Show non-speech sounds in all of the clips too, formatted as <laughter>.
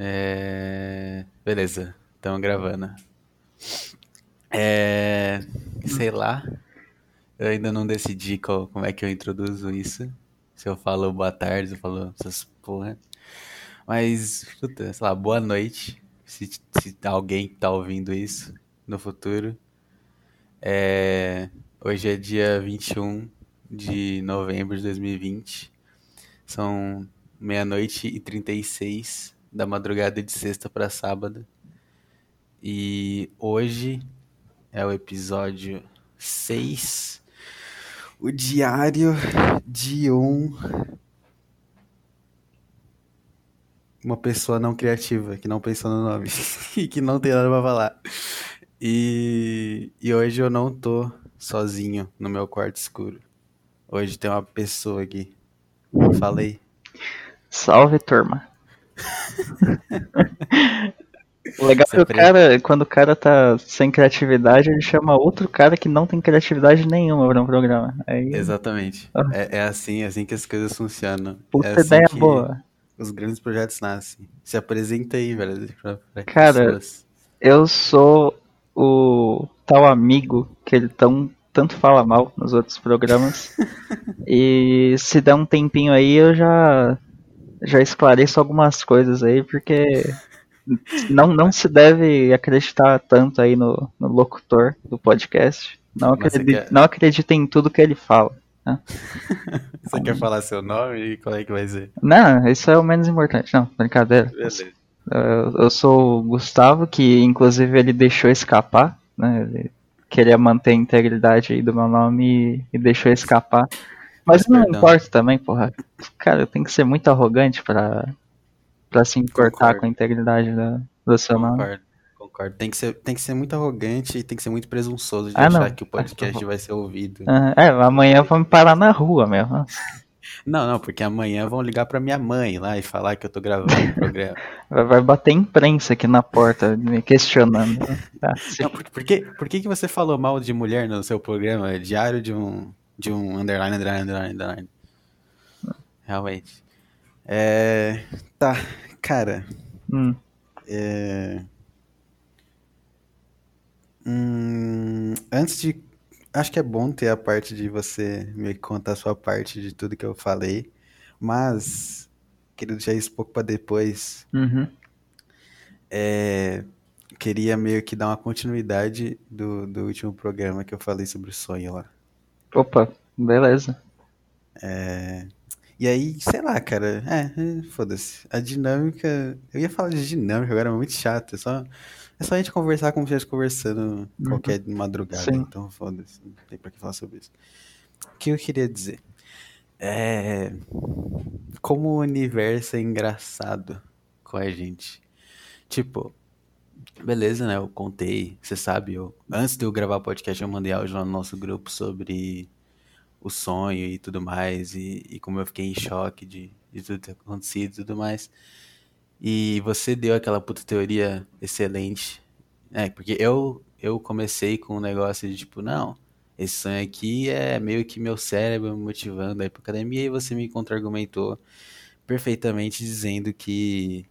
É... Beleza, estamos gravando. É... Sei lá. Eu ainda não decidi qual, como é que eu introduzo isso. Se eu falo boa tarde, se eu falo essas porra. Mas, puta, sei lá, boa noite. Se, se alguém tá ouvindo isso no futuro. É... Hoje é dia 21 de novembro de 2020. São meia-noite e 36 da madrugada de sexta para sábado. E hoje é o episódio 6, o diário de um uma pessoa não criativa, que não pensou no nome <laughs> e que não tem nada pra falar. E, e hoje eu não tô sozinho no meu quarto escuro. Hoje tem uma pessoa aqui. Falei. Salve, turma. O legal é que o cara, quando o cara tá sem criatividade, ele chama outro cara que não tem criatividade nenhuma para um programa. Aí... Exatamente. Ah. É, é, assim, é assim que as coisas funcionam. Puta é assim ideia boa. Os grandes projetos nascem. Se apresenta aí, velho. Pra, pra cara, pessoas. eu sou o tal amigo que ele tão tanto fala mal nos outros programas. <laughs> e se der um tempinho aí, eu já já esclareço algumas coisas aí, porque não, não se deve acreditar tanto aí no, no locutor do podcast. Não acredita, quer... não acredita em tudo que ele fala. Né? <laughs> Você quer falar seu nome e qual é que vai ser? Não, isso é o menos importante. Não, brincadeira. Beleza. Eu, eu sou o Gustavo, que inclusive ele deixou escapar, né? Ele queria manter a integridade aí do meu nome e, e deixou escapar. Mas não Perdão. importa também, porra. Cara, tem que ser muito arrogante pra, pra se importar Concordo. com a integridade da, do seu nome. Concordo. Concordo. Tem que, ser, tem que ser muito arrogante e tem que ser muito presunçoso de ah, achar não. que o podcast vai ser ouvido. é, amanhã vão me parar na rua mesmo. <laughs> Não, não, porque amanhã vão ligar pra minha mãe lá e falar que eu tô gravando o programa. <laughs> Vai bater imprensa aqui na porta, me questionando. Ah, <laughs> não, por, por, que, por que, que você falou mal de mulher no seu programa? É diário de um, de um underline, underline, underline, underline. Realmente. É, tá, cara. Hum. É, hum, antes de acho que é bom ter a parte de você me contar a sua parte de tudo que eu falei, mas queria deixar isso um pouco para depois. Uhum. É, queria meio que dar uma continuidade do, do último programa que eu falei sobre o sonho lá. Opa, beleza. É, e aí, sei lá, cara, é, é foda-se. A dinâmica. Eu ia falar de dinâmica agora, é muito chato. É só é só a gente conversar como se estivesse conversando uhum. qualquer madrugada. Sim. Então, foda-se. Não tem pra que falar sobre isso. O que eu queria dizer? É. Como o universo é engraçado com a gente. Tipo, beleza, né? Eu contei, você sabe, eu, antes de eu gravar o podcast, eu mandei áudio lá no nosso grupo sobre o sonho e tudo mais, e, e como eu fiquei em choque de, de tudo ter acontecido e tudo mais. E você deu aquela puta teoria excelente. É, porque eu, eu comecei com um negócio de tipo, não, esse sonho aqui é meio que meu cérebro me motivando a ir pra academia, e você me contra-argumentou perfeitamente dizendo que,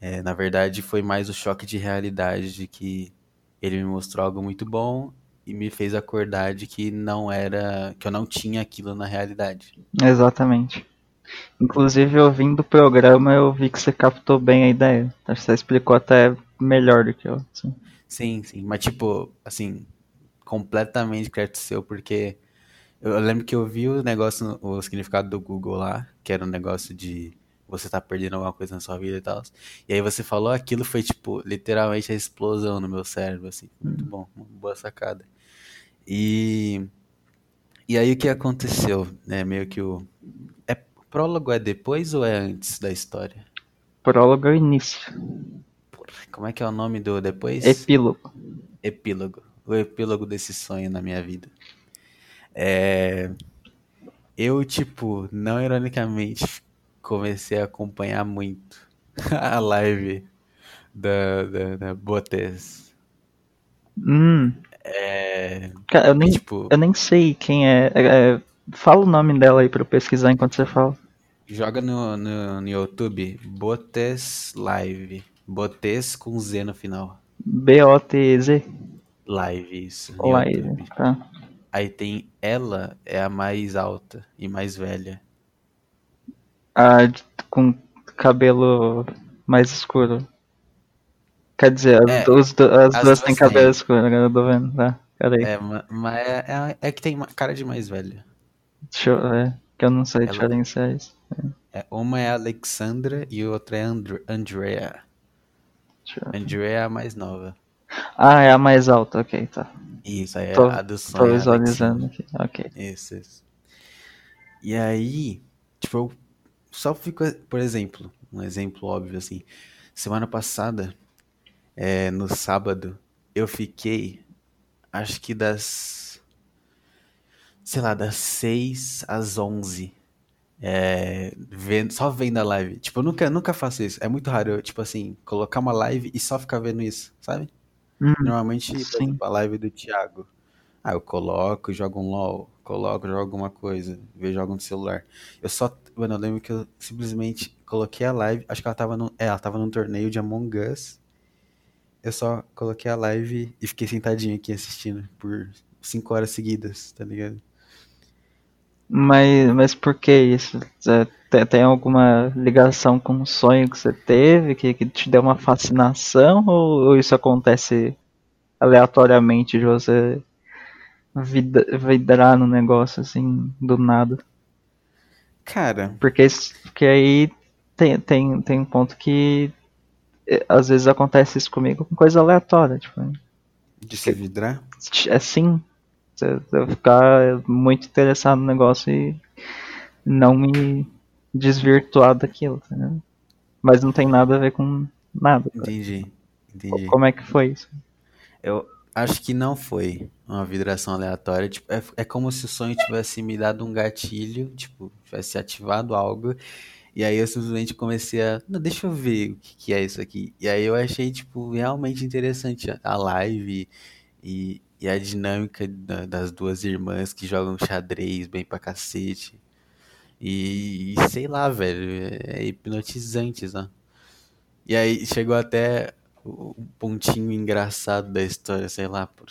é, na verdade, foi mais o choque de realidade de que ele me mostrou algo muito bom e me fez acordar de que não era, que eu não tinha aquilo na realidade. Exatamente. Inclusive, ouvindo o programa, eu vi que você captou bem a ideia. Acho que você explicou até melhor do que eu. Assim. Sim, sim. Mas, tipo, assim, completamente crédito seu, porque eu lembro que eu vi o negócio, o significado do Google lá, que era um negócio de você tá perdendo alguma coisa na sua vida e tal. E aí você falou aquilo, foi, tipo, literalmente a explosão no meu cérebro, assim. Muito hum. bom, boa sacada. E. E aí o que aconteceu, né? Meio que o Prólogo é depois ou é antes da história? Prólogo é o início. Como é que é o nome do depois? Epílogo. Epílogo. O epílogo desse sonho na minha vida. É... Eu, tipo, não ironicamente, comecei a acompanhar muito <laughs> a live da, da, da Botes. Hum. É... Cara, eu nem, tipo... eu nem sei quem é. é, é Fala o nome dela aí pra eu pesquisar enquanto você fala. Joga no, no, no YouTube Botes Live. Botes com Z no final. B-O-T-Z. Live, isso. Live. YouTube. Tá. Aí tem ela, é a mais alta e mais velha. A com cabelo mais escuro. Quer dizer, as, É, duas- as as duas têm cabelo escuro, agora eu tô vendo. Tá, peraí. É, ma- mas é, é, é que tem uma cara de mais velha. Deixa eu ver, que eu não sei Ela- diferenciar isso. É, uma é a Alexandra e outra é a Andre- Andrea. Andrea é a mais nova. Ah, é a mais alta, ok, tá. Isso, aí é Tô- a do Tô sonho. é a visualizando aqui, ok. Isso, isso. E aí, tipo, eu só fico, por exemplo, um exemplo óbvio assim. Semana passada, é, no sábado, eu fiquei, acho que das, sei lá, das 6 às 11, é, vendo, só vendo a live. Tipo, eu nunca, nunca faço isso. É muito raro eu, tipo assim, colocar uma live e só ficar vendo isso, sabe? Hum, Normalmente, por exemplo, a live do Thiago. Ah, eu coloco, jogo um LOL, coloco, jogo alguma coisa, vejo algo no celular. Eu só, mano, eu lembro que eu simplesmente coloquei a live, acho que ela tava no, é, ela tava num torneio de Among Us. Eu só coloquei a live e fiquei sentadinho aqui assistindo por 5 horas seguidas, tá ligado? Mas, mas por que isso? Tem, tem alguma ligação com um sonho que você teve que, que te deu uma fascinação? Ou, ou isso acontece aleatoriamente de você vidrar no negócio assim, do nada? Cara, Porque, porque aí tem, tem, tem um ponto que eh, às vezes acontece isso comigo com coisa aleatória. Tipo, de se vidrar? é sim. Você ficar muito interessado no negócio e não me desvirtuar daquilo, tá ligado? Mas não tem nada a ver com nada. Entendi, entendi. Como é que foi isso? Eu acho que não foi uma vibração aleatória. Tipo, é, é como se o sonho tivesse me dado um gatilho, tipo, tivesse ativado algo. E aí eu simplesmente comecei a. Não, deixa eu ver o que, que é isso aqui. E aí eu achei, tipo, realmente interessante a- live e, e a dinâmica da- das duas irmãs que jogam xadrez bem pra cacete. E, e sei lá, velho, é, é hipnotizante, né? E aí chegou até o pontinho engraçado da história, sei lá, por,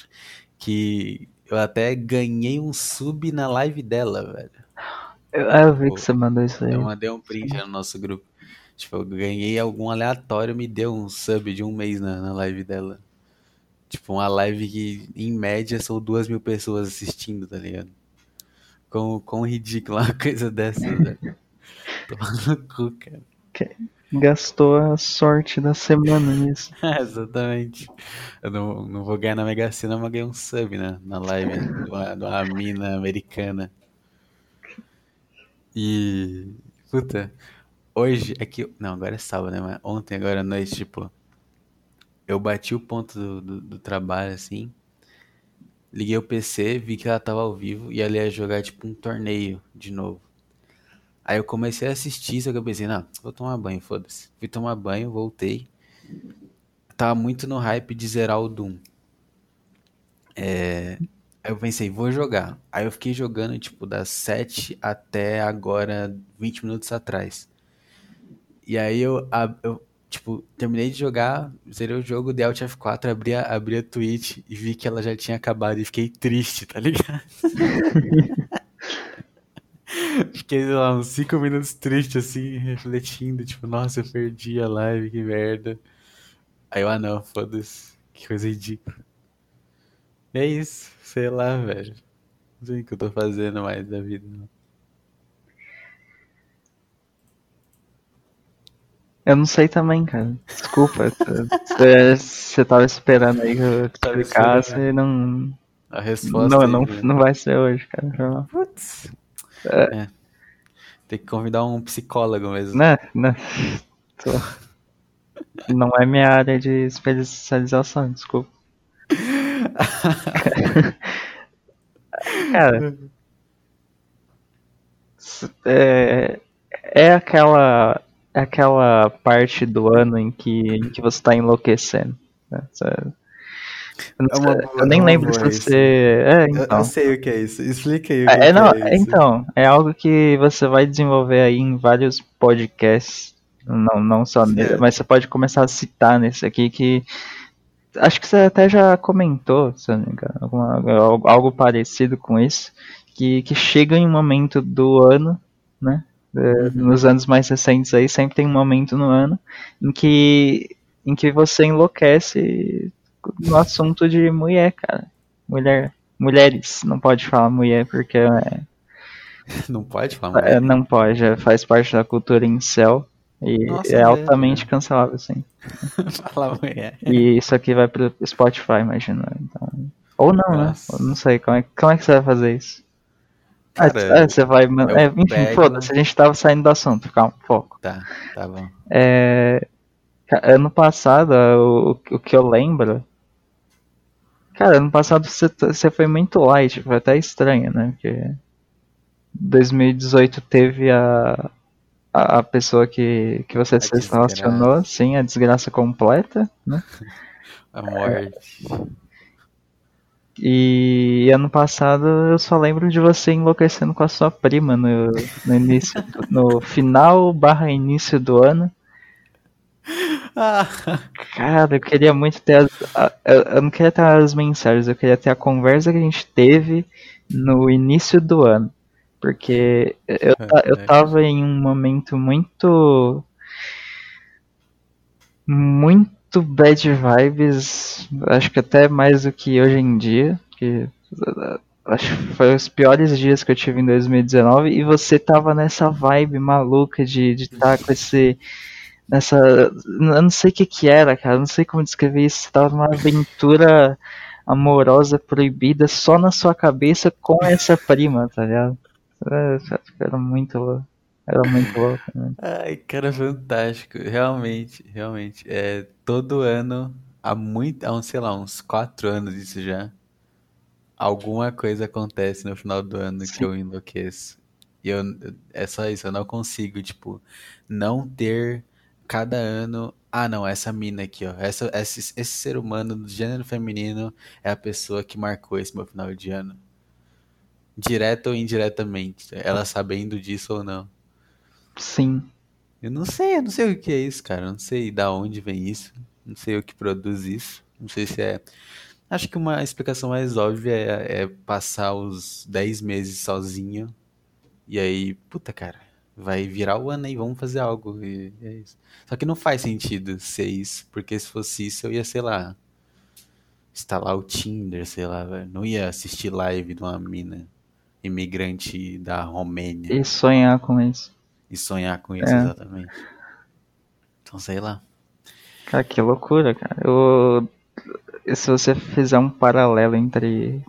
que eu até ganhei um sub na live dela, velho. Eu, ah, eu vi Pô, que você mandou isso aí. Eu mandei um print no nosso grupo. Tipo, eu ganhei algum aleatório, me deu um sub de um mês na, na live dela. Tipo, uma live que, em média, são duas mil pessoas assistindo, tá ligado? Quão, quão ridícula uma <laughs> coisa dessa, velho. Toma no cu, cara. Gastou a sorte da semana nisso. <laughs> Exatamente. Eu não, não vou ganhar na Mega Sena, mas ganhei um sub, né? Na live de uma, de uma mina americana. E. Puta, hoje é que. Não, agora é sábado, né? Mas ontem, agora à noite, tipo. Eu bati o ponto do, do, do trabalho, assim. Liguei o PC, vi que ela tava ao vivo e ela ia jogar, tipo, um torneio de novo. Aí eu comecei a assistir, só que eu pensei, não, vou tomar banho, foda-se. Fui tomar banho, voltei. Tava muito no hype de zerar o Doom. É... Eu pensei, vou jogar. Aí eu fiquei jogando, tipo, das 7 até agora, 20 minutos atrás. E aí eu, eu, tipo, terminei de jogar, zerei o jogo, dei Alt F4, abri a, abri a Twitch e vi que ela já tinha acabado e fiquei triste, tá ligado? <laughs> Fiquei, sei lá, uns 5 minutos triste, assim, refletindo, tipo, nossa, eu perdi a live, que merda. Aí eu, ah não, foda-se, que coisa ridícula. E é isso, sei lá, velho. Não sei o que eu tô fazendo mais da vida, não. Eu não sei também, cara. Desculpa. Você- tava esperando aí que eu explicasse e não. A resposta Não, aí, não, né? não vai ser hoje, cara. Putz. É. Tem que convidar um psicólogo mesmo. Né? Né? Tô- Não é minha área de especialização, desculpa. <laughs> Cara, é, é aquela é aquela parte do ano em que, em que você tá enlouquecendo. né? Você- É uma boa- eu nem é lembro se você. É, Eu, então. eu sei o que é isso. Explica aí o que, É, que não, é isso. então, é algo que você vai desenvolver aí em vários podcasts, não, não só nele, mas você pode começar a citar nesse aqui que acho que você até já comentou, se não me engano, alguma- algo, parecido com isso, que, que chega em um momento do ano, né? é, Uhum. Nos anos mais recentes aí, sempre tem um momento no ano em que, em que você enlouquece no assunto de mulher, cara. Mulher. Mulheres, não pode falar mulher porque é, <laughs> Não pode falar é, mulher? não pode, é, faz parte da cultura incel e Nossa, é altamente cancelável, sim. <laughs> Falar mulher. E isso aqui vai pro Spotify, imagina. Então... Ou não, Nossa. né? Eu não sei, como é, como é que você vai fazer isso? Ah, Cara, é, você vai. é, enfim, foda-se, a gente tava saindo do assunto, calma, foco. Tá, tá bom. É, ano passado, o, o que eu lembro. Cara, ano passado você, t- você foi muito light, foi até estranho, né? Porque 2018 teve a, a, a pessoa que, que você A se relacionou, sim, a desgraça completa, né? <laughs> A morte. E ano passado eu só lembro de você enlouquecendo com a sua prima no, no início, no final barra início do ano. Ah, Cara, eu queria muito ter as, eu, eu não queria ter as mensagens, eu queria ter a conversa que a gente teve no início do ano. Porque eu, ta- eu É. tava em um momento muito. Muito bad vibes, acho que até mais do que hoje em dia. Que, acho que foi os piores dias que eu tive em 2019 e você tava nessa vibe maluca de estar com esse nessa. Eu não sei o que que era, cara. Não sei como descrever isso. Você tava numa aventura amorosa proibida só na sua cabeça com essa prima, tá ligado? É, Era muito louco. Era muito louco. Né? ai, cara, fantástico. Realmente, realmente. É, todo ano, há muito, há uns, sei lá, uns quatro anos isso já. Alguma coisa acontece no final do ano que Sim. eu enlouqueço. E eu, é só isso, eu não consigo, tipo, não ter cada ano. Ah, não, essa mina aqui, ó. Essa, esse, esse ser humano do gênero feminino é a pessoa que marcou esse meu final de ano. Direto ou indiretamente. Ela sabendo disso ou não. Sim. Eu não sei, eu não sei o que é isso, cara. Eu não sei da onde vem isso. Não sei o que produz isso. Não sei se é. Acho que uma explicação mais óbvia é, é passar os 10 meses sozinho. E aí, puta, cara, vai virar o ano aí, vamos fazer algo. E é isso. Só que não faz sentido ser isso, porque se fosse isso, eu ia, sei lá, instalar o Tinder, sei lá. Não ia assistir live de uma mina imigrante da Romênia E sonhar com isso. e sonhar com isso, É. exatamente. Então, sei lá. Cara, que loucura, cara. Eu... Se você fizer um paralelo entre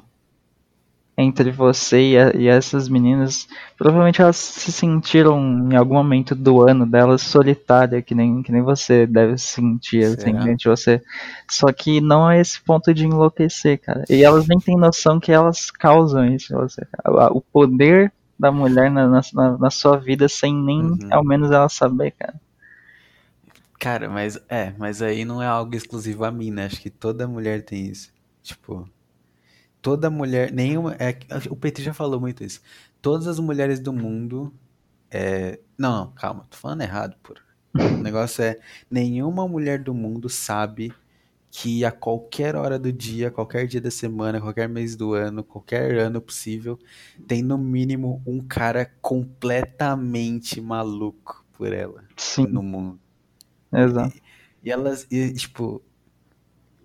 entre você e, a- e essas meninas, provavelmente elas se sentiram em algum momento do ano delas solitária, que nem, que nem você deve se sentir assim, dentro de você. Só que não é esse ponto de enlouquecer, cara. E elas nem têm noção que elas causam isso você. O poder da mulher na, na, na sua vida sem nem Uhum. ao menos ela saber, cara. Cara, mas é, mas aí não é algo exclusivo a mim, né? Acho que toda mulher tem isso. Tipo, toda mulher, nenhuma, é, o PT já falou muito isso. Todas as mulheres do mundo, é, não, não, calma, tô falando errado, por. O negócio é, nenhuma mulher do mundo sabe que a qualquer hora do dia, qualquer dia da semana, qualquer mês do ano, qualquer ano possível, tem no mínimo um cara completamente maluco por ela Sim, no mundo. exato. E elas, e, tipo,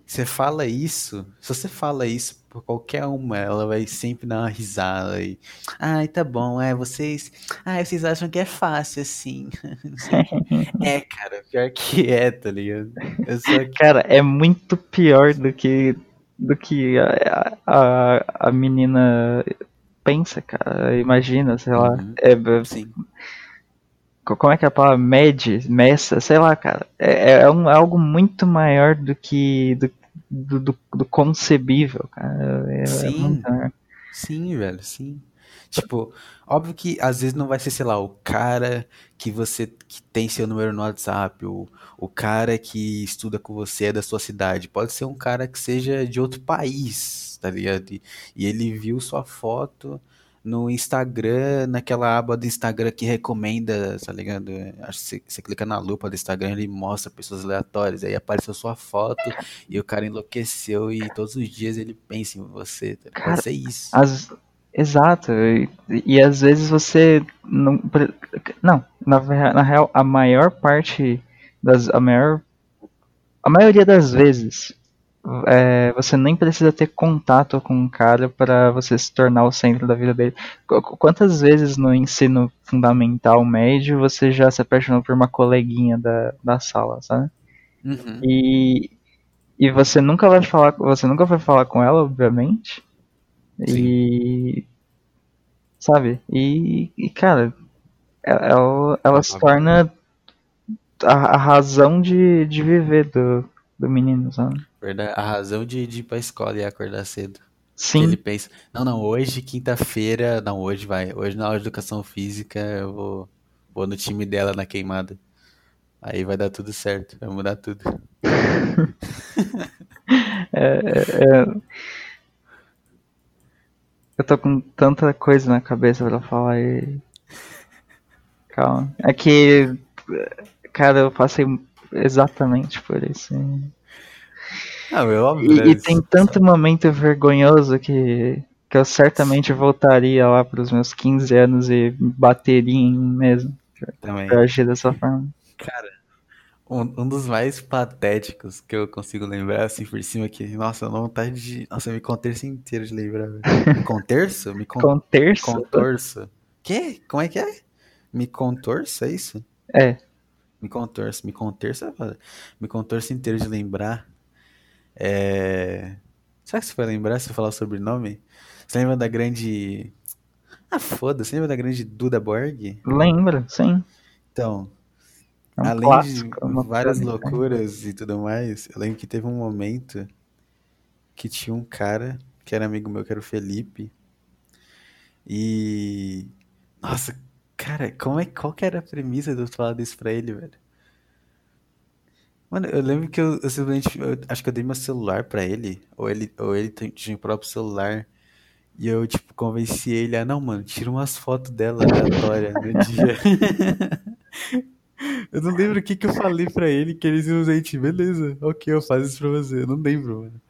você fala isso, se você fala isso por qualquer uma, ela vai sempre dar uma risada e. Ai, tá bom, é, vocês. Ai, vocês acham que é fácil assim. Não sei o quê." é, cara, pior que é, tá ligado? Que. Cara, é muito pior do que do que a, a, a menina pensa, cara. Imagina, sei lá. Uhum. É, é, Sim. co- como é que é a palavra? Mede, meça, sei lá, cara. É, é um- é algo muito maior do que do, do, do- do concebível, cara. É, é Sim. muito maior. Sim, velho, sim. Tipo, óbvio que às vezes não vai ser, sei lá, o cara que você que tem seu número no WhatsApp, o, o cara que estuda com você é da sua cidade. Pode ser um cara que seja de outro país, tá ligado? E, e ele viu sua foto no Instagram, naquela aba do Instagram que recomenda, tá ligado? Acho que você, você clica na lupa do Instagram, ele mostra pessoas aleatórias, aí apareceu sua foto e o cara enlouqueceu e todos os dias ele pensa em você, tá? Cara, Pode ser isso. As, exato. E, e às vezes você não. Não, na, na real, a maior parte das. A maior. A maioria das vezes é, você nem precisa ter contato com um cara para você se tornar o centro da vida dele. Qu- Quantas vezes no ensino fundamental médio você já se apaixonou por uma coleguinha da, da sala, sabe? Uhum. E, e você nunca vai falar, você nunca vai falar com ela, obviamente. E sabe? E, e, cara, ela, ela, ela se torna a, a razão de, de viver do, do menino, sabe? A razão de, de ir pra escola e acordar cedo. Que Sim, ele pensa, não, não, hoje, quinta-feira, não, hoje vai, hoje na aula de educação física eu vou, vou no time dela na queimada. Aí vai dar tudo certo, vai mudar tudo. <laughs> é, é, é, eu tô com tanta coisa na cabeça pra falar e. Calma. É que, cara, eu passei exatamente por isso. Ah, é óbvio, E, e tem tanto momento vergonhoso que, que eu certamente voltaria lá pros meus 15 anos e bateria em mim mesmo Também. pra agir dessa forma. Cara, um, um dos mais patéticos que eu consigo lembrar, assim, por cima, que, nossa, eu não vontade de. Nossa, eu me conterço inteiro de lembrar. Me <laughs> conterço? Me con... Com terço? contorço. Quê? Como é que é? Me contorço, é isso? É, Me contorço, me conterço, é me contorço inteiro de lembrar. É... Será que você vai lembrar se eu falar o sobrenome? Você lembra da grande. Ah, foda-se, lembra da grande Duda Borg? lembro, sim. Então, É um além clássico, de uma várias loucuras e tudo mais, eu lembro que teve um momento que tinha um cara que era amigo meu, que era o Felipe. E. Nossa, cara, como é, qual que era a premissa de eu falar isso pra ele, velho? Mano, eu lembro que eu, eu simplesmente. eu acho que eu dei meu celular pra ele. Ou ele, ou ele tinha o próprio celular. E eu, tipo, convenci ele a, não, mano, tira umas fotos dela aleatórias <laughs> no dia. Eu não lembro o que que eu falei pra ele, que ele simplesmente, beleza, ok, eu faço isso pra você. Eu não lembro, mano.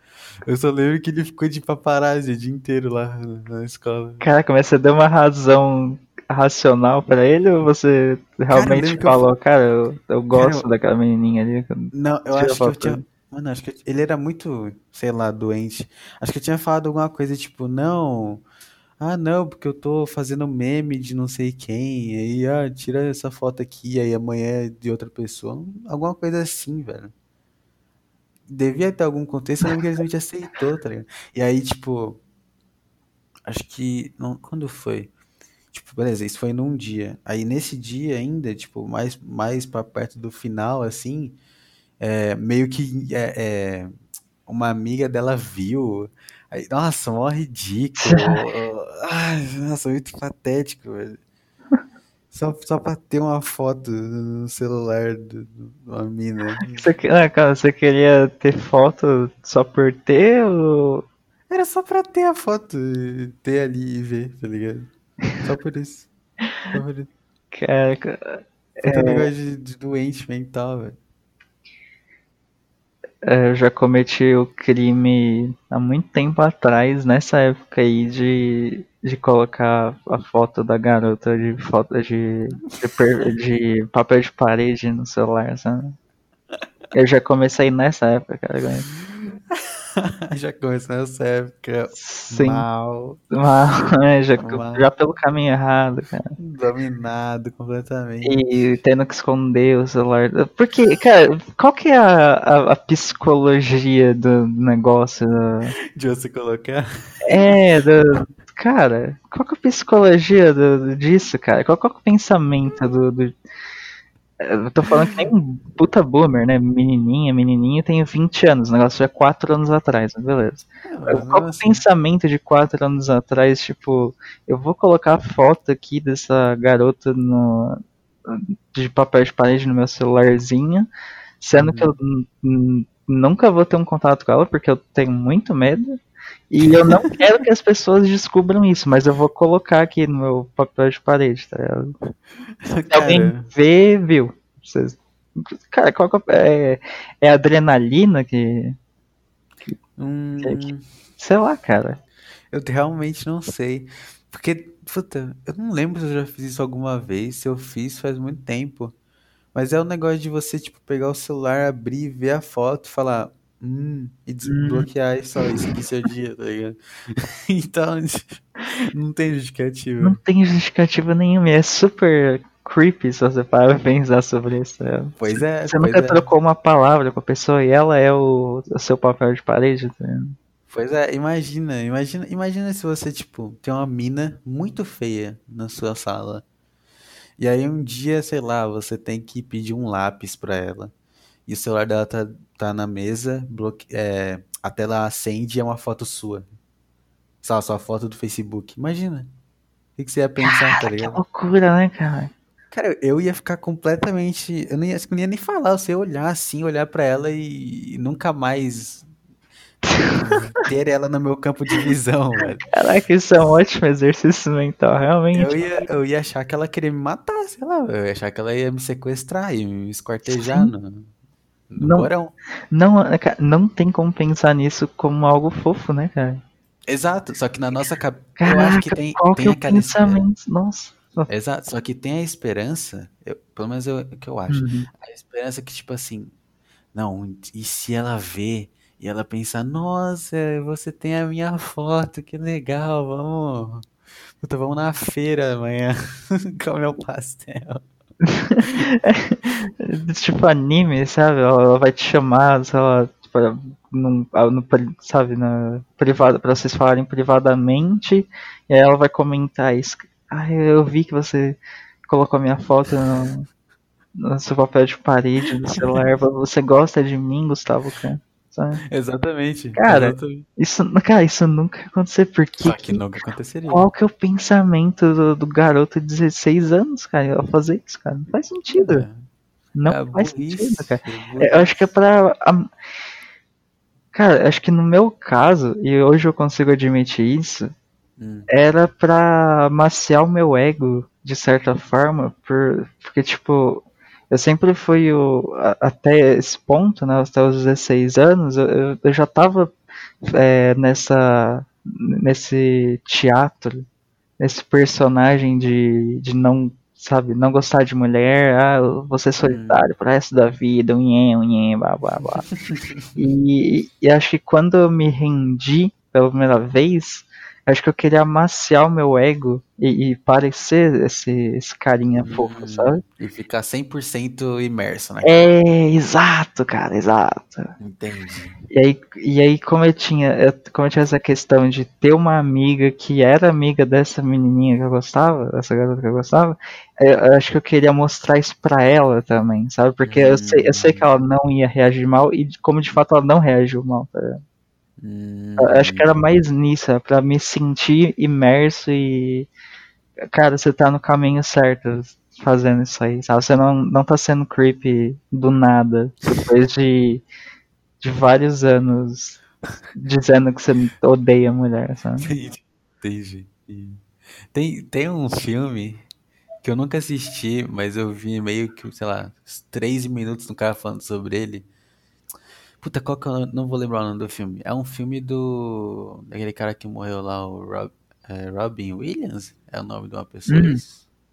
Eu só lembro que ele ficou de paparazzi o dia inteiro lá na escola. Cara, mas você deu uma razão racional pra ele ou você realmente lembro que eu falou, cara, eu, eu gosto Cara, eu- daquela menininha ali? Não, eu acho que eu tinha. Mano, acho que ele era muito, sei lá, doente. Acho que eu tinha falado alguma coisa tipo, não. Ah, não, porque eu tô fazendo meme de não sei quem. Aí, ah, tira essa foto aqui, aí amanhã é de outra pessoa. Alguma coisa assim, velho. Devia ter algum contexto, eu lembro que ele aceitou, tá ligado? E aí, tipo, acho que. Não, quando foi? Tipo, beleza, isso foi num dia. Aí nesse dia ainda, tipo, mais, mais pra perto do final, assim. É, meio que é, é, uma amiga dela viu. Aí, nossa, mó ridículo. <laughs> Ai, nossa, muito patético, velho. Só, só pra ter uma foto no celular de uma mina. Você, que- ah, cara, você queria ter foto só por ter ou... Era só pra ter a foto, e ter ali e ver, tá ligado? Só por isso. Só por isso. Cara, Puta negócio de, de doente mental, velho. é, eu já cometi o crime há muito tempo atrás, nessa época aí, de, de colocar a foto da garota de foto de, de, de papel de parede no celular, sabe? Eu já comecei nessa época, cara. <laughs> Já começou nessa época Sim. mal, Mas, <laughs> é, já, Mal. já pelo caminho errado, cara. dominado completamente. E tendo que esconder o celular. Porque, cara, qual que é a, a, a psicologia do negócio? do- De você colocar. É, do, cara, qual que é a psicologia do, disso, cara? Qual, qual que é o pensamento do. do- Eu tô falando que nem um puta boomer, né? Menininha, menininho, tenho 20 anos. O negócio é 4 anos atrás, mas beleza. É, Qual o assim, pensamento de 4 anos atrás? Tipo, eu vou colocar a foto aqui dessa garota no, de papel de parede no meu celularzinho, sendo que eu nunca vou ter um contato com ela, porque eu tenho muito medo. E eu não quero que as pessoas descubram isso, mas eu vou colocar aqui no meu papel de parede, tá ligado? Se alguém cara, vê, viu. Vocês- Cara, qual que é, é adrenalina que. hum, Sei lá, cara. eu realmente não sei. Porque, puta, eu não lembro se eu já fiz isso alguma vez. Se eu fiz faz muito tempo. Mas é o negócio de você, tipo, pegar o celular, abrir, ver a foto e falar, hum, e desbloquear e só isso aqui seu dia, tá ligado? <laughs> Então, <laughs> não tem justificativa. Não tem justificativa nenhuma. É super creepy se você parar pra pensar sobre isso. ligado? Pois é, Você pois nunca é. trocou uma palavra com a pessoa e ela é o, o seu papel de parede. tá ligado? Pois é, imagina, imagina, imagina se você, tipo, tem uma mina muito feia na sua sala. E aí um dia, sei lá, você tem que pedir um lápis pra ela. E o celular dela tá, tá na mesa, bloque... é, a tela acende e é uma foto sua. Só sua foto do Facebook. Imagina. O que, que você ia pensar, tá Que ligado? loucura, né, cara? Cara, eu ia ficar completamente. Eu não ia, não ia nem falar, você ia olhar assim, olhar pra ela e nunca mais <laughs> ter ela no meu campo de visão, velho. Caraca, isso é um ótimo exercício mental, realmente. Eu ia, eu ia achar que ela queria me matar, sei lá. Eu ia achar que ela ia me sequestrar e me esquartejar no, no Não. porão. Não, cara, não tem como pensar nisso como algo fofo, né, cara? Exato, só que na nossa cabeça. Eu acho que tem, qual tem que é aquela esperança. pensamento? Nossa. Exato, só que tem a esperança, eu- pelo menos eu- o que eu acho. Uhum. A esperança que, tipo assim, não, e se ela vê e ela pensar, nossa, você tem a minha foto, que legal, vamos. Puta, vamos na feira amanhã <laughs> comer um pastel. <laughs> tipo anime, sabe? Ela, vai te chamar, sei lá, tipo, num, ah, no, sabe, na privada, pra vocês falarem privadamente, e aí ela vai comentar isso. Ah, eu vi que você colocou a minha foto no, no seu papel de parede do <laughs> celular. Você gosta de mim, Gustavo? Cara? Sabe? Exatamente. Cara, exatamente. Isso, cara, isso nunca ia acontecer, porque Só que nunca aconteceria. qual que é o pensamento do, do garoto de 16 anos, cara? Ela fazer isso, cara? Não faz sentido. É, Não é faz burrice, sentido, cara. é É. Eu acho que é pra. am- Cara, acho que no meu caso, e hoje eu consigo admitir isso, Hum, era pra amaciar o meu ego, de certa forma, por, porque, tipo, eu sempre fui o. Até esse ponto, né, até os 16 anos, eu, eu- já tava é, nessa. nesse teatro, nesse personagem de, de não. Sabe, não gostar de mulher, ah, eu vou ser solitário pro resto da vida, unhê, unhê, blá blá blá. <laughs> E, e acho que quando eu me rendi pela primeira vez, acho que eu queria amaciar o meu ego e, e parecer esse, esse carinha fofo, Hum. sabe? E ficar 100% imerso, né? É, exato, cara, exato. Entendi. E aí, e aí como eu tinha, eu- como eu tinha essa questão de ter uma amiga que era amiga dessa menininha que eu gostava, dessa garota que eu gostava, eu, eu acho que eu queria mostrar isso pra ela também, sabe? Porque eu, sei, eu sei que ela não ia reagir mal e como de fato ela não reagiu mal. Tá? ligado? Hum, acho que era mais nisso, era pra me sentir imerso e. Cara, você tá no caminho certo fazendo isso aí, sabe? Você não, não tá sendo creepy do nada, depois de, de vários anos dizendo que você odeia mulher, sabe? <laughs> Entendi. Tem, tem um filme que eu nunca assisti, mas eu vi meio que, sei lá, 3 minutos no cara falando sobre ele. Puta, qual que eu não- vou lembrar o nome do filme? É um filme do. daquele cara que morreu lá, o Rob, é, Robin Williams? É o nome de uma pessoa? Hum?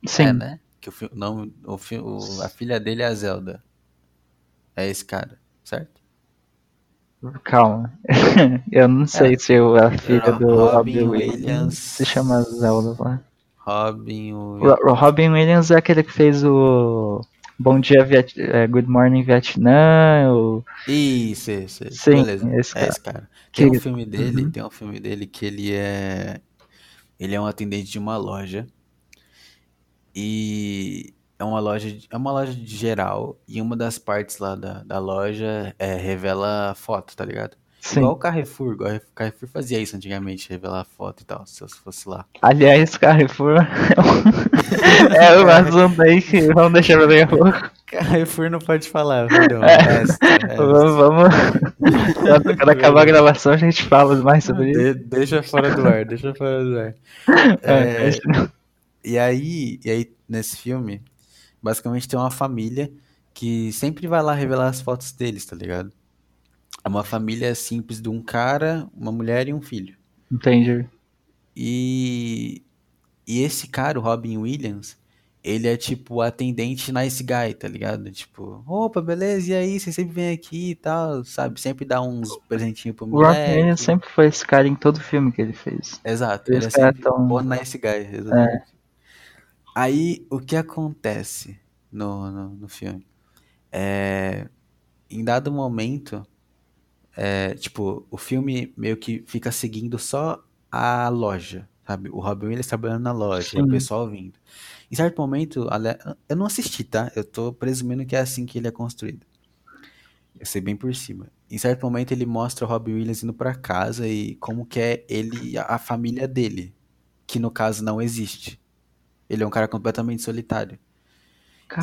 Sim. É, né? Que o, nome, o, o- a filha dele é a Zelda. É esse cara, certo? Calma. <laughs> eu não sei se eu- a filha do Robin Robin Williams Williams. se chama Zelda lá. Robin o. Ro- Robin Williams é aquele que fez o Bom Dia Viet... é, Good Morning Vietnã, o... Isso, isso, isso. Sim, Beleza. esse É cara. esse cara. Tem um Que- filme dele, Uhum. tem um filme dele que ele é. Ele é um atendente de uma loja. E é uma loja, é uma loja de geral e uma das partes lá da, da loja é, revela foto, tá ligado? Sim. Igual o Carrefour, igual o Carrefour fazia isso antigamente, revelar foto e tal, se eu fosse lá. Aliás, Carrefour <laughs> é um assunto aí que vamos deixar pra daqui a pouco. Carrefour não pode falar, perdão. É. Resta, resta. Vamos, vamos. Quando, quando acabar a gravação, a gente fala mais sobre isso. De- deixa fora do ar, deixa fora do ar. É, É, E aí, e aí, nesse filme, basicamente tem uma família que sempre vai lá revelar as fotos deles, tá ligado? É uma família simples de um cara, uma mulher e um filho. Entendi. E, e esse cara, o Robin Williams, ele é tipo o atendente nice guy, tá ligado? Tipo, opa, beleza, e aí? Você sempre vem aqui e tal, sabe? Sempre dá uns presentinhos pro O Rock moleque. Williams sempre foi esse cara em todo filme que ele fez. Exato, ele é Esse sempre tão- o nice guy, exatamente. Aí, o que acontece no, no, no filme? É, em dado momento, é, tipo, o filme meio que fica seguindo só a loja, sabe? O Robin Williams trabalhando na loja, e o Sim. pessoal vindo. Em certo momento, eu não assisti, tá? Eu tô presumindo que é assim que ele é construído. Eu sei bem por cima. Em certo momento ele mostra o Robin Williams indo pra casa e como que é ele a família dele, que no caso não existe. Ele é um cara completamente solitário.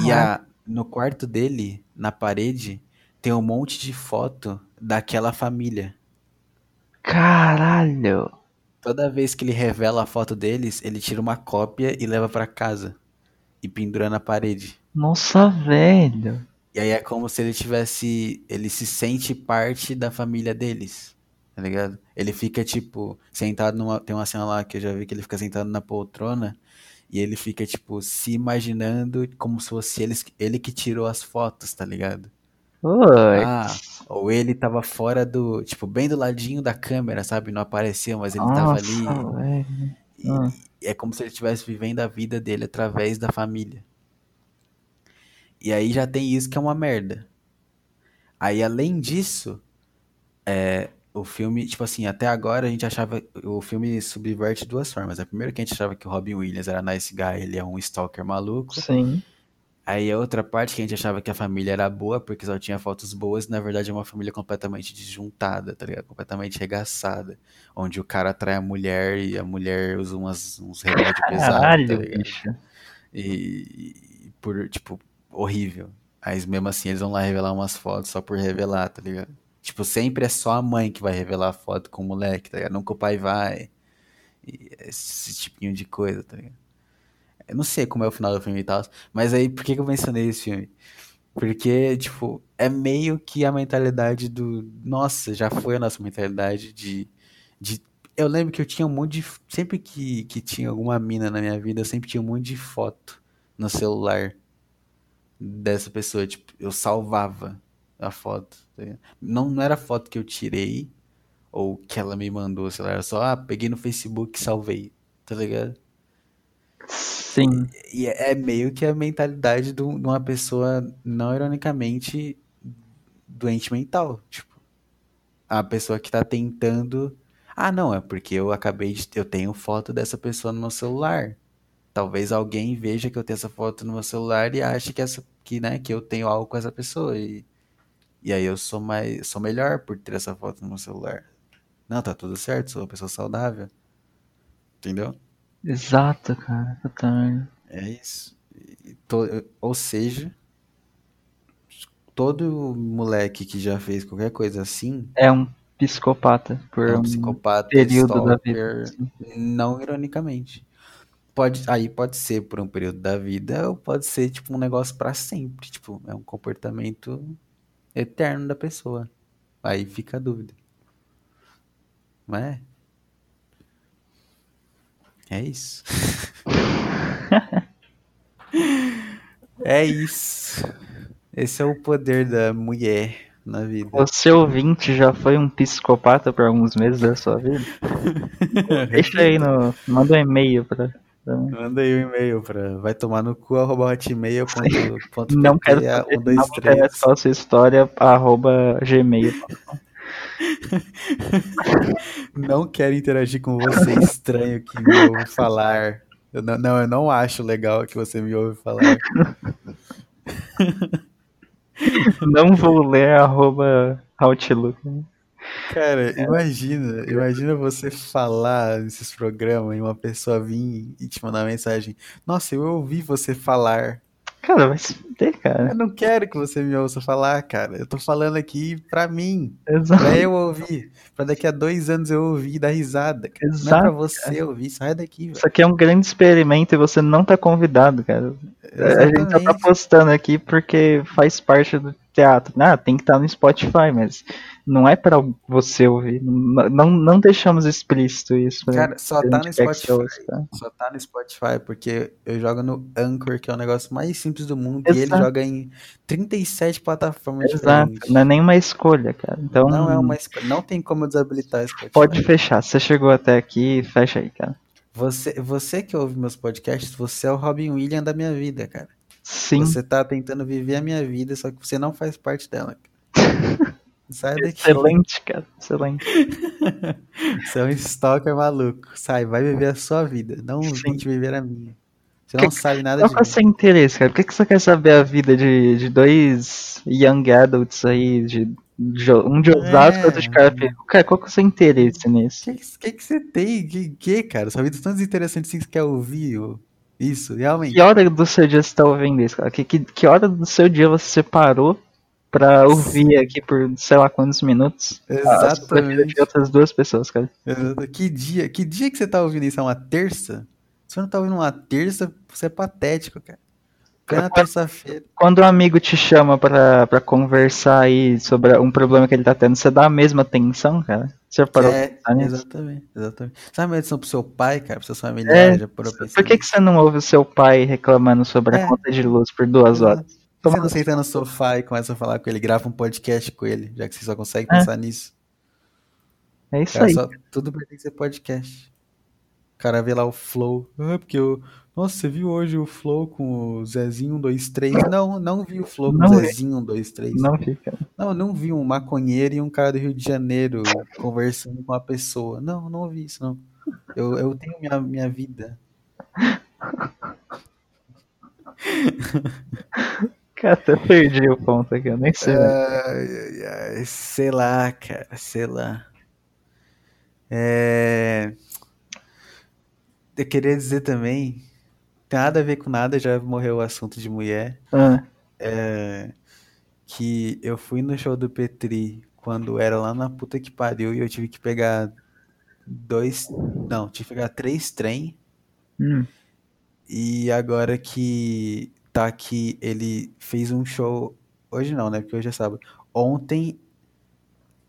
E a, no quarto dele, na parede, tem um monte de foto daquela família. caralho. Toda vez que ele revela a foto deles, ele tira uma cópia e leva pra casa e pendura na parede. Nossa, velho. E aí é como se ele tivesse. Ele se sente parte da família deles. Tá ligado? Ele fica, tipo, sentado numa. Tem uma cena lá que eu já vi que ele fica sentado na poltrona. E ele fica, tipo, se imaginando como se fosse eles, ele que tirou as fotos, tá ligado? Oi. Ah, ou ele tava fora do. Tipo, bem do ladinho da câmera, sabe? Não apareceu, mas ele tava ali. Nossa, velho. E, Ah. e é como se ele estivesse vivendo a vida dele através da família. E aí já tem isso que é uma merda. Aí além disso, é, o filme, tipo assim, até agora a gente achava. O filme subverte de duas formas. A primeira que a gente achava que o Robin Williams era nice guy, ele é um stalker maluco. Sim. Aí a outra parte que a gente achava que a família era boa porque só tinha fotos boas, e na verdade é uma família completamente desjuntada, tá ligado? Completamente regaçada. Onde o cara atrai a mulher e a mulher usa umas, uns remédios pesados, tá ligado? bicho. E, e por, tipo, horrível. Aí mesmo assim eles vão lá revelar umas fotos só por revelar, tá ligado? Tipo, sempre é só a mãe que vai revelar a foto com o moleque, tá ligado? Nunca o pai vai. E esse tipinho de coisa, tá ligado? Eu não sei como é o final do filme e tal, mas aí por que, que eu mencionei esse filme? Porque, tipo, é meio que a mentalidade do. Nossa, já foi a nossa mentalidade de. de... Eu lembro que eu tinha um monte de. Sempre que, que tinha alguma mina na minha vida, eu sempre tinha um monte de foto no celular dessa pessoa. Tipo, eu salvava a foto. tá? Não, não era foto que eu tirei ou que ela me mandou, sei lá, era só, ah, peguei no Facebook e salvei, tá ligado? Sim. E é é meio que a mentalidade de um- uma pessoa, não ironicamente, doente mental. Tipo, a pessoa que tá tentando. Ah, não, é porque eu acabei de. Eu tenho foto dessa pessoa no meu celular. Talvez alguém veja que eu tenho essa foto no meu celular e ache que, essa, que, né, que eu tenho algo com essa pessoa. E, e aí eu sou mais. sou melhor por ter essa foto no meu celular. Não, tá tudo certo, sou uma pessoa saudável. Entendeu? Exato, cara. Puta merda. É isso. To- Ou seja, todo moleque que já fez qualquer coisa assim É um psicopata por é um psicopata, período da vida. stalker, assim. não ironicamente. Pode, aí pode ser por um período da vida ou pode ser tipo um negócio pra sempre, tipo, é um comportamento eterno da pessoa. Aí fica a dúvida. Não é? É isso. <laughs> É isso. Esse é o poder da mulher na vida. Você ouvinte já foi um psicopata por alguns meses da sua vida? <laughs> Deixa aí no. Manda um e-mail pra. Manda aí um e-mail pra vai tomar no cu arroba hotmail.pt Não quero saber, um, dois, não três. qual a sua história, arroba gmail. <laughs> Não quero interagir com você, estranho que me ouve falar. Eu não, não, eu não acho legal que você me ouve falar. <laughs> Não vou ler arroba Outlook. Cara, imagina, imagina você falar nesses programas e uma pessoa vir e te mandar mensagem. Nossa, eu ouvi você falar. Cara, vai se fuder, Eu cara. não quero que você me ouça falar, cara. Eu tô falando aqui pra mim, pra Exato. eu ouvir. Pra daqui a dois anos eu ouvir e dar risada. cara. Não é pra Exato. você ouvir, sai daqui, velho. Isso aqui é um grande experimento e você não tá convidado, cara. A gente só tá Exatamente. postando aqui porque faz parte do teatro. Ah, tem que estar no Spotify, mas não é pra você ouvir. Não, não, não deixamos explícito isso. pra- Cara, só tá no Spotify. ouça, tá? Só tá no Spotify, porque eu jogo no Anchor, que é o negócio mais simples do mundo, e ele Exato. joga em 37 plataformas Exato. diferentes. Não é nenhuma escolha, cara. Então Não é uma escolha. Não tem como desabilitar esse Spotify. pode fechar. Você chegou até aqui, fecha aí, cara. Você, você que ouve meus podcasts, você é o Robin Williams da minha vida, cara. Sim. Você tá tentando viver a minha vida, só que você não faz parte dela. Sai daqui. Excelente, cara. Excelente. <laughs> Você é um stalker maluco. Sai, vai viver a sua vida. Não Sim. tente viver a minha. Você Que- não sabe nada Qual de que é seu interesse, cara? Por que, que você quer saber a vida de, de dois young adults aí, de, de- um de Osasco e outro de É. Carapicuíba? Cara, qual que é o seu interesse nisso? O que, que, que você tem? Que, que, cara? Sua vida é tão desinteressante assim que você quer ouvir ô? isso, realmente. Que hora do seu dia você tá ouvindo isso, cara? Que, que, que hora do seu dia você separou pra ouvir aqui por sei lá quantos minutos? a Exatamente. de outras duas pessoas, cara. Exato. Que dia, que dia que você tá ouvindo isso? É uma terça? Se você não tá ouvindo uma terça, você é patético, cara. Foi na terça-feira. Quando um amigo te chama pra, pra conversar aí sobre um problema que ele tá tendo, você dá a mesma atenção, cara? Você parou É, exatamente, exatamente. Sabe uma edição pro seu pai, cara, pros seus familiares? É, Por que, que você não ouve o seu pai reclamando sobre a É. conta de luz por duas horas? Você não senta no sofá e começa a falar com ele, grava um podcast com ele, já que você só consegue É. pensar nisso. É isso Cara, aí. só, tudo pertence ser podcast. O cara vê lá o Flow. Ah, porque eu. Nossa, você viu hoje o Flow com o Zezinho 123? Não, não vi o Flow com Não o vi. Zezinho 123. Não fica. Não, não vi um maconheiro e um cara do Rio de Janeiro conversando com uma pessoa. Não, não vi isso, não. Eu, eu tenho minha, minha vida. <laughs> Cara, até perdi o ponto aqui, eu nem sei. Ai, ai, ai, sei lá, cara, sei lá. É... Eu queria dizer também, tem nada a ver com nada, já morreu o assunto de mulher, Ah, é, que eu fui no show do Petri quando era lá na puta que pariu e eu tive que pegar dois, não, tive que pegar três trem hum. e agora que tá aqui, ele fez um show. Hoje não, né? Porque hoje é sábado. Ontem,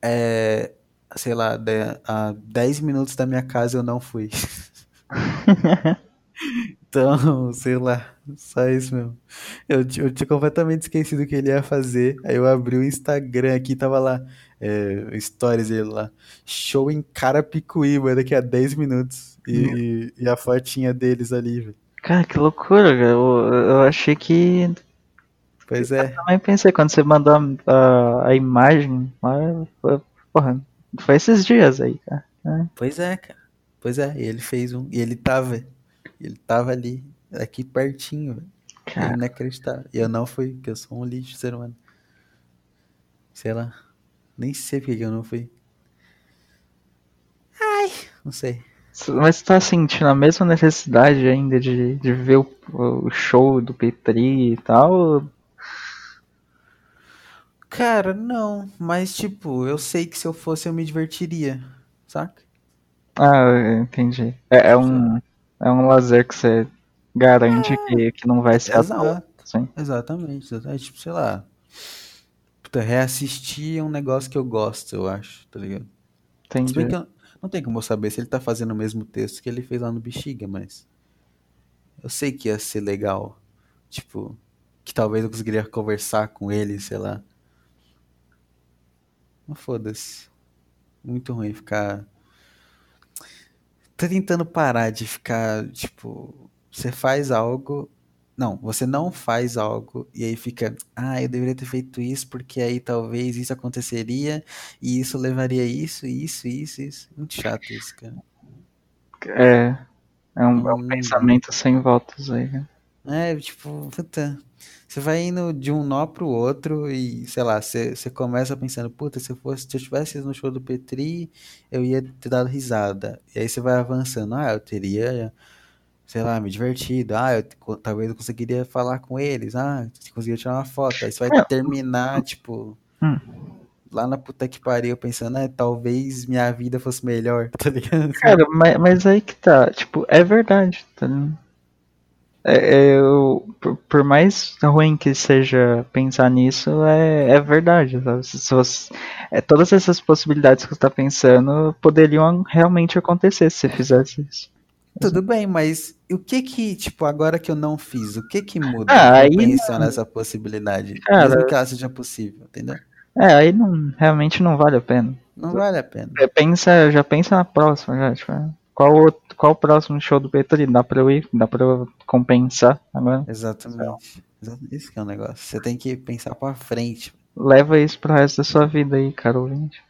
é, sei lá, de- a 10 minutos da minha casa eu não fui. <laughs> Então, sei lá, só isso mesmo. Eu, eu tinha completamente esquecido o que ele ia fazer. Aí eu abri o Instagram aqui, tava lá, é, stories dele lá. Show em Carapicuíba daqui a 10 minutos. E, e, e a fotinha deles ali, velho. Cara, que loucura, cara. Eu, eu achei que. Pois é. Também pensei, quando você mandou a, a, a imagem, porra, foi esses dias aí, cara. Pois é, cara. Pois é, e ele fez um. E ele tava. Ele tava ali, aqui pertinho, velho. É Cara, inacreditável. E eu não fui, porque eu sou um lixo ser humano. Sei lá. Nem sei porque que eu não fui. Ai, não sei. Mas você tá sentindo a mesma necessidade ainda de, de ver o, o show do Petri e tal? Cara, não. Mas, tipo, eu sei que se eu fosse eu me divertiria. Saca? Ah, entendi. É, é um, é um lazer que você garante que, que não vai ser. Exato. Sim, Exatamente. exatamente. Tipo, sei lá. Puta, reassistir é um negócio que eu gosto, eu acho, tá ligado? Se bem entendi. que eu- não tem como eu saber se ele tá fazendo o mesmo texto que ele fez lá no Bexiga, mas. Eu sei que ia ser legal. Tipo, que talvez eu conseguiria conversar com ele, sei lá. Mas foda-se. Muito ruim ficar. Tô tentando parar de ficar, tipo, você faz algo. Não, você não faz algo e aí fica, ah, eu deveria ter feito isso porque aí talvez isso aconteceria e isso levaria a isso, isso, isso, isso. Muito chato isso, cara. É, É um, é um pensamento sem voltas aí. Né? É, tipo, puta. Você vai indo de um nó pro outro e, sei lá, você, você começa pensando, puta, se eu fosse, se eu tivesse no show do Petri, eu ia ter dado risada. E aí você vai avançando, ah, eu teria, sei lá, me divertido, ah, eu, talvez eu conseguiria falar com eles, ah, você conseguiria tirar uma foto. Aí você vai terminar, tipo, hum. lá na puta que pariu, pensando, ah, talvez minha vida fosse melhor, <laughs> tá ligado? Cara, mas, mas aí que tá, tipo, é verdade, tá ligado? É, é, eu, por, por, mais ruim que seja pensar nisso, é, é verdade. Se você, é, todas essas possibilidades que você está pensando poderiam realmente acontecer se você fizesse isso. Tudo bem, mas o que que, tipo, agora que eu não fiz, o que que muda ah, aí pensar não... nessa possibilidade? Cara, mesmo que ela seja possível, entendeu? É, aí não, realmente não vale a pena. Não vale a pena. Pensa, já pensa na próxima, já, tipo, qual, qual o próximo show do Petri? Dá pra eu ir? Dá pra eu compensar agora? Exatamente. Isso que é o um negócio. Você tem que pensar pra frente. Leva isso pro resto da sua vida aí, caro ouvinte.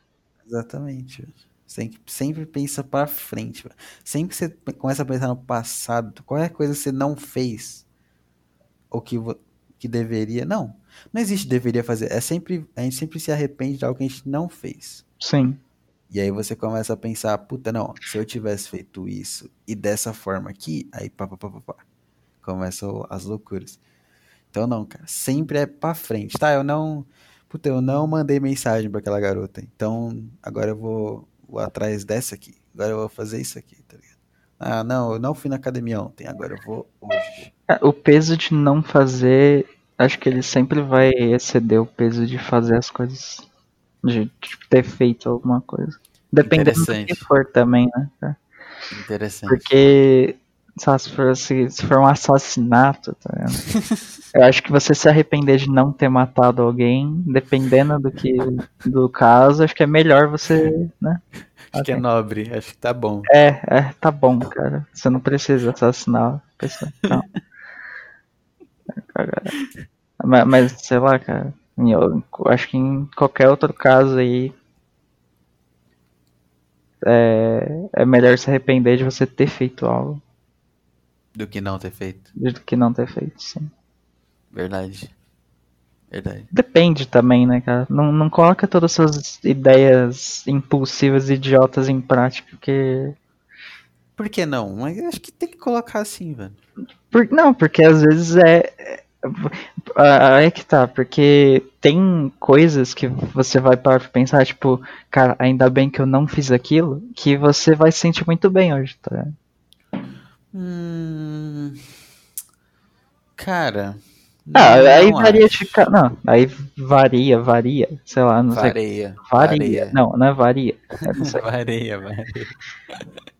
Exatamente. Você sempre pensa pra frente. Sempre que você começa a pensar no passado, qualquer coisa que você não fez, ou que, que deveria. Não. Não existe deveria fazer. É sempre. A gente sempre se arrepende de algo que a gente não fez. Sim. E aí você começa a pensar, puta, não, se eu tivesse feito isso e dessa forma aqui, aí pá, pá, pá, pá, pá. Começam as loucuras. Então não, cara, sempre é pra frente, tá? Eu não, puta, eu não mandei mensagem para aquela garota. Então agora eu vou, vou atrás dessa aqui. Agora eu vou fazer isso aqui, tá ligado? Ah, não, eu não fui na academia ontem, agora eu vou hoje. É, o peso de não fazer, acho que ele sempre vai exceder o peso de fazer as coisas de tipo, ter feito alguma coisa. Dependendo do que for também, né? Interessante. Porque se for, se, se, for um assassinato, tá <laughs> eu acho que você se arrepender de não ter matado alguém, dependendo do que do caso, acho que é melhor você, né? Acho que é nobre, acho que tá bom. É, é, tá bom, cara. Você não precisa assassinar a pessoa. Não. mas, mas, sei lá, cara. Eu acho que em qualquer outro caso aí é, é melhor se arrepender de você ter feito algo. Do que não ter feito. Do que não ter feito, sim. Verdade. Verdade. Depende também, né, cara? Não, não coloca todas as suas ideias impulsivas e idiotas em prática, porque. Por que não? Mas acho que tem que colocar assim, velho. Por, não, porque às vezes é, Aí é que tá, porque tem coisas que você vai para pensar, tipo, cara, ainda bem que eu não fiz aquilo, que você vai se sentir muito bem hoje, tá? Hum... Cara. Ah, aí varia de. Não, aí varia, varia. Sei lá, não varia, sei. Varia. Varia. Não, não é varia. É, <laughs> varia, varia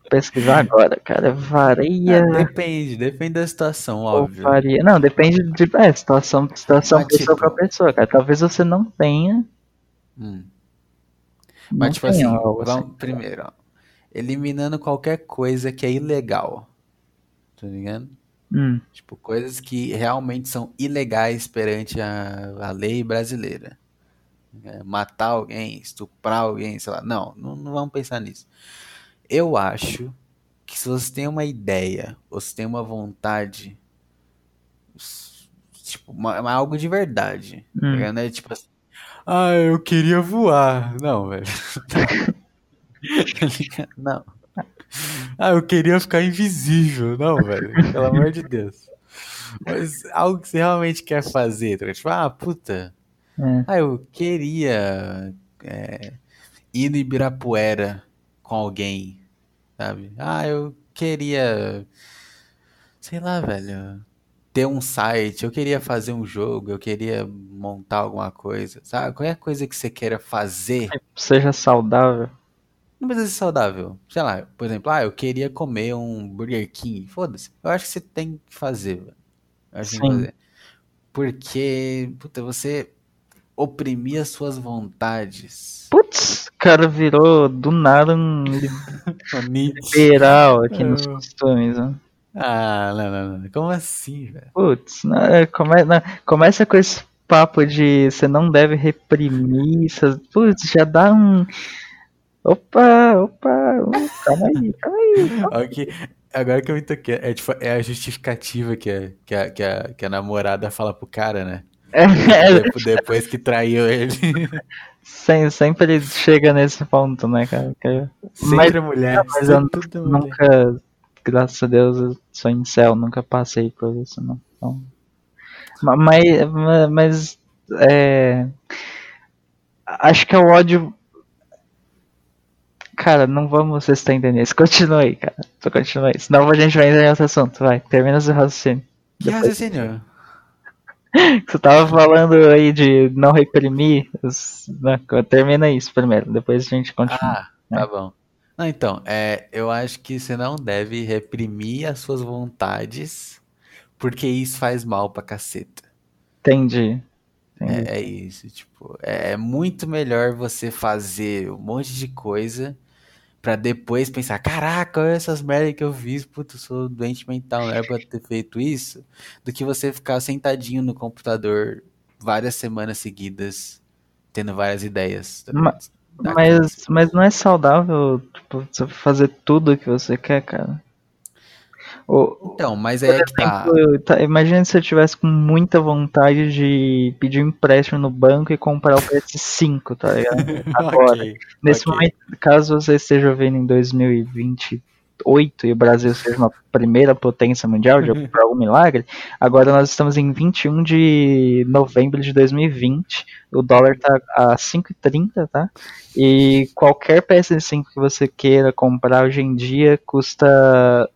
pesquisar agora, cara. Varia. Ah, depende, depende da situação, óbvio. Varia. Não, depende de é, situação, situação pessoa tipo... pra pessoa, cara. Talvez você não tenha. Hum. Mas, não tipo assim, vamos assim. primeiro, ó, eliminando qualquer coisa que é ilegal. Tá ligado? Hum. Tipo, coisas que realmente são ilegais perante a, a lei brasileira. É, matar alguém, estuprar alguém, sei lá. Não, não, não vamos pensar nisso. Eu acho que se você tem uma ideia, ou se tem uma vontade, tipo, uma, uma algo de verdade, hum. tá né? Tipo assim, ah, eu queria voar. Não, velho. <laughs> Não. <laughs> <laughs> Ah, eu queria ficar invisível. Não, velho. Pelo amor de Deus. Mas algo que você realmente quer fazer, tá? Tipo, ah, puta. É. Ah, eu queria é, ir no Ibirapuera com alguém sabe? Ah, eu queria, sei lá, velho, ter um site, eu queria fazer um jogo, eu queria montar alguma coisa, sabe? Qualquer coisa que você queira fazer. Seja saudável. Não precisa ser saudável. Sei lá, por exemplo, ah, eu queria comer um Burger King. Foda-se. Eu acho que você tem que fazer, velho. Eu acho que tem que fazer. Porque, puta, você oprimir as suas vontades. Putz, o cara virou do nada um <laughs> liberal aqui nos é. costumes, né? Ah, não, não, não. Como assim, velho? Putz, né, come, não, começa com esse papo de você não deve reprimir. Putz, já dá um. Opa, opa, calma aí, calma aí. Calma okay. Agora que eu me toquei, é, tipo, é a justificativa que a, que, a, que, a, que a namorada fala pro cara, né? É, Depois, depois que traiu ele. sem- sempre chega nesse ponto, né, cara? Que- Sempre a mulher. mas eu tudo mulher. nunca, graças a Deus, eu sou em céu, nunca passei por isso, não. Então, ma- mas, ma- mas é, acho que é o ódio. Cara, não vamos estender nisso. Continue aí, cara. Tu continua aí. Senão a gente vai entrar em outro assunto. Vai, termina seu raciocínio. Que raciocínio? <laughs> Você tava falando aí de não reprimir. os- né? Termina isso primeiro, depois a gente continua. Ah, tá bom. Não, então, é, eu acho que você não deve reprimir as suas vontades, porque isso faz mal pra caceta. Entendi. Entendi. É, é isso, tipo, é, é muito melhor você fazer um monte de coisa pra depois pensar, caraca, olha essas merdas que eu fiz, puta, eu sou doente mental, não era pra ter feito isso, do que você ficar sentadinho no computador várias semanas seguidas, tendo várias ideias. Mas, mas não é saudável, tipo, você fazer tudo o que você quer, cara. Então, mas é que tá. tá, imagina se eu tivesse com muita vontade de pedir um empréstimo no banco e comprar o PS5, tá ligado? <laughs> Agora. Ok, Nesse ok. momento, caso você esteja vendo em 2028 e o Brasil seja uma primeira potência mundial, de, <laughs> por algum milagre, agora nós estamos em 21 de novembro de 2020, o dólar tá a 5,30, tá? E qualquer PS5 que você queira comprar hoje em dia custa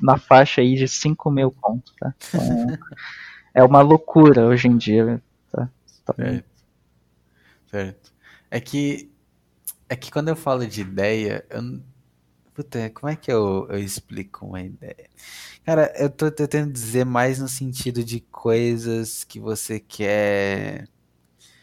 na faixa aí de 5 mil conto, tá? Então, <laughs> é uma loucura hoje em dia, tá? Tá- Certo. Certo. É que, é que quando eu falo de ideia, eu, puta, como é que eu, eu explico uma ideia? Cara, eu tô tentando dizer mais no sentido de coisas que você quer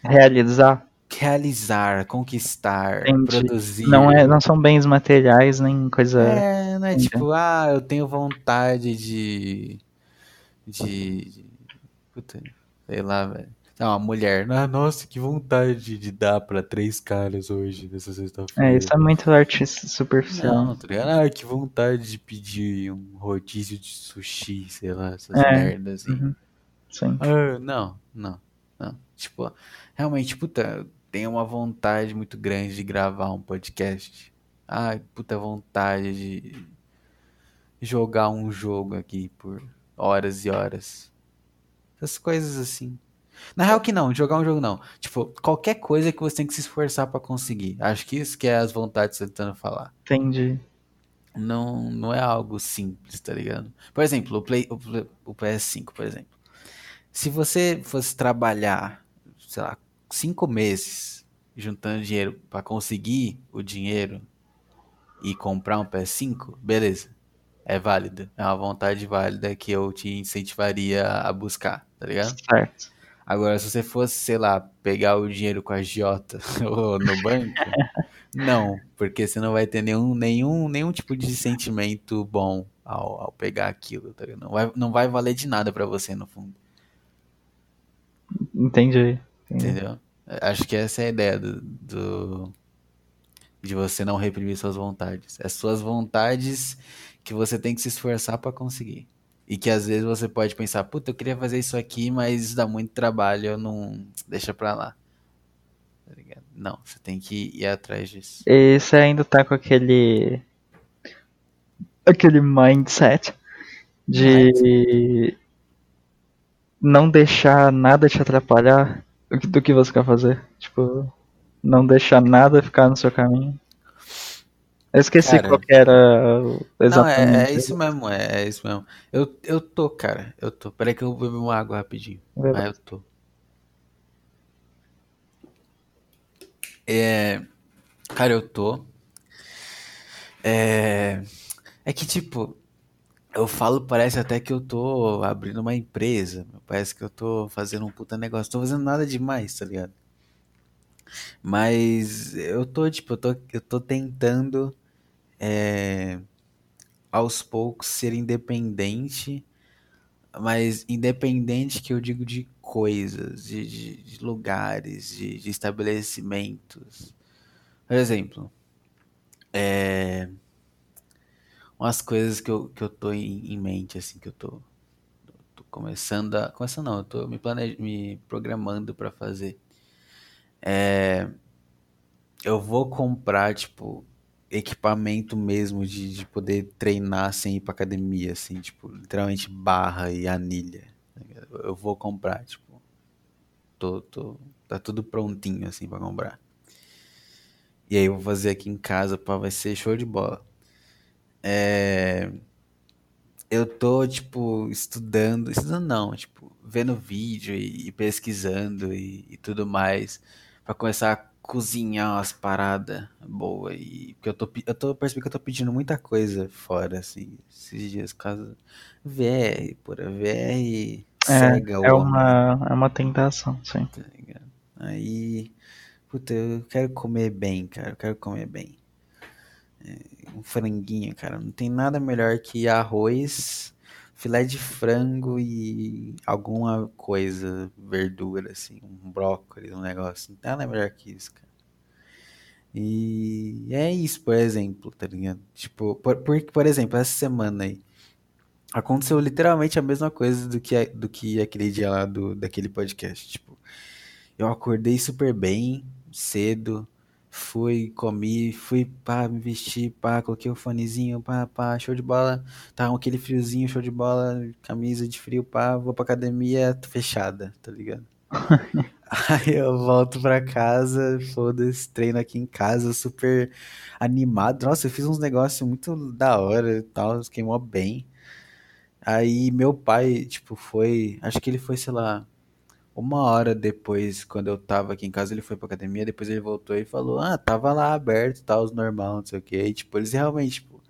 Realizar realizar, conquistar, Entendi. produzir. Não, é, não são bens materiais nem coisa. É, não é Entendi. tipo, ah, eu tenho vontade de. De. Puta, sei lá, velho. Não, uma mulher. Ah, nossa, que vontade de dar pra três caras hoje, nessa sexta-feira. É, isso é muito artista superficial. Não, tá ligado? Ah, que vontade de pedir um rodízio de sushi, sei lá, essas É, merdas assim. Uhum. Sim. Ah, não, não, não. Tipo, realmente, puta, tenho uma vontade muito grande de gravar um podcast. Ai, puta vontade de jogar um jogo aqui por horas e horas. Essas coisas assim. Na real que não, jogar um jogo não. Tipo, qualquer coisa que você tem que se esforçar pra conseguir. Acho que isso que é as vontades que eu tô tentando falar. Entendi. Não, não é algo simples, tá ligado? Por exemplo, o, Play, o, o PS5, por exemplo. Se você fosse trabalhar, sei lá, cinco meses juntando dinheiro pra conseguir o dinheiro e comprar um PS5, beleza. É válido. É uma vontade válida que eu te incentivaria a buscar, tá ligado? Certo. Agora, se você fosse, sei lá, pegar o dinheiro com a agiota <laughs> ou no banco, <laughs> não, porque você não vai ter nenhum, nenhum, nenhum tipo de sentimento bom ao, ao pegar aquilo, tá ligado? Não vai, não vai valer de nada pra você, no fundo, Entendi. Entendeu? Acho que essa é a ideia do, do- de você não reprimir suas vontades. É suas vontades que você tem que se esforçar pra conseguir. E que às vezes você pode pensar, puta, eu queria fazer isso aqui, mas isso dá muito trabalho, eu não. Deixa pra lá. Tá? Não, você tem que ir atrás disso. E você ainda tá com aquele. aquele mindset de não deixar nada te atrapalhar do que- você quer fazer. Tipo, não deixar nada ficar no seu caminho. Eu esqueci Cara, qual que era o- Não, exatamente. é, é isso mesmo, é, é isso mesmo. Eu, eu tô, cara, eu tô. Peraí que eu vou beber uma água rapidinho. Mas eu tô. É. Cara, eu tô. É. É que, tipo, eu falo, parece até que eu tô abrindo uma empresa. Parece que eu tô fazendo um puta negócio. Tô fazendo nada demais, tá ligado? Mas eu tô, tipo, eu tô, eu tô tentando, é, aos poucos, ser independente. Mas independente que eu digo de coisas, de, de- de lugares, de, de estabelecimentos. Por exemplo, é, umas coisas que eu, que eu tô em, em mente, assim, que eu tô, tô começando a. Começando não, eu tô me, plane... me programando pra fazer. É, eu vou comprar, tipo, equipamento mesmo de, de poder treinar sem ir pra academia, assim, tipo, literalmente barra e anilha. tá? Eu vou comprar, tipo, tô, tô, tá tudo prontinho, assim, pra comprar. E aí eu vou fazer aqui em casa, pá, vai ser show de bola. É, eu tô, tipo, estudando, estudando não, tipo, vendo vídeo e, e pesquisando e, e tudo mais, pra começar a cozinhar umas paradas boas. E, porque eu tô, eu tô percebendo que eu tô pedindo muita coisa fora, assim, esses dias, caso VR, pura VR cega o É, é uma, é uma tentação, sim. tá? Aí, puta, eu quero comer bem, cara, eu quero comer bem. Um franguinho, cara. Não tem nada melhor que arroz, filé de frango e alguma coisa, verdura, assim, um brócolis, um negócio. Não tem nada melhor que isso, cara. E é isso, por exemplo, tá ligado? Tipo, por, por, por exemplo, essa semana aí, aconteceu literalmente a mesma coisa do que, do que aquele dia lá do, daquele podcast. Tipo, eu acordei super bem, cedo, fui, comi, fui, pá, me vesti, pá, coloquei o fonezinho, pá, pá, show de bola. Tava aquele friozinho, show de bola, camisa de frio, pá, vou pra academia fechada, tá ligado? <laughs> Aí eu volto pra casa, foda-se, treino aqui em casa, super animado. Nossa, eu fiz uns negócios muito da hora e tal, fiquei mó bem. Aí meu pai, tipo, foi, acho que ele foi, sei lá, uma hora depois, quando eu tava aqui em casa, ele foi pra academia, depois ele voltou e falou, ah, tava lá aberto, tal, os normal, não sei o que. E, tipo, eles realmente, tipo,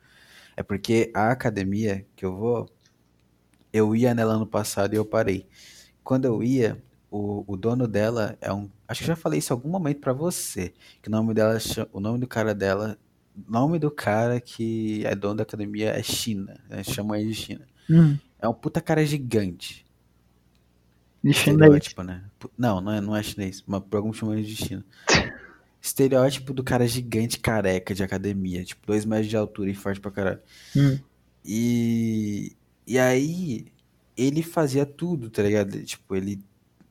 é porque a academia que eu vou, eu ia nela ano passado e eu parei. Quando eu ia, o, o dono dela é um, acho que eu já falei isso em algum momento pra você, que o nome dela, o nome do cara dela, o nome do cara que é dono da academia é China, né? Chamam ele de China. Hum, É um puta cara gigante. De chinês. Estereótipo, né? Não, não é, não é chinês, mas por algum chamam de China. <laughs> Estereótipo do cara gigante careca de academia, tipo, dois metros de altura e forte pra caralho. Hum, E, e aí, ele fazia tudo, tá ligado? Tipo, ele,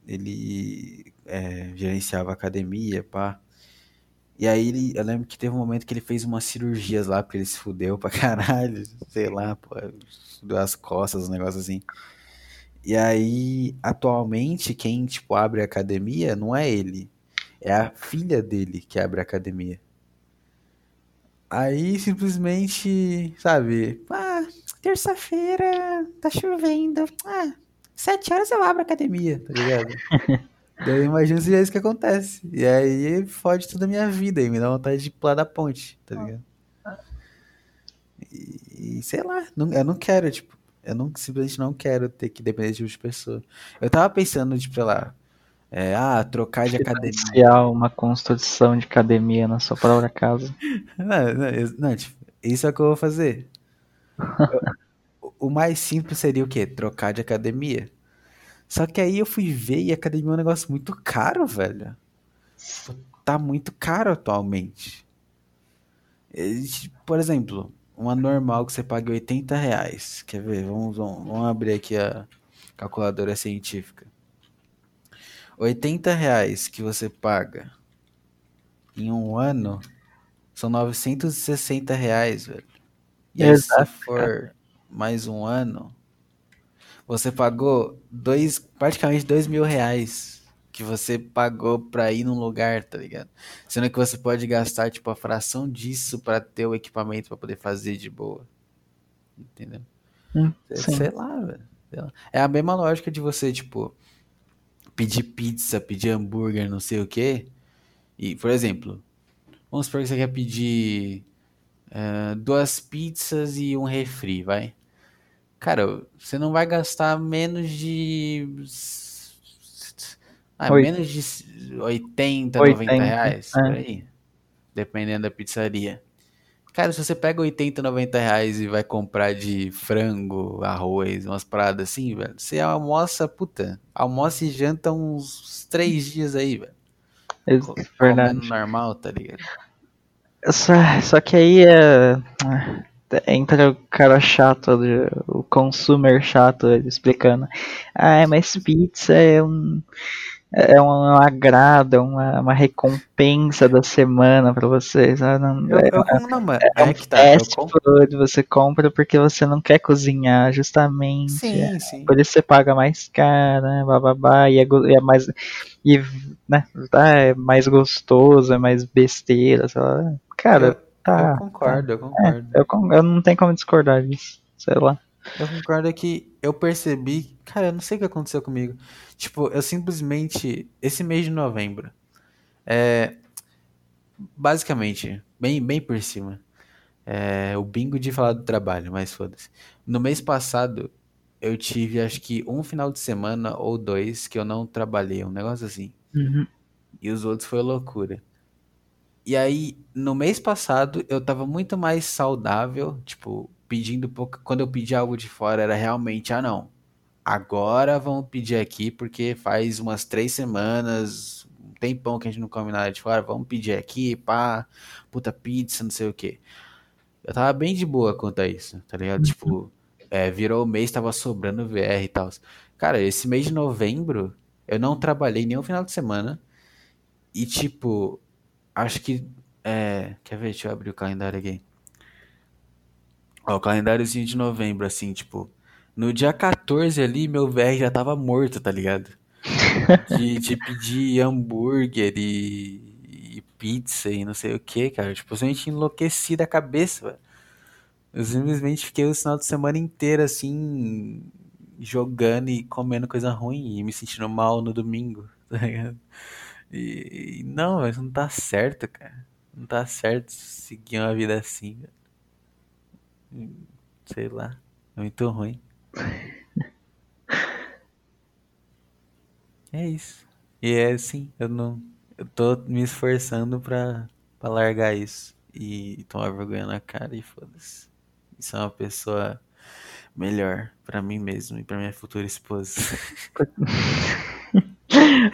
ele é, gerenciava a academia, pá. E aí, ele, eu lembro que teve um momento que ele fez umas cirurgias lá, porque ele se fudeu pra caralho, <laughs> sei lá, pô, as costas, um negócio assim. E aí, atualmente, quem, tipo, abre a academia não é ele. É a filha dele que abre a academia. Aí, simplesmente, sabe? Ah, terça-feira, tá chovendo. Ah, sete horas eu abro a academia, tá ligado? <laughs> Daí eu imagino se é isso que acontece. E aí, fode toda a minha vida e me dá vontade de pular da ponte, tá ligado? E, sei lá, não- eu não quero, tipo, eu não, simplesmente não quero ter que depender de outra pessoa. Eu tava pensando, tipo, sei lá, é, ah, trocar de academia. uma construção de academia na sua própria casa. <laughs> Não, não, não, tipo, isso é o que eu vou fazer. O o mais simples seria o quê? Trocar de academia. Só que aí eu fui ver e academia é um negócio muito caro, velho. Tá muito caro atualmente. Por exemplo, uma normal que você paga 80 reais. Quer ver? Vamos, vamos, vamos abrir aqui a calculadora científica. 80 reais que você paga em um ano são 960 reais, velho. E aí, se for mais um ano, você pagou dois, praticamente dois mil reais que você pagou pra ir num lugar, tá ligado? Sendo que você pode gastar, tipo, a fração disso pra ter o equipamento pra poder fazer de boa. Entendeu? Hum, Sei- sim. Sei lá, velho. É a mesma lógica de você, tipo, pedir pizza, pedir hambúrguer, não sei o quê. E, por exemplo, vamos supor que você quer pedir eh, duas pizzas e um refri, vai. Cara, você não vai gastar menos de. Ah, Oi- menos de 80, 90 80, reais, é. por aí. Dependendo da pizzaria. Cara, se você pega 80, 90 reais e vai comprar de frango, arroz, umas paradas assim, velho, você almoça, puta, almoça e janta uns três dias aí, velho. Co- Verdade. Normal, tá ligado? Só, só que aí é. entra o cara chato, o consumer chato, explicando. Ah, mas pizza é um é um, agrado, é uma, uma recompensa da semana pra vocês. Ah, não, Eu, é, eu, não, mano, é um é que tá. Fast food, você compra porque você não quer cozinhar, justamente. Sim, sim. Por isso você paga mais caro, né? Bababá, e é, e é mais. E, né, tá, é mais gostoso, é mais besteira, sei lá. Cara, Eu- tá. eu concordo, eu concordo. Eu, eu não tenho como discordar disso. Sei lá. Eu concordo que eu percebi, cara, eu não sei o que aconteceu comigo. Tipo, eu simplesmente, esse mês de novembro, é, basicamente, bem, bem por cima, é o bingo de falar do trabalho, mas foda-se. No mês passado, eu tive acho que um final de semana ou dois que eu não trabalhei, um negócio assim. E os outros foi loucura. E aí, no mês passado, eu tava muito mais saudável, tipo, pedindo pouco. Quando eu pedi algo de fora, era realmente, ah, não. Agora vamos pedir aqui, porque faz umas três semanas, um tempão que a gente não come nada de fora, vamos pedir aqui, pá, puta pizza, não sei o quê. Eu tava bem de boa quanto a isso, tá ligado? Tipo, é, virou o mês, tava sobrando VR e tal. Cara, esse mês de novembro, eu não trabalhei nenhum final de semana. E, tipo, acho que. É, quer ver? Deixa eu abrir o calendário aqui. Ó, o calendáriozinho de novembro, assim, tipo. No dia 14 ali, meu VR já tava morto, tá ligado? De, de pedir hambúrguer e, e pizza e não sei o que, cara. Tipo, eu simplesmente enlouqueci da cabeça, velho. Eu simplesmente fiquei o final de semana inteiro, assim, jogando e comendo coisa ruim e me sentindo mal no domingo, <laughs> tá ligado? E, e não, mas não tá certo, cara. Não tá certo seguir uma vida assim, velho. Sei lá. É muito ruim. É isso. E é assim, eu não. Eu tô me esforçando pra, pra largar isso. E tomar vergonha na cara e foda-se. E ser uma pessoa melhor pra mim mesmo e pra minha futura esposa. <laughs>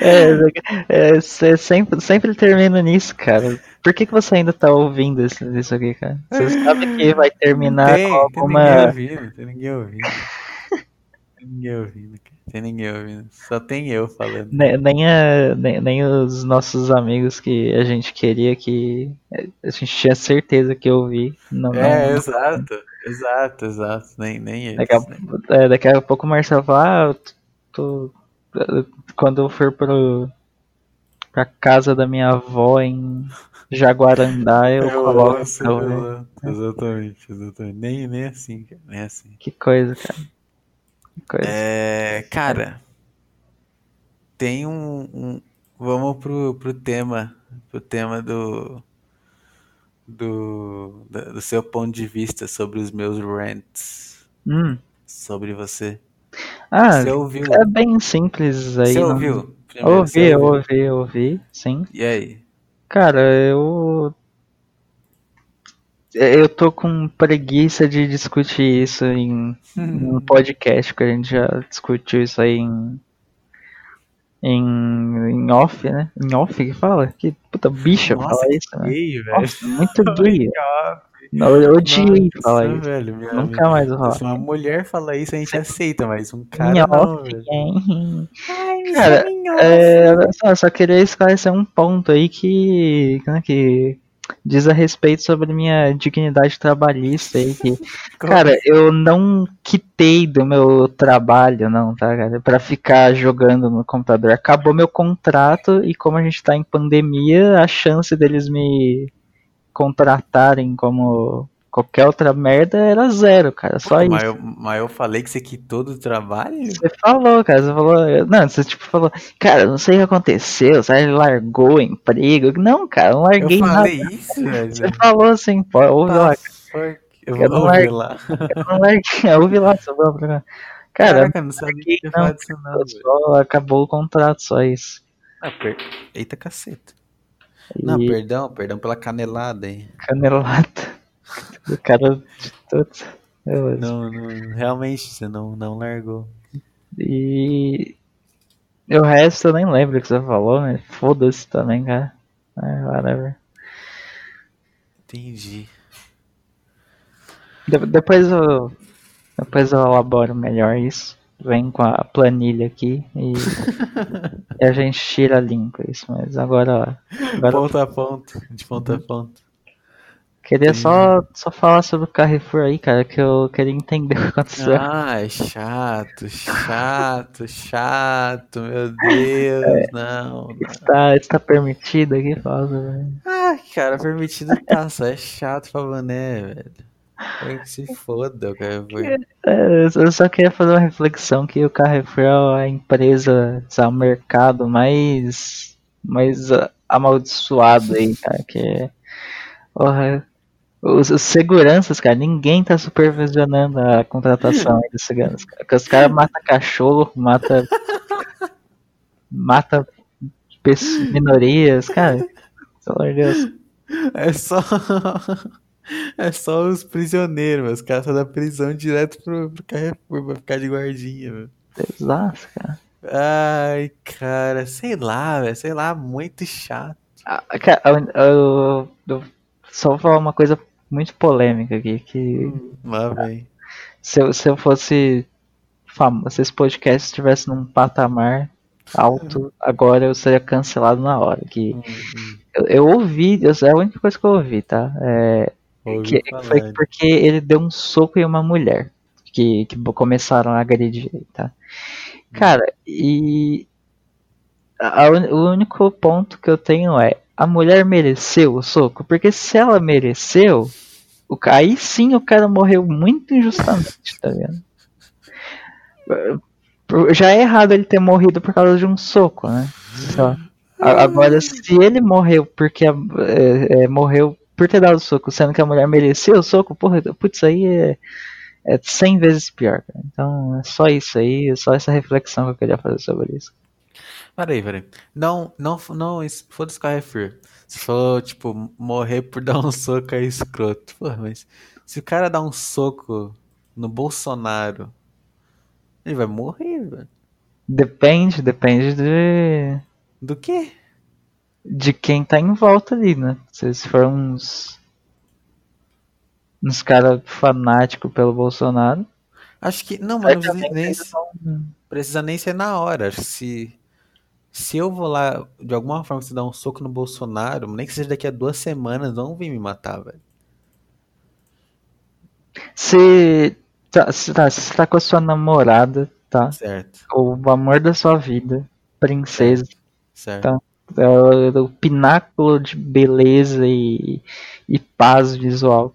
É, é, você sempre, sempre termina nisso, cara. Por que, que você ainda tá ouvindo isso, isso aqui, cara? Você sabe que vai terminar tem, com tem alguma. ninguém ouvindo, tem ninguém ouvindo. tem ninguém ouvindo, cara. Tem ninguém ouvindo. Só tem eu falando. Nem, nem, a- nem, nem os nossos amigos que a gente queria que. A gente tinha certeza que eu ouvi. Não, É, não, exato, exato, exato. Nem, nem eles. Daqui a, né? é, daqui a pouco o Marcelo fala, ah, eu tô, quando eu for pro, pra casa da minha avó em Jaguarandá, eu, Eu coloco. eu- eu- exatamente, exatamente. Nem, nem assim, cara. Nem assim. Que coisa, cara. Que coisa. É, cara, tem um, um- vamos pro, pro tema, pro tema do, do, do seu ponto de vista sobre os meus rants, Hum. sobre você. Ah, Você ouviu? é bem simples aí. Você não- ouviu? Primeiro, Ouvi, você ouviu? ouvi, ouvi, sim. E aí? Cara, eu. Eu tô com preguiça de discutir isso em um <laughs> podcast, porque a gente já discutiu isso aí em. Em, em off, né? Em off que fala? Que puta bicha Nossa, fala isso, né? gay. Nossa, muito <laughs> gay. Não, eu odiei Nossa, falar isso. velho, minha- Nunca minha- mais falar. Se uma mulher fala isso, a gente aceita, mas um cara Em não, velho. hein? Cara, é, eu só, só queria esclarecer um ponto aí que, né, que diz a respeito sobre minha dignidade trabalhista aí, que, <laughs> cara, eu não quitei do meu trabalho, não, tá, cara, pra ficar jogando no computador. Acabou meu contrato e como a gente tá em pandemia, a chance deles me contratarem como qualquer outra merda era zero, cara, só isso. mas, eu, mas eu falei que você quitou do trabalho? Você falou, cara, você falou. Não, você tipo falou, cara, não sei o que aconteceu, você largou o emprego. Não, cara, eu não Eu larguei nada. falei isso, velho. Você falou assim, pô, ouve lá, fuck. Eu Eu não vou ouvir largo. lá. eu não larguei, <laughs> ouve lá, seu programa. Cara, Caraca, eu não sabia que não, não, velho. acabou o contrato, só isso. Ah, per... Eita caceta. E Não, perdão, perdão pela canelada aí. canelada. <laughs> O cara de. Beleza. Não, não, realmente, você não, não largou. E. e o resto eu nem lembro o que você falou, né? Foda-se também, cara. É, whatever. Entendi. De- depois eu. Depois eu elaboro melhor isso. Vem com a planilha aqui e, <laughs> e a gente tira limpo isso, mas agora, agora Ponto a ponto, de ponto Uhum. a ponto. queria só, só falar sobre o Carrefour aí, cara, que eu queria entender <laughs> o que aconteceu. Ah, é chato, chato, chato, meu Deus, não. não. Está, está permitido aqui, fala, velho. Ah, cara, permitido tá, só é chato pra mané, velho. É que se foda, o cara foi. É, eu só queria fazer uma reflexão que o Carrefour é a empresa, sabe, o mercado mais, mais amaldiçoado aí, cara, que é, porra, os, os seguranças, cara, ninguém tá supervisionando a contratação aí dos seguranças, cara, os caras matam cachorro, mata <laughs> mata pessoas, minorias, cara, pelo amor de Deus. É só. <laughs> É só os prisioneiros, os caras saem da prisão direto pro, pro Carrefour pra ficar de guardinha, meu. Exato, cara. Ai, cara, sei lá, velho, sei lá, muito chato. Ah, Cara, eu, eu- eu só vou falar uma coisa muito polêmica aqui, que Lá vem. se eu, se eu fosse famoso, se esse podcast estivesse num patamar alto, <laughs> agora eu seria cancelado na hora. Que Hum, hum. eu, eu ouvi, eu- é a única coisa que eu ouvi, tá? É, Que foi porque ele deu um soco em uma mulher que, que começaram a agredir tá? Cara, e a- o único ponto que eu tenho é a mulher mereceu o soco? Porque se ela mereceu, o, aí sim o cara morreu muito injustamente, tá vendo? Já é errado ele ter morrido por causa de um soco, né? Só. A- Agora, se ele morreu porque é, é, morreu por ter dado soco, sendo que a mulher mereceu o soco, porra, putz, isso aí é, é 100 vezes pior. Cara. Então, é só isso aí, é só essa reflexão que eu queria fazer sobre isso. Peraí, peraí. Não, não, não, foda-se Carrefour. Você falou, tipo, morrer por <laughs> dar um soco é escroto. Pô, mas se o cara dá um soco no Bolsonaro, ele vai morrer, velho. Depende, depende de, Do quê? De quem tá em volta ali, né? Se, se for uns. uns caras fanáticos pelo Bolsonaro. Acho que. Não, mas não nem, eles vão- precisa nem ser na hora. Se, se eu vou lá, de alguma forma, se dar um soco no Bolsonaro, nem que seja daqui a duas semanas, vão vir me matar, velho. Se tá, se tá, se tá com a sua namorada, tá? Certo, O amor da sua vida, princesa, certo. Tá. É o, o pináculo de beleza e, e paz visual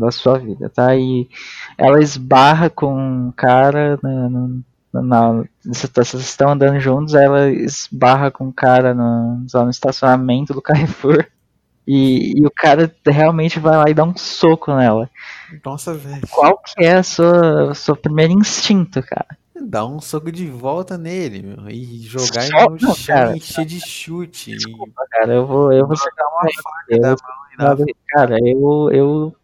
da sua vida, tá? E ela esbarra com um cara na, na- na- vocês estão andando juntos, ela esbarra com um cara no, no estacionamento do Carrefour e, e o cara realmente vai lá e dá um soco nela. Nossa, velho. Qual que é a sua, o seu primeiro instinto, cara? Dá um soco de volta nele, meu. E jogar Só- no chão encher de chute. e Desculpa, cara, eu vou, eu vou dar uma faca da mão e dar Cara, eu, eu,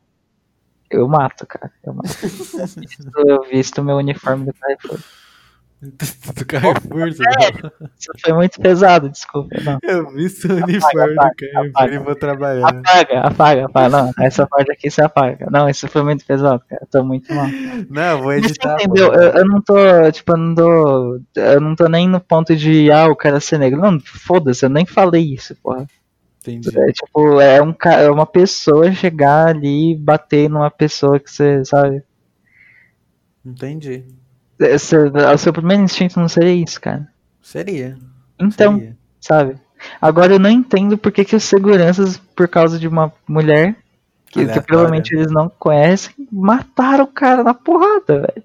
eu mato, cara. Eu mato. <laughs> Eu visto, eu visto meu uniforme do Carrefour. <laughs> do Carrefour, tá Isso foi muito pesado, desculpa. Não. Eu vi seu uniforme do apaga, Carrefour apaga. e vou trabalhar. Apaga, apaga, apaga. Não, essa parte aqui você apaga. Não, isso foi muito pesado, cara. Eu tô muito mal. Não, vou Mas editar. entendeu? pô. Eu, eu não tô, tipo, eu não tô. Eu não tô nem no ponto de, ah, o cara ser negro. Não, foda-se, eu nem falei isso, porra. Entendi. É tipo, é, um, é uma pessoa chegar ali e bater numa pessoa que você, sabe? Entendi. Esse- o seu primeiro instinto não seria isso, cara. Seria. Então, seria. sabe? Agora eu não entendo por que, que os seguranças, por causa de uma mulher que, que provavelmente eles não conhecem, mataram o cara na porrada, velho.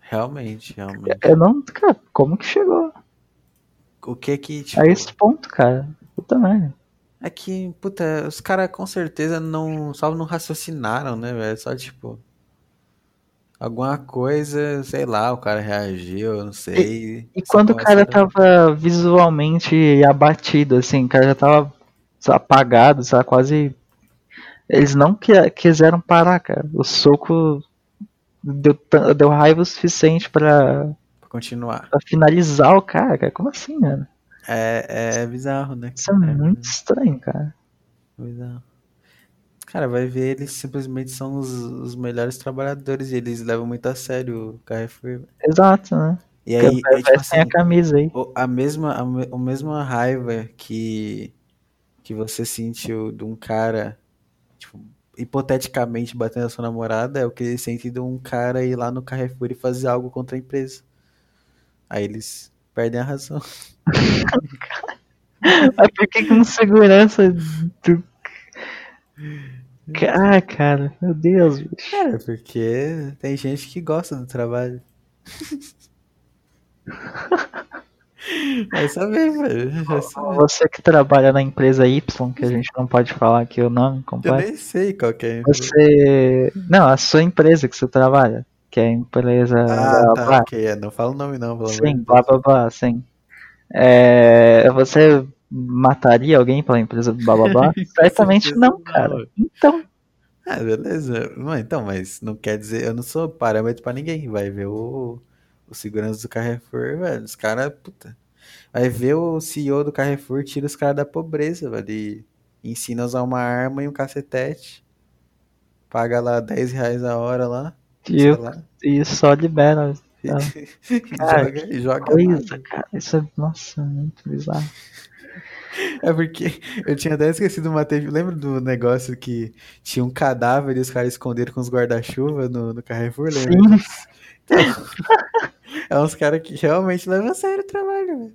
Realmente, realmente. Eu não. Cara, como que chegou O que que, tipo, a esse ponto, cara? Puta merda. é que, puta, os caras com certeza não, só não raciocinaram, né, velho? Só, tipo, alguma coisa, sei lá, o cara reagiu, eu não sei. E Só quando o cara tava visualmente abatido, assim, o cara já tava apagado, lá, quase. Eles não qui- quiseram parar, cara. O soco deu, deu raiva o suficiente pra, Pra continuar. pra finalizar o cara, cara. Como assim, mano? É, é bizarro, né? Isso é muito estranho, cara. bizarro. Cara, vai ver, eles simplesmente são os, os melhores trabalhadores e eles levam muito a sério o Carrefour. Exato, né? E aí, aí, tipo a assim, camisa aí. a mesma, a, a mesma raiva que, que você sentiu de um cara, tipo, hipoteticamente batendo na sua namorada, é o que eles sentem de um cara ir lá no Carrefour e fazer algo contra a empresa. Aí eles perdem a razão. <laughs> Mas por que que um segurança do... Ah, cara, meu Deus, bicho. Cara, porque tem gente que gosta do trabalho. <laughs> Vai saber, velho. Você que trabalha na empresa Y, que a gente não pode falar aqui o nome Eu completo. nem sei qual é. Você. Não, a sua empresa que você trabalha. Que é a empresa. Ah, blá, tá, blá. ok. É, não fala o nome não, pelo Sim, blá blá blá, sim. É, você mataria alguém pela empresa do blá blá blá? <laughs> Certamente não, não. cara. Então, Ah, beleza. Não, então, mas não quer dizer, eu não sou parâmetro pra ninguém. Vai ver o, o segurança do Carrefour, velho. Os caras, puta. Vai ver o CEO do Carrefour, tira os caras da pobreza, velho. E ensina a usar uma arma e um cacetete. Paga lá 10 reais a hora lá. e, Sei eu- lá. e só libera. Ah, e cara, joga, e joga Coisa, nada. cara. Isso é. Nossa, muito bizarro. É porque eu tinha até esquecido uma teve, lembra do negócio que tinha um cadáver e os caras esconderam com os guarda-chuva no, no Carrefour, lembra Sim. disso? <laughs> É uns caras que realmente levam a sério o trabalho,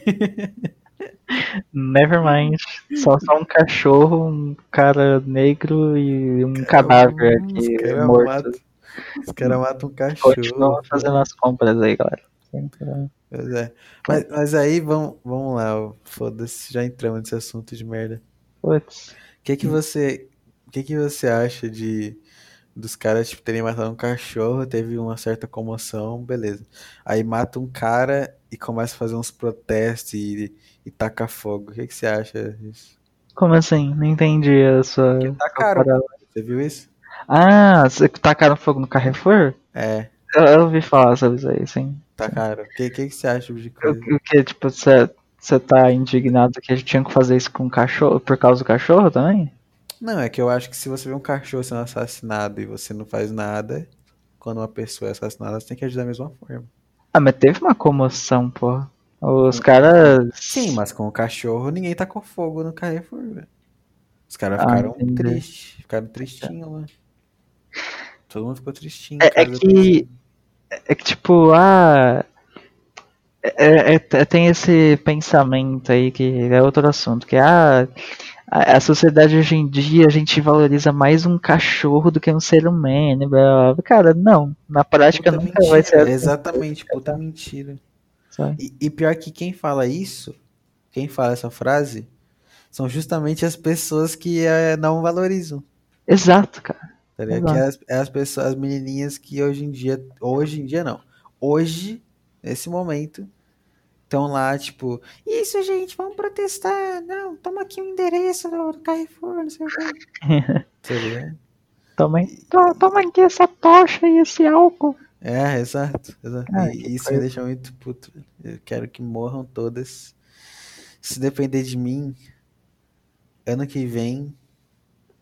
velho. Never mind. Só, só um cachorro, um cara negro e um cadáver Os aqui caras morto. matam, os caras matam um cachorro. Continua fazendo as compras aí, galera. Sempre- Pois é. Mas, mas aí, vamos, vamos lá, foda-se, já entramos nesse assunto de merda. Putz. O que que você, o que que você acha de dos caras tipo, terem matado um cachorro, teve uma certa comoção, beleza. Aí mata um cara e começa a fazer uns protestos e, e taca fogo. O que que você acha disso? Como assim? Não entendi a sua. Tacaram. parada. Você viu isso? Ah, tacaram fogo no Carrefour? É, Eu, eu ouvi falar sobre isso aí, sim. Tacaram. O que, que que você acha de coisa? o que, tipo, você você tá indignado que a gente tinha que fazer isso com o cachorro, por causa do cachorro também? Não, é que eu acho que se você vê um cachorro sendo assassinado e você não faz nada, quando uma pessoa é assassinada, você tem que agir da mesma forma. Ah, mas teve uma comoção, pô. Os caras. Sim, mas com o cachorro ninguém tacou fogo no Carrefour, velho. Os caras Ah, ficaram entendi. tristes, ficaram tristinhos lá. Todo mundo ficou tristinho. É, é cara, que. É que, tipo, ah. é- é- é- tem esse pensamento aí que é outro assunto, que ah, a, a sociedade hoje em dia a gente valoriza mais um cachorro do que um ser humano. blá, blá. Cara, não. Na prática Puta nunca vai ser mentira, assim. exatamente, puta mentira. E, e pior que quem fala isso, quem fala essa frase, são justamente as pessoas que eh, não valorizam. Exato, cara. Tá ligado? Que é as, as pessoas, as menininhas que hoje em dia, hoje em dia não, hoje, nesse momento, estão lá, tipo, isso, gente, vamos protestar, não, toma aqui o endereço do, Carrefour, não sei o que. <laughs> Tá ligado? Toma, to- toma aqui essa tocha e esse álcool. É, exato, exato. Ah, E que isso coisa. me deixa muito puto. Eu quero que morram todas. Se depender de mim, ano que vem,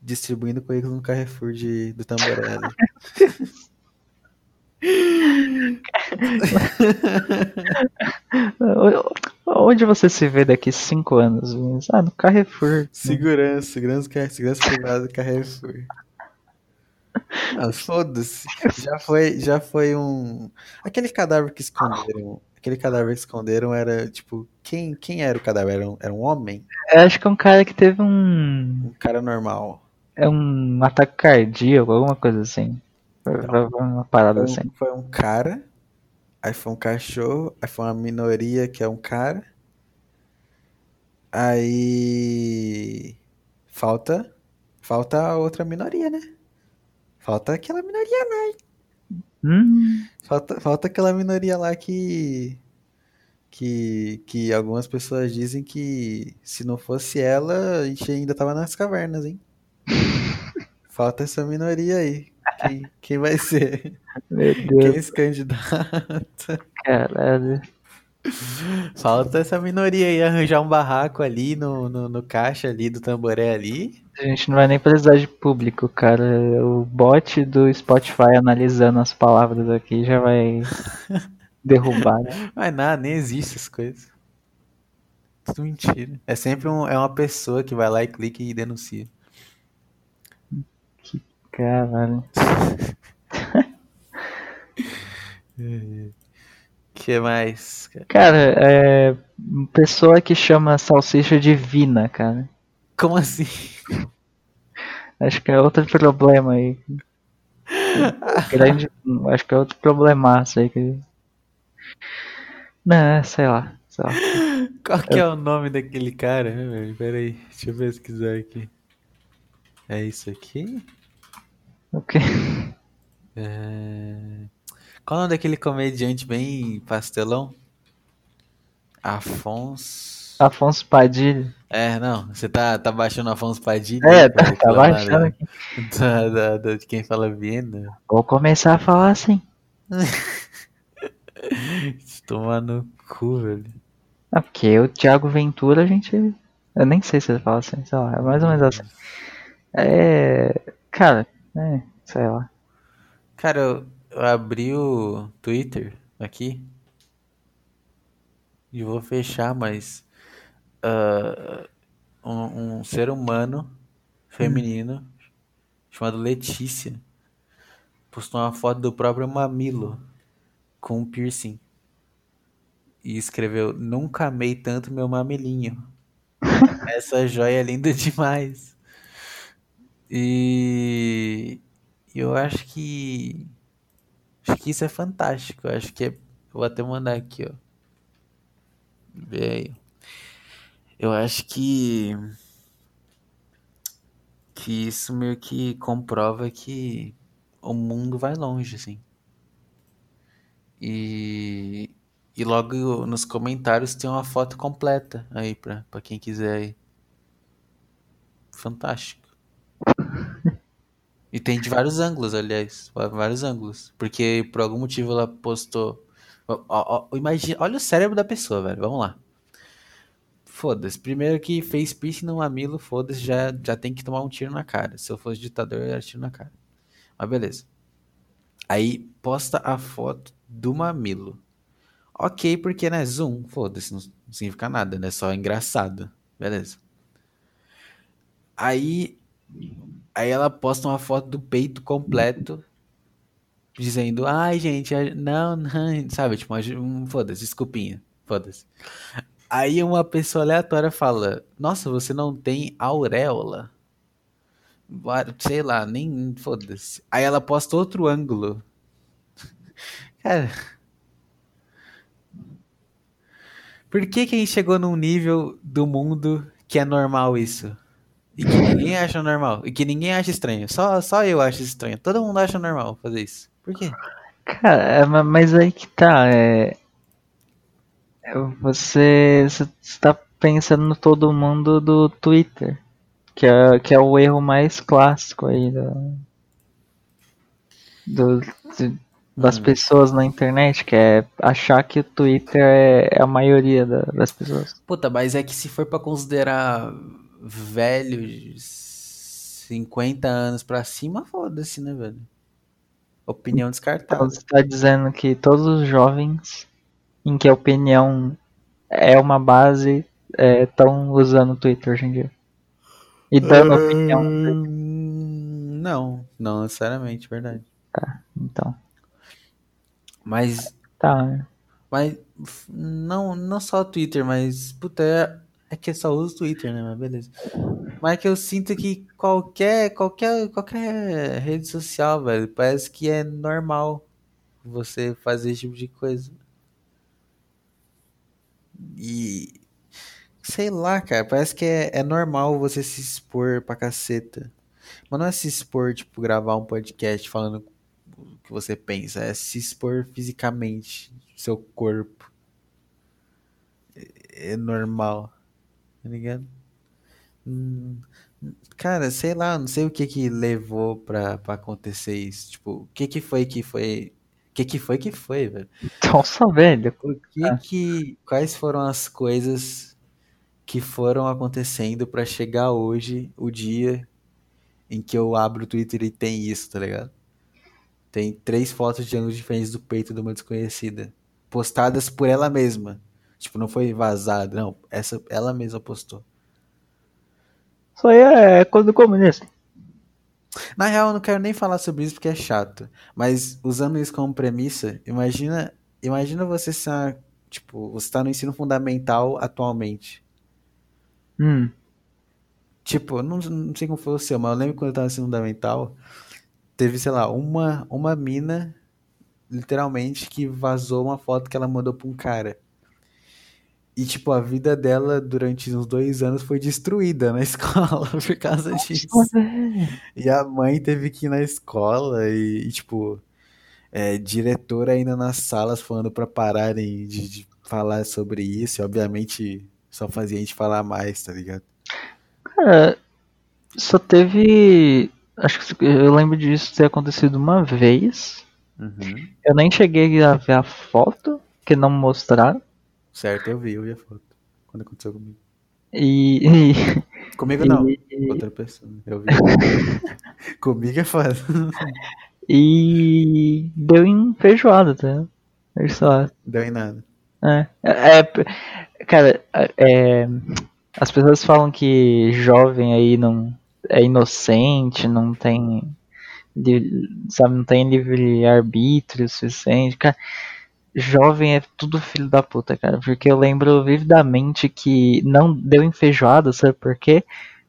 distribuindo currículo no Carrefour de, do Tamborelli. <laughs> Onde você se vê daqui cinco anos? Vinícius? Ah, no Carrefour. Segurança, segurança, segurança privada do Carrefour. Ah, foda-se. Já foi, já foi um. Aquele cadáver que esconderam. Aquele cadáver que esconderam era, tipo, quem, quem era o cadáver? Era um, era um homem? Eu acho que é um cara que teve um. Um cara normal. É um ataque cardíaco, alguma coisa assim. Foi Uma parada Foi assim. um, foi um cara, aí foi um cachorro, aí foi uma minoria que é um cara. Aí falta falta a outra minoria, né? Falta aquela minoria lá. Hum, Falta, falta aquela minoria lá que que que algumas pessoas dizem que se não fosse ela, a gente ainda tava nas cavernas, hein? Falta essa minoria aí. Quem, quem vai ser? <laughs> meu Quem Deus, se candidata? caralho. Falta essa minoria aí arranjar um barraco ali no, no, no caixa ali do tamboré ali. A gente não vai nem precisar de público, cara. O bot do Spotify analisando as palavras aqui já vai <laughs> derrubar, né? Mas nada, nem existe essas coisas. Tudo mentira. É sempre um, é uma pessoa que vai lá e clica e denuncia. Caralho. <laughs> que mais? cara? Cara, é. Pessoa que chama salsicha de Vina, cara. Como assim? Acho que é outro problema aí. Grande. Acho que é outro problemaço aí que. Não, sei lá. Sei lá. Qual que é o nome daquele cara? né, velho? Pera aí, deixa eu pesquisar aqui. É isso aqui? O quê? É... Qual o nome daquele comediante bem pastelão? Afonso. Afonso Padilha. É, não, você tá, tá baixando Afonso Padilha? É, pra tá, tá baixando aqui. da- da- da- de quem fala Viena. Vou começar a falar assim. <laughs> Tomar no cu, velho. Ah, porque o Thiago Ventura a gente. Eu nem sei se ele fala assim, sei lá, é mais ou menos assim. É. Cara, é, sei lá. Cara, eu, eu abri o Twitter aqui e vou fechar, mas ah, um, um ser humano feminino chamado Letícia postou uma foto do próprio mamilo com um piercing e escreveu: Nunca amei tanto meu mamilinho. <laughs> Essa joia é linda demais. E eu acho que acho que isso é fantástico. Eu acho que é, vou até mandar aqui, ó. Vê aí. Eu acho que que isso meio que comprova que o mundo vai longe, assim. E e logo nos comentários tem uma foto completa aí pra quem quiser aí. Fantástico. E tem de vários ângulos, aliás. Vários ângulos. Porque por algum motivo ela postou. Imagina, olha o cérebro da pessoa, velho. Vamos lá. Foda-se. Primeiro que fez piercing no mamilo, foda-se, já, já tem que tomar um tiro na cara. Se eu fosse ditador, eu ia tiro na cara. Mas beleza. Aí posta a foto do mamilo. Ok, porque, né? Zoom, foda-se, não significa nada, né? Só engraçado. Beleza. Aí, aí ela posta uma foto do peito completo, dizendo, ai, gente, não, não, sabe? Tipo, um, foda-se, desculpinha, foda-se. Aí uma pessoa aleatória fala, nossa, você não tem auréola? Sei lá, nem, foda-se. Aí ela posta outro ângulo. <laughs> Cara... Por que que a gente chegou num nível do mundo que é normal isso? E que ninguém acha normal. E que ninguém acha estranho. Só, só eu acho estranho. Todo mundo acha normal fazer isso. Por quê? Cara, é, ma- mas aí que tá, é. é Você, você tá pensando no todo mundo do Twitter. Que é, que é o erro mais clássico aí do, do- das Hum. pessoas na internet, que é achar que o Twitter é, é a maioria da- das pessoas. Puta, mas é que se for pra considerar velhos 50 anos pra cima, foda-se, né, velho? Opinião Então descartável. você tá dizendo que todos os jovens em que a opinião é uma base estão usando o Twitter hoje em dia. E dando opinião. Hum, Não, não necessariamente, verdade. Então, Mas tá, né? Mas não, não só o Twitter, mas puta, é, que eu só uso Twitter, né? Mas beleza. Mas que eu sinto que qualquer, qualquer, qualquer rede social, velho, parece que é normal você fazer esse tipo de coisa. E sei lá, cara, parece que é, é normal você se expor pra caceta. Mas não é se expor, tipo, gravar um podcast falando o que você pensa, é se expor fisicamente, seu corpo. É é normal, tá ligado? Hum, cara, sei lá, não sei o que que levou pra, pra acontecer isso. Tipo, o que que foi que foi que que foi que foi, velho? Nossa, velho. O que Ah. que. Quais foram as coisas que foram acontecendo pra chegar hoje, o dia em que eu abro o Twitter e tem isso, tá ligado? Tem três fotos de ângulos diferentes do peito de uma desconhecida. Postadas por ela mesma. Tipo, não foi vazada, não. Essa, ela mesma postou. Isso aí é coisa do comunista. Na real, eu não quero nem falar sobre isso porque é chato. Mas usando isso como premissa, imagina, imagina você ser, tipo, você tá no ensino fundamental atualmente. Hum. Tipo, não, não sei como foi o seu, mas eu lembro quando eu tava no ensino fundamental, teve, sei lá, uma, uma mina, literalmente, que vazou uma foto que ela mandou pra um cara. E, tipo, a vida dela durante uns dois anos foi destruída na <laughs> escola por causa disso. E a mãe teve que ir na escola e, e, tipo, é, diretora ainda nas salas falando pra pararem de, de falar sobre isso. E, obviamente, só fazia a gente falar mais, tá ligado? Cara, só teve. Acho que eu lembro disso ter acontecido uma vez. Uhum. Eu nem cheguei a ver a foto, que não mostraram. Certo, eu vi, eu vi a foto. Quando aconteceu comigo. E. Comigo não, e- outra pessoa. Eu vi. <laughs> comigo é foda. E deu em feijoada, tá? Olha só. Deu em nada. É, é, é- cara, é, as pessoas falam que jovem aí não é inocente, não tem, sabe, não tem livre arbítrio suficiente. Cara, jovem é tudo filho da puta, cara, porque eu lembro vividamente que não deu em feijoada, sabe por quê?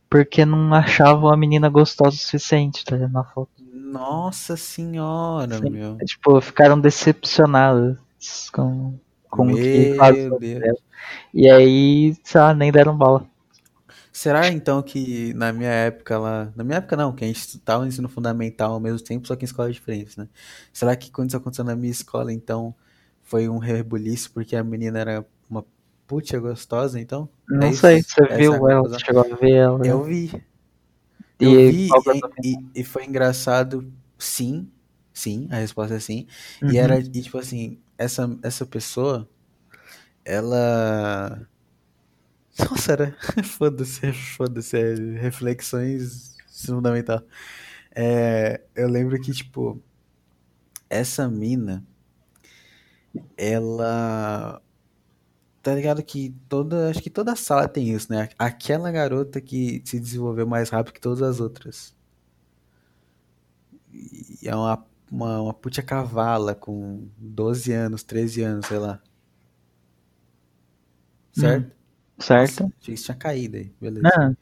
Porque não achavam a menina gostosa o suficiente, tá ligado? Na foto. Nossa senhora, Sim. meu. Tipo, ficaram decepcionados com, com o que. E aí, sei lá, nem deram bola. Será então que na minha época lá. Na minha época não, que a gente tava no ensino fundamental ao mesmo tempo, só que em escolas diferentes, né? Será que quando isso aconteceu na minha escola, então, foi um rebuliço porque a menina era uma puta gostosa, então? Não É sei, você Essa é viu a ela, você chegou a ver ela. Eu vi. E Eu vi que é e, tua opinião? e- e foi engraçado, sim, sim, a resposta é sim. Uhum. E era, e tipo assim, essa, essa pessoa, ela. <laughs> Nossa, era. <laughs> Foda-se, foda-se, é, reflexões fundamental. É, eu lembro que, tipo, essa mina, ela. Tá ligado que toda. Acho que toda sala tem isso, né? Aquela garota que se desenvolveu mais rápido que todas as outras. E é uma, uma, uma puta cavala com 12 anos, 13 anos, sei lá. Certo? Certo? Nossa, achei que isso tinha caído aí. Beleza. Não,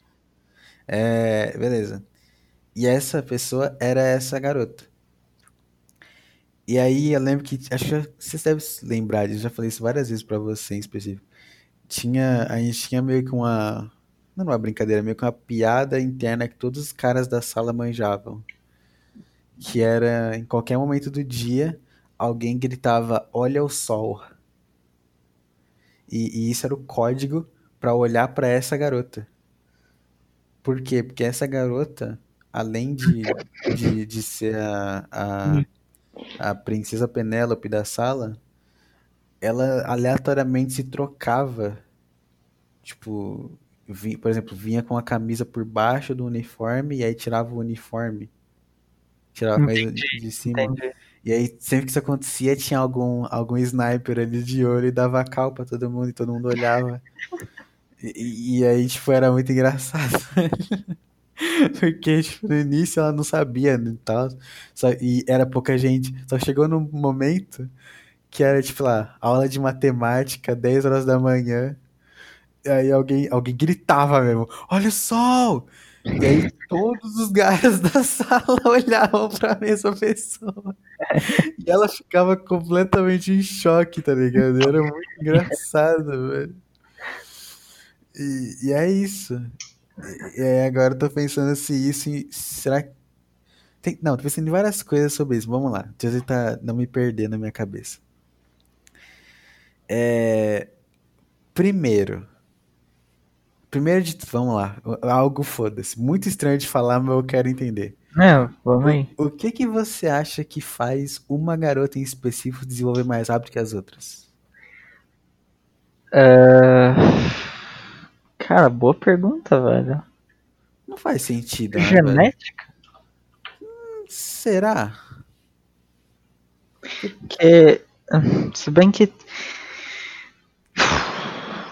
É, beleza. E essa pessoa era essa garota. E aí eu lembro que. Acho que vocês devem se lembrar disso, já falei isso várias vezes pra você em específico. Tinha, a gente tinha meio que uma. Não uma brincadeira, meio que uma piada interna que todos os caras da sala manjavam. Que era, em qualquer momento do dia, alguém gritava: Olha o sol. E, e isso era o código pra olhar pra essa garota. Por quê? Porque essa garota, além de, de, de ser a, a, a princesa Penélope da sala, ela aleatoriamente se trocava. Tipo, vi- por exemplo, vinha com a camisa por baixo do uniforme e aí tirava o uniforme. Tirava a camisa de, de cima. entendi. E aí, sempre que isso acontecia, tinha algum, algum sniper ali de olho e dava cal pra todo mundo e todo mundo olhava. <laughs> E, e- e aí, tipo, era muito engraçado. <laughs> <laughs> Porque, tipo, no início ela não sabia né, e tal. Só, e era pouca gente. Só chegou num momento que era, tipo lá, aula de matemática, 10 horas da manhã. Aí alguém, alguém gritava mesmo, olha o sol! E aí todos os caras <laughs> da sala <laughs> olhavam pra mesma pessoa. E ela ficava completamente em choque, tá ligado? Era muito engraçado, velho. E, e é isso. E aí agora eu tô pensando se isso. Será que. Tem, não, tô pensando em várias coisas sobre isso. Vamos lá. Deixa eu tentar não me perder na minha cabeça. É, primeiro. primeiro de tudo, vamos lá. Algo foda-se. Muito estranho de falar, mas eu quero entender. É, vamos aí. O que que você acha que faz uma garota em específico desenvolver mais rápido que as outras? É, Cara, boa pergunta, velho. Não faz sentido, né? Genética? Será? Que. Se bem que.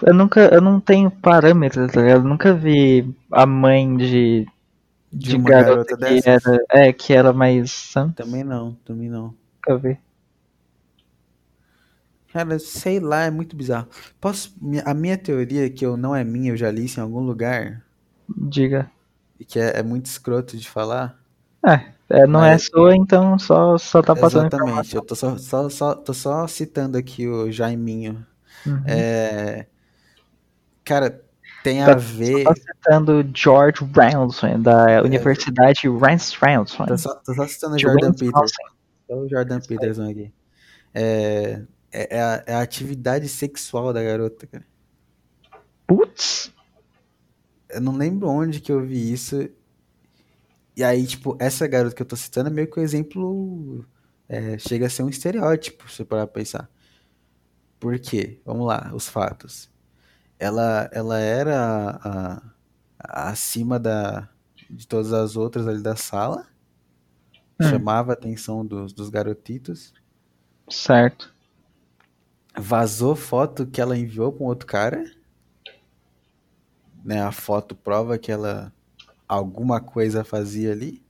Eu nunca. Eu não tenho parâmetros, tá ligado? Eu nunca vi a mãe de. De De, uma garota, garota que dessas? era. É, que era mais. sabe? Também não, também não. Nunca vi. Cara, sei lá, é muito bizarro. Posso, a minha teoria, que eu não é minha, eu já li isso em algum lugar, Diga. e que é, é muito escroto de falar. É, é, não é Mas- sua, então só, só tá passando. Exatamente, eu tô só, só, só- tô só citando aqui o Jaiminho. Uhum. É, cara, tem Tá- a ver. Só citando George Ransom, da Universidade Rance Ransom. Tô só, tô só citando Jordan. Peterson. Só o Jordan Peterson aqui. É, é, é a, é a atividade sexual da garota, cara. Putz, Eu não lembro onde que eu vi isso. E aí, tipo, essa garota que eu tô citando é meio que o exemplo. é, chega a ser um estereótipo, se você parar pra pensar. Por quê? Vamos lá, os fatos. Ela, ela era a- a- acima da, de todas as outras ali da sala. Hum. Chamava a atenção dos, dos garotitos. certo. Vazou foto que ela enviou um outro cara. Né, a foto prova que ela alguma coisa fazia ali.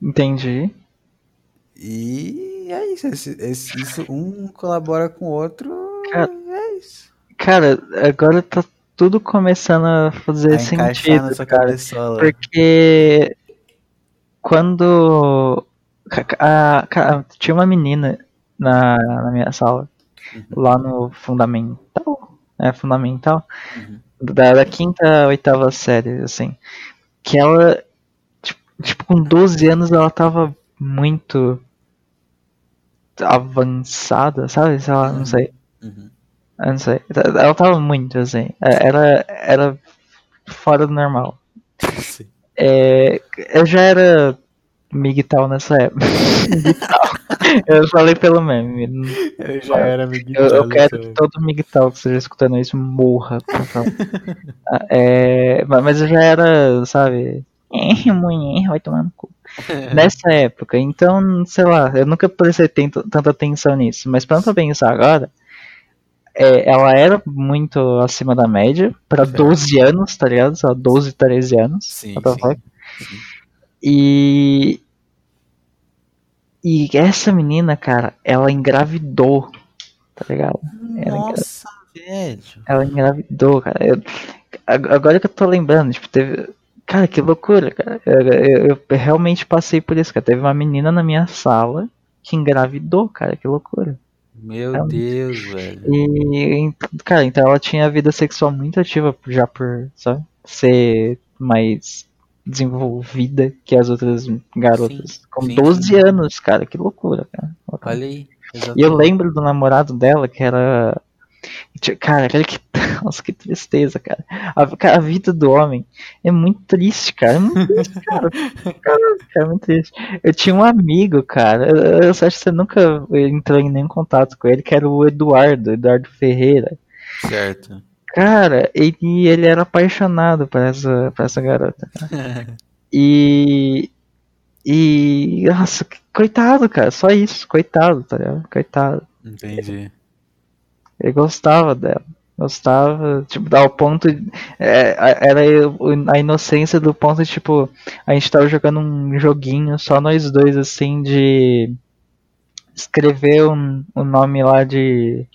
Entendi. E é isso. esse- esse- isso um colabora com o outro. Cara, é isso. Cara, agora tá tudo começando a fazer A sentido, na sua cara. cabeçola. Porque quando a- ca- tinha uma menina na, na minha sala, Uhum. lá no fundamental, é fundamental, Uhum. da, da quinta oitava série, assim, que ela, tipo, tipo, com 12 anos ela tava muito avançada, sabe? Sei lá, não sei. Uhum. Eu não sei. Ela tava muito, assim. É, Era, era fora do normal. <laughs> Sim. É, eu já era migtal nessa época. Migtal. <laughs> <laughs> eu falei pelo meme. Eu já era amiguinho Eu, eu quero que todo migtal que esteja escutando isso morra. <laughs> Ah, é, ma- mas eu já era, sabe? <laughs> "Eh, Mulher, vai tomar no cu. Nessa época, então, sei lá, eu nunca prestei tanta atenção nisso. Mas pra pensar agora, é, ela era muito acima da média, pra Certo. 12 anos, tá ligado? Só 12, 13 anos. Sim? Sim. E. E essa menina, cara, ela engravidou, tá ligado? Ela Nossa, velho. Ela engravidou, cara. Eu- ag- agora que eu tô lembrando, tipo, teve. Cara, que loucura, cara. Eu, eu- eu realmente passei por isso, cara. Teve uma menina na minha sala que engravidou, cara, que loucura. Meu Realmente. Deus, velho. E, cara, então ela tinha a vida sexual muito ativa já por, sabe, ser mais desenvolvida que as outras garotas. Sim, Com sim, 12 sim. anos, cara, que loucura, cara. Olha aí. E eu lembro do namorado dela que era. Cara, cara, que. <laughs> Nossa, que tristeza, cara. A, cara, a vida do homem é muito triste, cara. É muito triste, cara. <laughs> Cara, é muito triste. Eu tinha um amigo, cara. Eu, eu acho que você nunca entrou em nenhum contato com ele, que era o Eduardo, Eduardo Ferreira. Certo. Cara, ele, ele era apaixonado por essa, por essa garota. <laughs> E. E. Nossa, coitado, cara. Só isso. Coitado, tá ligado? Coitado. Entendi. Ele gostava dela. Gostava, tipo, ao ponto. é, era o- a inocência do ponto de, tipo, a gente tava jogando um joguinho, só nós dois, assim, de. Escrever um, o nome lá de.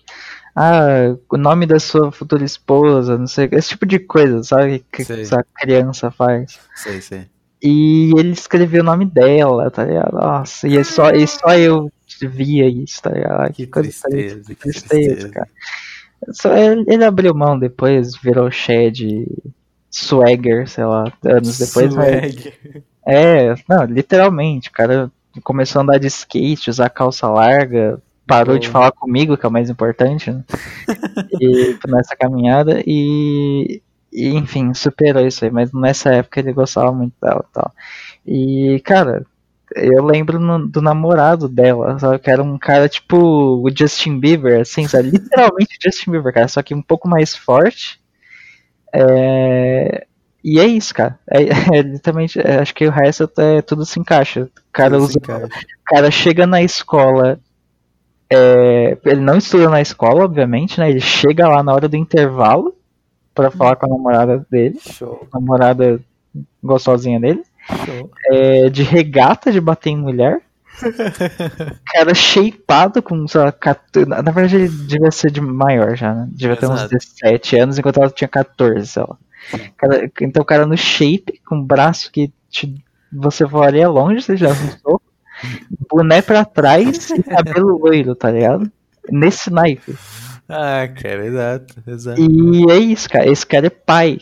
Ah, o nome da sua futura esposa, não sei, esse tipo de coisa, sabe? Que Sei. essa criança faz. Sei, sei. E ele escreveu o nome dela, tá ligado? Nossa, e, é só, e só eu via isso, tá ligado? Que coisa tristeza, que tristeza, tristeza. cara. Só ele, ele abriu mão depois, virou Shed Swagger, sei lá, anos depois. mas- Swag. é, não, literalmente, o cara começou a andar de skate, usar calça larga, parou Bom. de falar comigo, que é o mais importante, né? <laughs> e, nessa caminhada, e, e, enfim, superou isso aí, mas nessa época ele gostava muito dela e tal. E, cara, eu lembro no- do namorado dela, sabe? Que era um cara tipo o Justin Bieber, assim, sabe? <laughs> Literalmente o Justin Bieber, cara, só que um pouco mais forte. É, E é isso, cara. É, <laughs> é literalmente, é, acho que o resto é, tudo se encaixa. O cara, usa, se encaixa. o cara chega na escola. É, ele não estuda na escola, obviamente, né? Ele chega lá na hora do intervalo pra falar com a namorada dele, Show, namorada gostosinha dele show. é, de regata de bater em mulher. <laughs> Cara shapeado com, sei lá, 14, na verdade ele devia ser de maior já, né? Devia ter uns Exato. 17 anos, enquanto ela tinha 14, sei lá. Cara, então o cara no shape, com braço que te- você voaria longe se já <laughs> um soco, boné pra trás e cabelo loiro, tá ligado? Nesse naipe. Ah, cara, exato, exato. E é isso, cara. Esse cara é pai.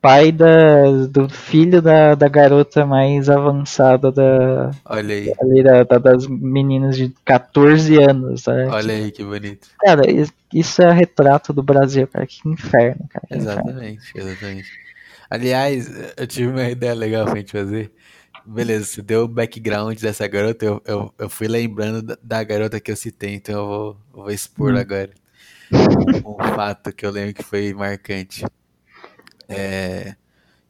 Pai da, do filho da, da garota mais avançada da, Olha aí, ali da, da- das meninas de 14 anos, sabe? olha aí que bonito. Cara, is- isso é retrato do Brasil, cara. Que inferno, cara. Que inferno. Exatamente, exatamente. Aliás, eu tive uma ideia legal pra gente fazer. Beleza, você deu o background dessa garota, eu, eu, eu fui lembrando da, da garota que eu citei, então eu vou, eu vou expor Hum. agora um, um fato que eu lembro que foi marcante. É,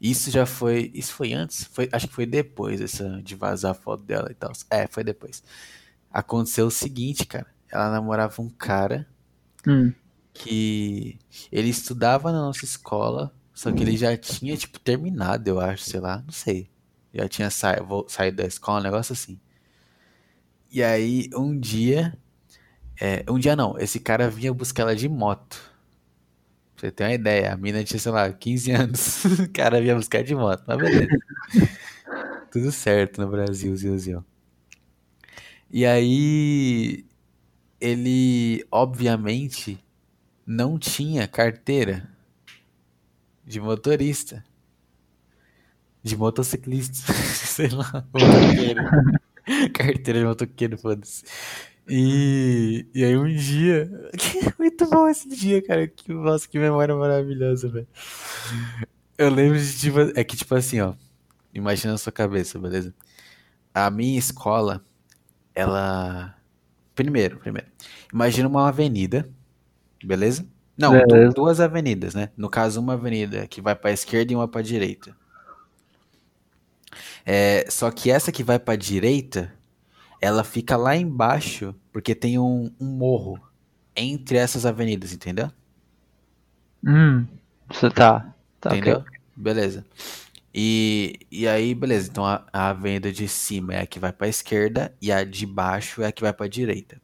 isso já foi. Isso foi antes? Foi, acho que foi depois essa, de vazar a foto dela e tal. É, foi depois. Aconteceu o seguinte, cara. Ela namorava um cara Hum, que ele estudava na nossa escola, só que ele já tinha, tipo, terminado, eu acho, sei lá, não sei. Já tinha sa saído da escola, um negócio assim. E aí, um dia, é, um dia não, esse cara vinha buscar ela de moto. Pra você ter uma ideia, a mina tinha, sei lá, 15 anos, <laughs> o cara vinha buscar de moto, mas beleza. <laughs> Tudo certo no Brasil, Zilzil. E aí, ele, obviamente, não tinha carteira de motorista, de motociclista, <laughs> sei lá, motoqueiro. <laughs> carteira de motoqueiro, foda-se. E, e aí um dia, <laughs> muito bom esse dia, cara, que, nossa, que memória maravilhosa, velho. Eu lembro de, tipo, é que tipo assim, ó, imagina na sua cabeça, beleza? A minha escola, ela, primeiro, primeiro, imagina uma avenida, beleza? Não, duas avenidas, né? No caso, uma avenida que vai pra esquerda e uma pra direita. É, só que essa que vai pra direita, ela fica lá embaixo, porque tem um, um morro entre essas avenidas, entendeu? hum, você tá. Tá. Entendeu? Beleza. E, e aí, beleza. Então a, a avenida de cima é a que vai pra esquerda e a de baixo é a que vai pra direita.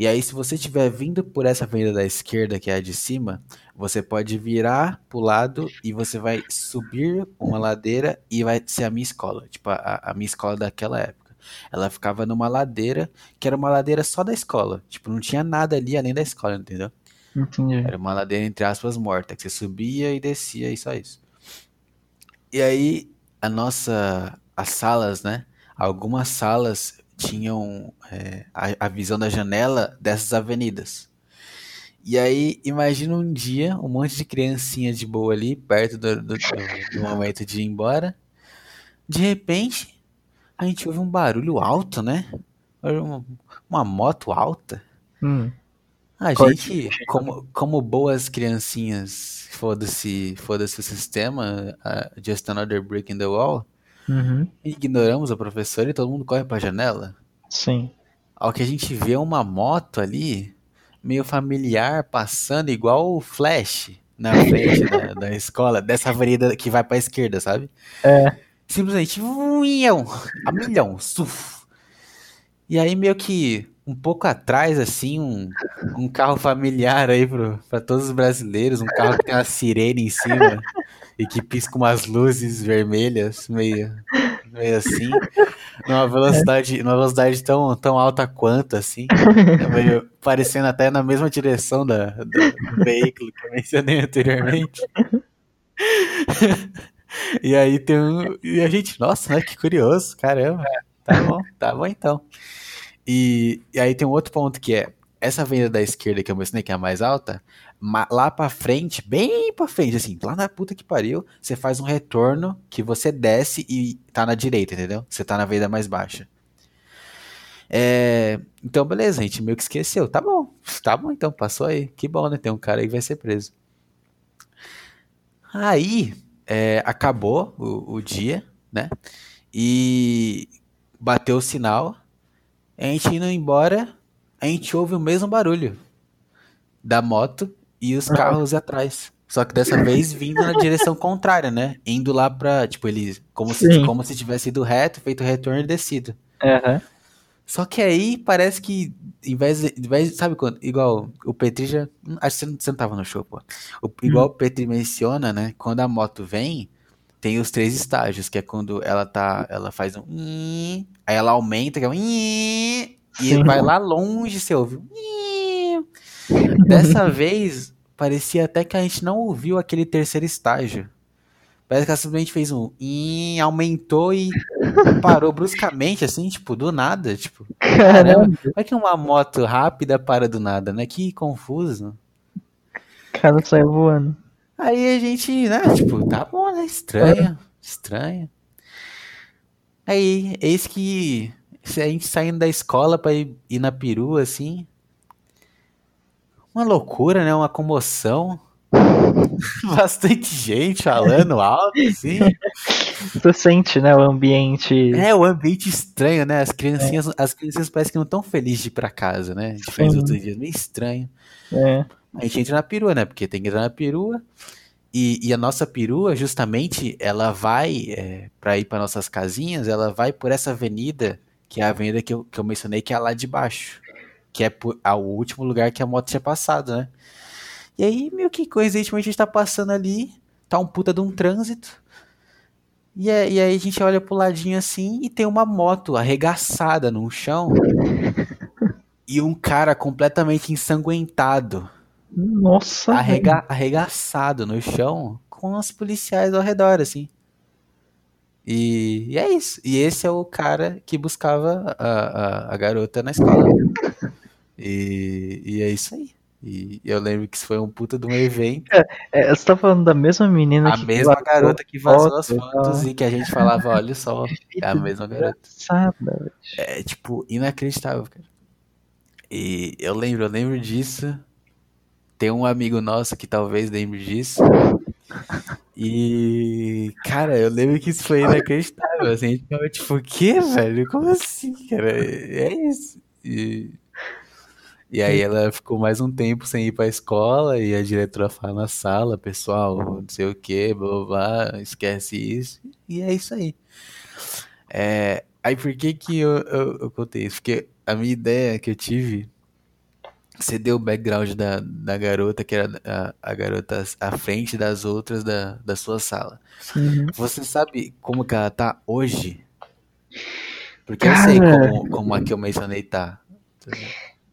E aí, se você estiver vindo por essa avenida da esquerda, que é a de cima, você pode virar pro lado e você vai subir uma ladeira e vai ser a minha escola. Tipo, a, a minha escola daquela época. Ela ficava numa ladeira que era uma ladeira só da escola. Tipo, não tinha nada ali além da escola, entendeu? Entendi. Era uma ladeira, entre aspas, morta, que você subia e descia e só isso. E aí, a nossa, as salas, né? Algumas salas tinham é, a, a visão da janela dessas avenidas. E aí, imagina um dia, um monte de criancinha de boa ali, perto do, do, do- momento de ir embora. De repente, a gente ouve um barulho alto, né? Uma, uma moto alta. Hum, A Corte. gente, como, como boas criancinhas, foda-se foda o sistema, uh, just another brick in the wall, uhum, ignoramos a professora e todo mundo corre pra janela. sim. Ao que a gente vê uma moto ali, meio familiar, passando igual o Flash na frente da, da escola, dessa avenida que vai pra esquerda, sabe? É. Simplesmente, uião, a milhão, suf. E aí meio que um pouco atrás, assim, um, um carro familiar aí pro, pra todos os brasileiros, um carro que tem uma sirene em cima e que pisca umas luzes vermelhas, meio, meio assim, numa velocidade, numa velocidade tão, tão alta quanto, assim, meio parecendo até na mesma direção da, do, do veículo que eu mencionei anteriormente. <laughs> E aí tem um. E a gente, nossa, né? Que curioso, caramba. Tá bom, tá bom então. E, e aí tem um outro ponto que é essa avenida da esquerda que eu mencionei, que é a mais alta, lá pra frente, bem pra frente, assim, lá na puta que pariu, você faz um retorno que você desce e tá na direita, entendeu? Você tá na avenida mais baixa. É, então, beleza, a gente meio que esqueceu. Tá bom, tá bom então, passou aí. Que bom, né? Tem um cara aí que vai ser preso. Aí, é, acabou o, o dia, né? E bateu o sinal. A gente indo embora, a gente ouve o mesmo barulho da moto e os carros atrás. Só que dessa vez vindo na direção contrária, né? Indo lá pra, tipo, eles. Como se, como se tivesse ido reto, feito retorno e descido. Uhum. Só que aí parece que, em vez de. Em vez, sabe quando? Igual o Petri já. Acho que você não, você não tava no show, pô. O, igual hum. o Petri menciona, né? Quando a moto vem, tem os três estágios, que é quando ela tá. Ela faz um. Aí ela aumenta, que é um. E Sim. vai lá longe, você ouve. Dessa <laughs> vez, parecia até que a gente não ouviu aquele terceiro estágio. Parece que ela simplesmente fez um e aumentou e parou bruscamente, assim, tipo, do nada. Tipo, caramba, como é que uma moto rápida para do nada, né? Que confuso. O cara saiu voando. Aí a gente, né, tipo, tá bom, né? Estranho, estranho. Aí, eis que a gente saindo da escola pra ir, ir na perua, assim. Uma loucura, né? Uma comoção. <laughs> Bastante gente falando alto, assim. Tu sente, né, o ambiente. É, o ambiente estranho, né? As criancinhas, é. as crianças parecem que não estão felizes de ir pra casa, né? Diferente dos outros dias, meio estranho. É. A gente entra na perua, né? Porque tem que entrar na perua. E, e a nossa perua, justamente, ela vai, é, pra ir para nossas casinhas, ela vai por essa avenida, que é a avenida que eu, que eu mencionei, que é lá de baixo. Que é por, o último lugar que a moto tinha passado, né? E aí, meio que coincidentemente, a gente tá passando ali, tá um puta de um trânsito. E, é, e aí a gente olha pro ladinho assim e tem uma moto arregaçada no chão. <laughs> e um cara completamente ensanguentado. Nossa! Arrega, arregaçado no chão com os policiais ao redor, assim. E, e, é isso. E esse é o cara que buscava a, a, a garota na escola. E, e é isso aí. E eu lembro que isso foi um puta de um evento. É, é, você tá falando da mesma menina a que. A mesma garota que vazou as fotos e que a gente falava, olha só, <laughs> é a mesma garota. É, tipo, inacreditável, cara. E eu lembro, eu lembro disso. Tem um amigo nosso que talvez lembre disso. E, cara, eu lembro que isso foi inacreditável. Assim, a gente ficava tipo, o quê, velho? Como assim, cara? É isso. E e aí ela ficou mais um tempo sem ir pra escola e a diretora fala na sala, pessoal, não sei o que, blá, blá blá, esquece isso. E é isso aí. É, aí por que que eu, eu, eu, contei isso? Porque a minha ideia que eu tive, você deu o background da, da garota, que era a, a garota à frente das outras da, da sua sala. Uhum. Você sabe como que ela tá hoje? Porque Cara... eu sei como, como a que eu mencionei tá.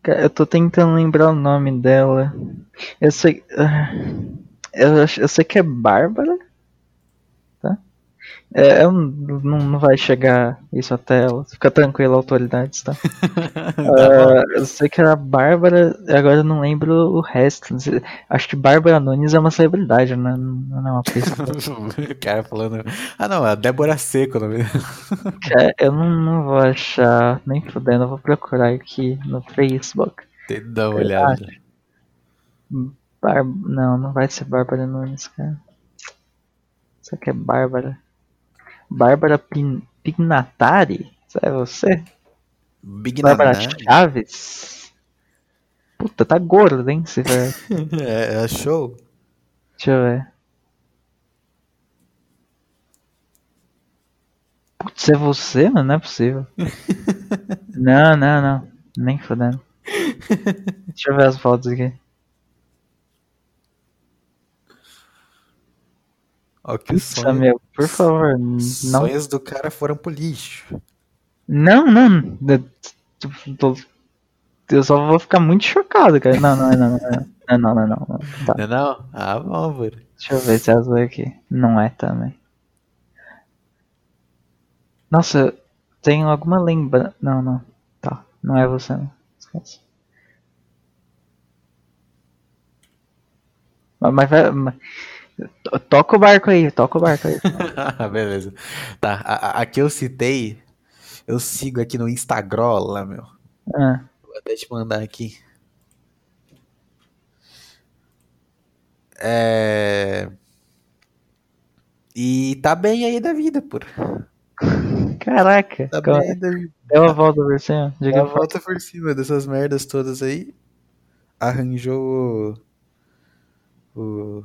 Eu tô tentando lembrar o nome dela. Eu sei. Ah, eu, eu sei que é Bárbara. É, eu, não, não vai chegar isso até ela. Fica tranquila, autoridades, tá? <laughs> uh, eu sei que era Bárbara, agora eu não lembro o resto. Acho que Bárbara Nunes é uma celebridade, né? não é uma pessoa. <laughs> o cara falando. Ah, não, é a Débora Seco. Não <laughs> é, eu não, não vou achar, nem fudendo, eu vou procurar aqui no Facebook. Tem que dar uma olhada. Bar... Não, não vai ser Bárbara Nunes, cara. Isso aqui é Bárbara. Bárbara Pin... Pignatari? Isso é você? Bárbara Chaves? Puta, tá gordo, hein? Você vai... <laughs> é, é show. Deixa eu ver. Putz, é você, mano? Não é possível. <laughs> não, não, não. Nem fodendo. Deixa eu ver as fotos aqui. Ó, que sonho. meu, por favor, não. Sonhos do cara foram pro lixo. Não, não. Eu só vou ficar muito chocado, cara. Não, não, não, não. Não, não, não, não. Tá. Não, não? Ah, bom, bro. Deixa eu ver se é azul aqui. Não é também. Nossa, tenho alguma lembrança. Não, não. Tá. Não é você, não. Esquece. Mas, vai- mas- toca o barco aí, toca o barco aí. <laughs> Beleza. Tá, a, a- que eu citei, eu sigo aqui no Instagram lá, meu. Ah, Vou até te mandar aqui. É... E tá bem aí da vida, pô. caraca, Tá calma- bem aí da vida. deu a volta por cima. Dá Diga a volta por cima dessas merdas todas aí. Arranjou o. o...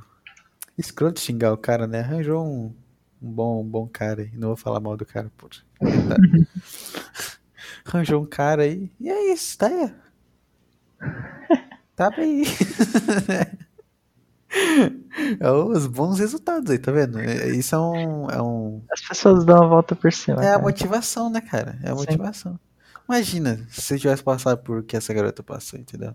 Escroto xingar o cara, né? Arranjou um, um bom, um bom cara aí. Não vou falar mal do cara, pô. <laughs> Arranjou um cara aí. E é isso, tá aí. Tá bem. <laughs> É os bons resultados aí, tá vendo? É- Isso é um. É, um, As pessoas dão a volta por cima. é a cara. motivação, né, cara? É a Sim. motivação. Imagina se você tivesse passado por o que essa garota passou, entendeu?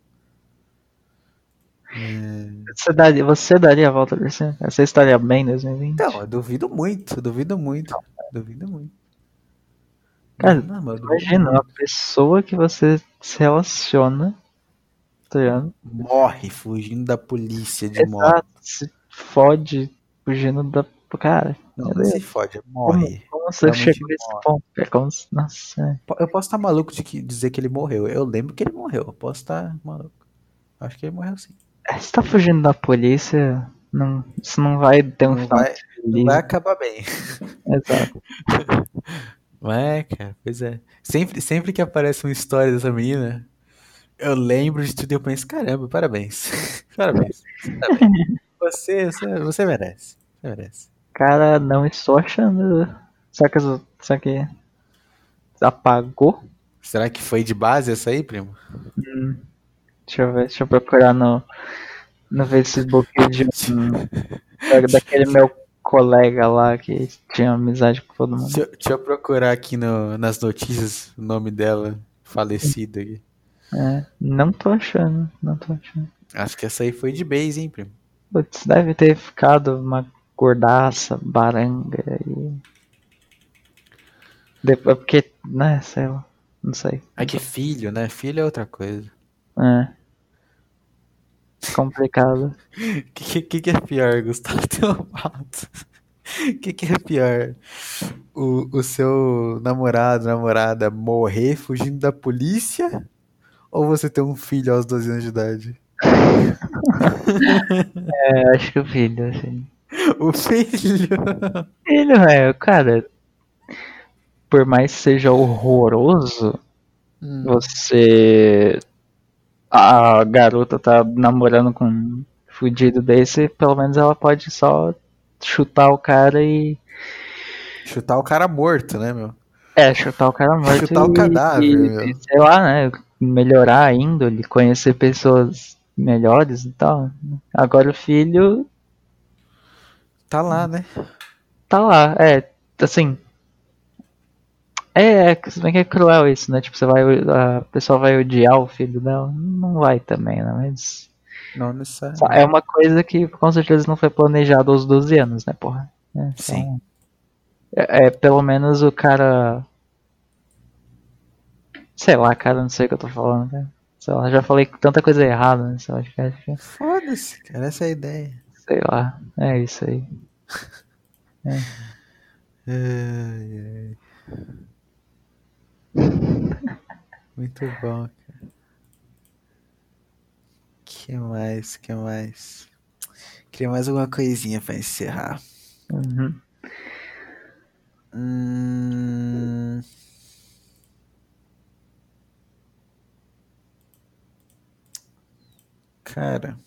É, Você daria, você daria a volta por cima? Você estaria bem em 2020? Então, eu duvido muito, duvido muito. Duvido muito. Cara, Não, Imagina, uma pessoa que você se relaciona, tá ligado? Morre fugindo da polícia de. Exato, se fode fugindo da. Cara, Não, não se fode, como, morre. como você Realmente chegou nesse ponto? cara? Como se- nossa, é. Eu posso estar maluco de que- dizer que ele morreu. Eu lembro que ele morreu. Eu posso estar maluco. Acho que ele morreu sim. É, Você tá fugindo da polícia, não, isso não vai ter um Não final vai- Não vai acabar bem. Exato. <laughs> É, cara, pois é. Sempre, sempre que aparece uma história dessa menina, eu lembro de tudo e eu penso, caramba, parabéns. <laughs> parabéns. Você, <laughs> você, você, você merece. Você merece. Cara, não estou achando. Será que, será que apagou? Será que foi de base essa aí, primo? Hum, deixa eu ver, deixa eu procurar no, no Facebook de um, da- <laughs> daquele meu colega lá que tinha amizade com todo mundo. Deixa, eu- deixa eu procurar aqui no- nas notícias o nome dela, falecida aqui. É, não tô achando, não tô achando. Acho que essa aí foi de base, hein, primo? Putz, deve ter ficado uma gordaça, baranga e. Depois, porque, né, sei lá, não sei. É que filho, né? Filho é outra coisa. É. Complicado. <laughs> O que, que, que é pior, Gustavo? Pauta. <laughs> O que, que é pior? O, o seu namorado, namorada morrer fugindo da polícia? Ou você ter um filho aos 12 anos de idade? <laughs> É, acho que o filho, assim. O filho! Filho, é, cara. Por mais que seja horroroso, Hum, você. A garota tá namorando com um fudido desse, pelo menos ela pode só chutar o cara e. Chutar o cara morto, né, meu? É, chutar o cara morto. Chutar o e- cadáver, e, meu. e, sei lá, né? Melhorar a índole, conhecer pessoas melhores e tal. Agora o filho Tá lá, né? tá lá, é, assim. É, é, se bem que é cruel isso, né? Tipo, você vai, a pessoa vai odiar o filho dela. Não vai também, né? Mas. Não necessariamente. É uma coisa que com certeza não foi planejado aos 12 anos, né, porra? É, então, Sim. É, é, pelo menos o cara. Sei lá, cara, não sei o que eu tô falando, cara. Sei lá, já falei tanta coisa errada nesse podcast. Foda-se, cara, essa é a ideia. Sei lá, é isso aí. <laughs> Ai, ai. Muito bom, cara. Que mais, que mais? Queria mais alguma coisinha pra encerrar. Uhum. Hum... Cara.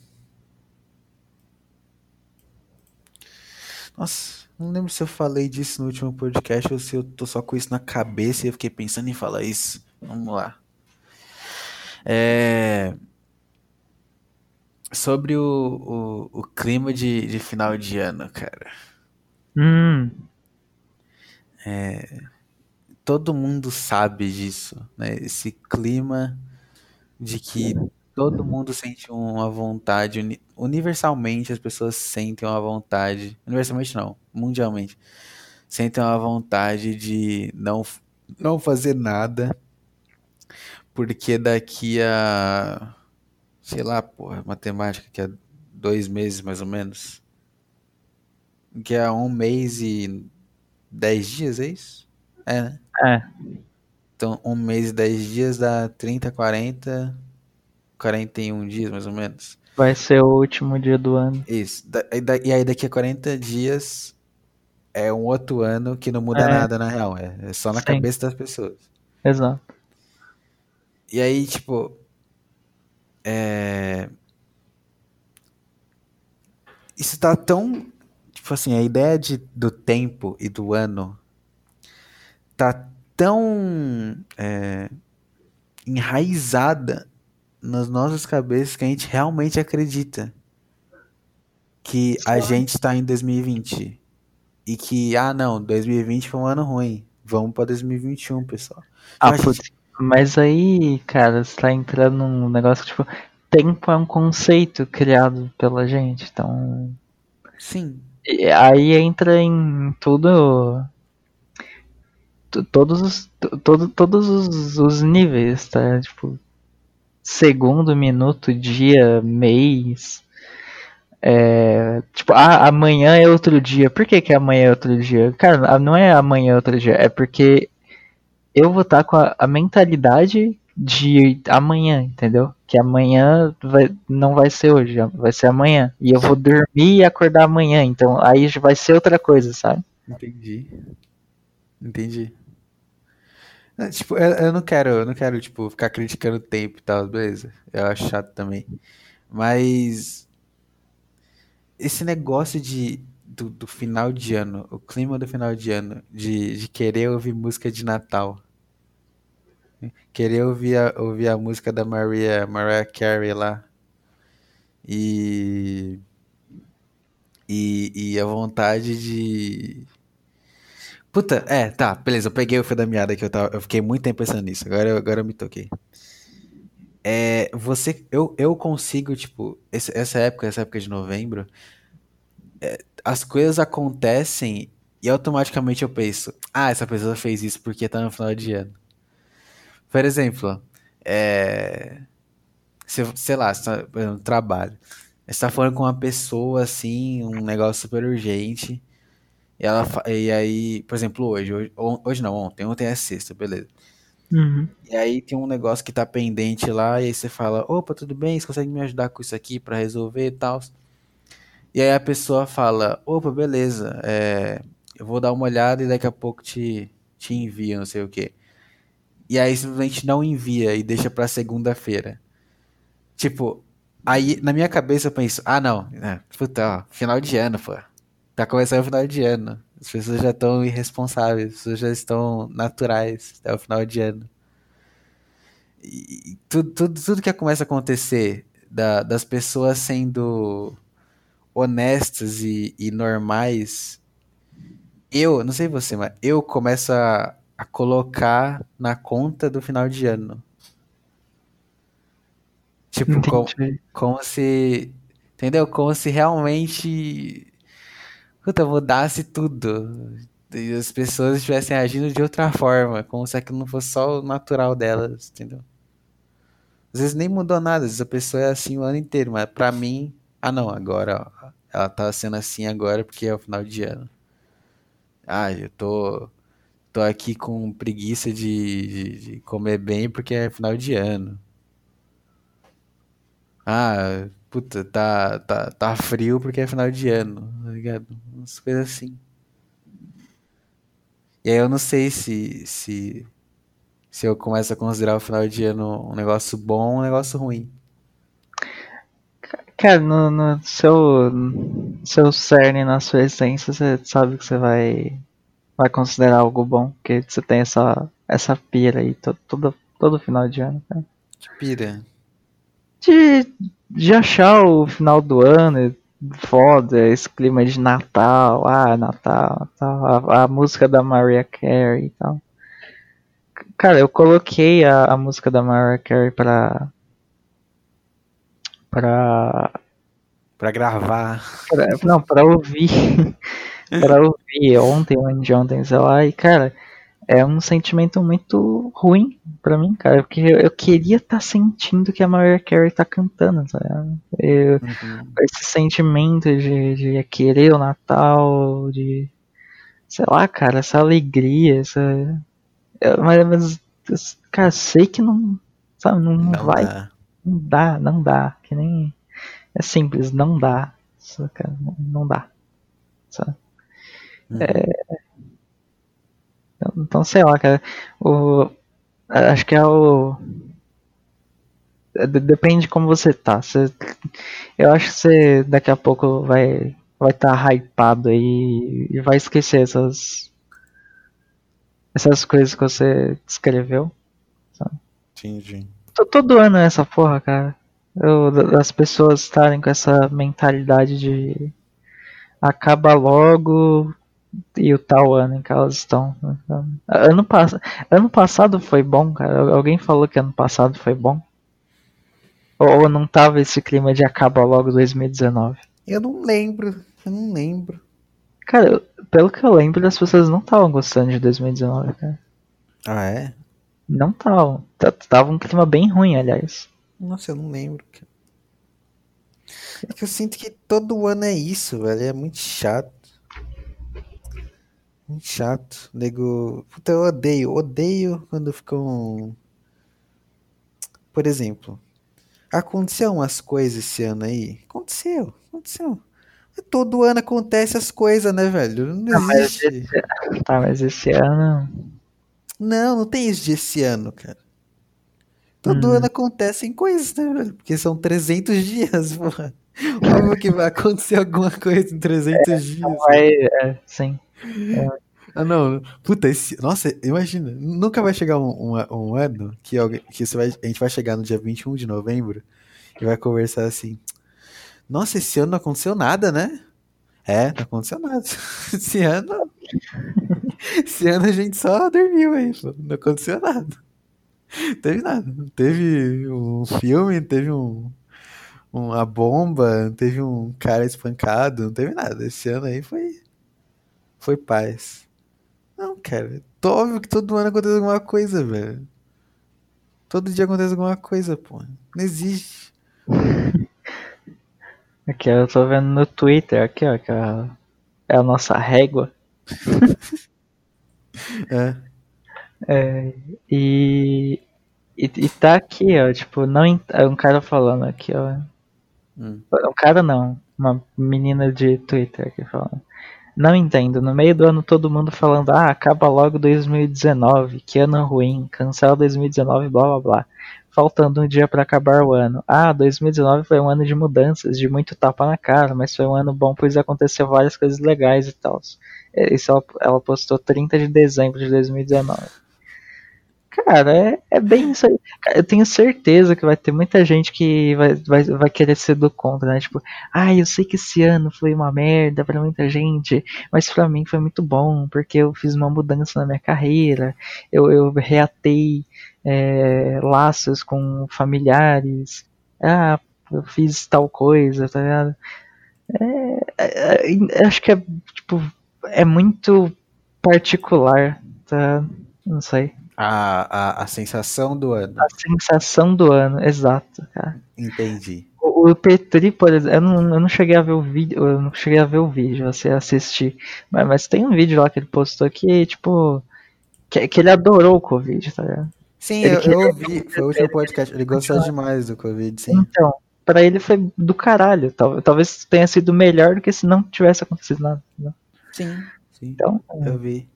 Nossa, não lembro se eu falei disso no último podcast ou se eu tô só com isso na cabeça e eu fiquei pensando em falar isso. Vamos lá. É... Sobre o, o, o clima de, de final de ano, cara. Hum, todo mundo sabe disso, né? Esse clima de que todo mundo sente uma vontade, uni- universalmente as pessoas sentem uma vontade, universalmente não, mundialmente, sentem uma vontade de não, não fazer nada Porque daqui a. Sei lá, porra, matemática, que é dois meses mais ou menos. Que é um mês e dez dias, é isso? É, né? É, Então, um mês e dez dias dá 30, 40, 41 dias mais ou menos. vai ser o último dia do ano. Isso. E E aí daqui a 40 dias é um outro ano que não muda É. nada na real. É, é só na Sim. cabeça das pessoas. Exato. E aí, tipo. É... Isso tá tão. Tipo assim, a ideia de, do tempo e do ano tá tão é, enraizada nas nossas cabeças que a gente realmente acredita que a gente tá em 2020 e que, ah, não, 2020 foi um ano ruim. Vamos pra 2021, pessoal. Ah, a gente- putz, mas aí, cara, você tá entrando num negócio que, tipo, tempo é um conceito criado pela gente, então. Sim, e Aí entra em tudo. Todos os, todo, todos os, os níveis, tá? Tipo, segundo, minuto, dia, mês. É, tipo, ah, amanhã é outro dia. Por que, que amanhã é outro dia? Cara, não é amanhã é outro dia, é porque eu vou estar com a, a mentalidade de amanhã, entendeu? Que amanhã vai, não vai ser hoje, vai ser amanhã. E eu vou dormir e acordar amanhã, então aí vai ser outra coisa, sabe? Entendi. Entendi. É, tipo, eu, eu não quero, eu não quero, tipo, ficar criticando o tempo e tal, beleza. Eu acho chato também. Mas esse negócio de do, do final de ano, o clima do final de ano, de, de querer ouvir música de Natal. Querer ouvir a, ouvir a música da Maria, Mariah Carey lá. E, e, e a vontade de. Puta, é, tá, beleza, eu peguei o fio da meada que eu tava. Eu fiquei muito tempo pensando nisso, agora, agora eu me toquei. É, você, eu, eu consigo, tipo, esse- essa época, essa época de novembro, é, as coisas acontecem e automaticamente eu penso, ah, essa pessoa fez isso porque tá no final de ano. Por exemplo, é, se- sei lá, você tá no trabalho, você tá falando com uma pessoa assim, um negócio super urgente, e ela, e aí, por exemplo, hoje, hoje, hoje não, ontem, ontem é sexta, beleza. Uhum. E aí tem um negócio que tá pendente lá, e aí você fala, opa, tudo bem, você consegue me ajudar com isso aqui pra resolver e tal? E aí a pessoa fala, opa, beleza, é, eu vou dar uma olhada e daqui a pouco te, te envio, não sei o quê. E aí simplesmente não envia e deixa pra segunda-feira. Tipo, aí na minha cabeça eu penso, ah não, é, puta, ó, final de ano, pô. Tá começando o final de ano. As pessoas já estão irresponsáveis, as pessoas já estão naturais até o final de ano. E, tudo, tudo, tudo que começa a acontecer da- das pessoas sendo honestas e, e normais, eu, não sei você, mas eu começo a, a colocar na conta do final de ano. Tipo, com- Entendi. como se. Entendeu? Como se realmente. Puta, mudasse tudo. E as pessoas estivessem agindo de outra forma. Como se aquilo não fosse só o natural delas, entendeu? Às vezes nem mudou nada, às vezes a pessoa é assim o ano inteiro, mas pra mim. Ah não, agora, ó, ela tá sendo assim agora porque é o final de ano. Ah, eu tô. Tô aqui com preguiça de, de, de comer bem porque é final de ano. Ah, puta, tá, tá, tá frio porque é final de ano, tá ligado? Umas coisas assim. E aí eu não sei se, se, se eu começo a considerar o final de ano um negócio bom ou um negócio ruim. Cara, no, no seu, seu cerne, na sua essência, você sabe que você vai, vai considerar algo bom, porque você tem essa, essa pira aí to, todo, todo final de ano, cara. Que pira. De, de achar o final do ano foda, esse clima de Natal, ah, Natal, tal, a, a música da Mariah Carey e tal. Cara, eu coloquei a, a música da Mariah Carey pra. pra. Pra gravar. pra não, pra ouvir. <laughs> pra ouvir ontem ou anteontem, sei lá, e cara, é um sentimento muito ruim, pra mim, cara, porque eu, eu queria estar tá sentindo que a Mariah Carey tá cantando, sabe? Eu, uhum. Esse sentimento de, de querer o Natal, de. Sei lá, cara, essa alegria, essa. Mas, mas cara, sei que não. Sabe, não, não vai. Dá. Não dá, não dá. Que nem. É simples, não dá. Cara, não, não dá. Sabe? Uhum. É, então, sei lá, cara. O, acho que é o. Depende de como você tá. Você, eu acho que você daqui a pouco vai vai estar tá hypado aí e vai esquecer essas essas coisas que você escreveu. Sabe? Entendi. Todo ano é essa porra, cara. Eu, das pessoas estarem com essa mentalidade de acaba logo, e o tal ano em que elas estão. Ano, pass ano passado foi bom, cara. Alguém falou que ano passado foi bom? Ou não tava esse clima de acaba logo 2019? Eu não lembro, eu não lembro. Cara, pelo que eu lembro, as pessoas não estavam gostando de 2019, cara. Ah, é? Não estavam. Tava um clima bem ruim, aliás. Nossa, eu não lembro. É que eu sinto que todo ano é isso, velho. É muito chato. Muito chato. Nego. Puta, eu odeio. Odeio quando ficam. Por exemplo. Aconteceu umas coisas esse ano aí. Aconteceu. Aconteceu. Todo ano acontece as coisas, né, velho? Não existe. Mas esse... Tá, mas esse ano. Não, não tem isso de esse ano, cara. Todo hum. ano acontecem coisas, né, velho? Porque são 300 dias, <laughs> porra. Óbvio que vai acontecer alguma coisa em 300 é, dias. Vai, é, sim. <laughs> Ah, não. Puta, esse. Nossa, imagina. Nunca vai chegar um, um, um ano que, alguém, que você vai, a gente vai chegar no dia 21 de novembro e vai conversar assim. Nossa, esse ano não aconteceu nada, né? É, não aconteceu nada. <laughs> Esse ano. Esse ano a gente só dormiu aí. Não aconteceu nada. Teve nada. Teve um filme, teve um, uma bomba, teve um cara espancado, não teve nada. Esse ano aí foi foi paz. Não, cara. Tô óbvio que todo ano acontece alguma coisa, velho. Todo dia acontece alguma coisa, pô. Não existe. <laughs> Aqui, eu tô vendo no Twitter, aqui, ó, que é a, nossa régua. <laughs> é. é. E, e, e tá aqui, ó, tipo, não é um cara falando aqui, ó. Hum. Um cara não, uma menina de Twitter aqui falando. Não entendo. No meio do ano todo mundo falando, ah, acaba logo 2019, que ano ruim, cancela 2019, blá blá blá. Faltando um dia para acabar o ano. Ah, 2019 foi um ano de mudanças, de muito tapa na cara, mas foi um ano bom, pois aconteceu várias coisas legais e tal. Isso ela, ela postou 30 de dezembro de 2019. Cara, é, é bem isso aí. Eu tenho certeza que vai ter muita gente que vai, vai, vai querer ser do contra, né? Tipo, ah, eu sei que esse ano foi uma merda pra muita gente, mas pra mim foi muito bom, porque eu fiz uma mudança na minha carreira, eu, eu reatei é, laços com familiares, ah, eu fiz tal coisa, tá ligado? É, é, é acho que é, tipo, é muito particular, tá? Não sei. A, a, a sensação do ano. A sensação do ano, exato, cara. Entendi. O, o Petri, por exemplo, eu não, eu não cheguei a ver o vídeo, eu não cheguei a ver o vídeo, você assistir. Mas, mas tem um vídeo lá que ele postou que, tipo, que, que ele adorou o Covid, tá ligado? Sim, ele eu, eu ouvi, foi o último podcast, ele gostou demais do Covid, sim. Então, pra ele foi do caralho, talvez, talvez tenha sido melhor do que se não tivesse acontecido nada. Né? Sim, sim. Então, eu vi.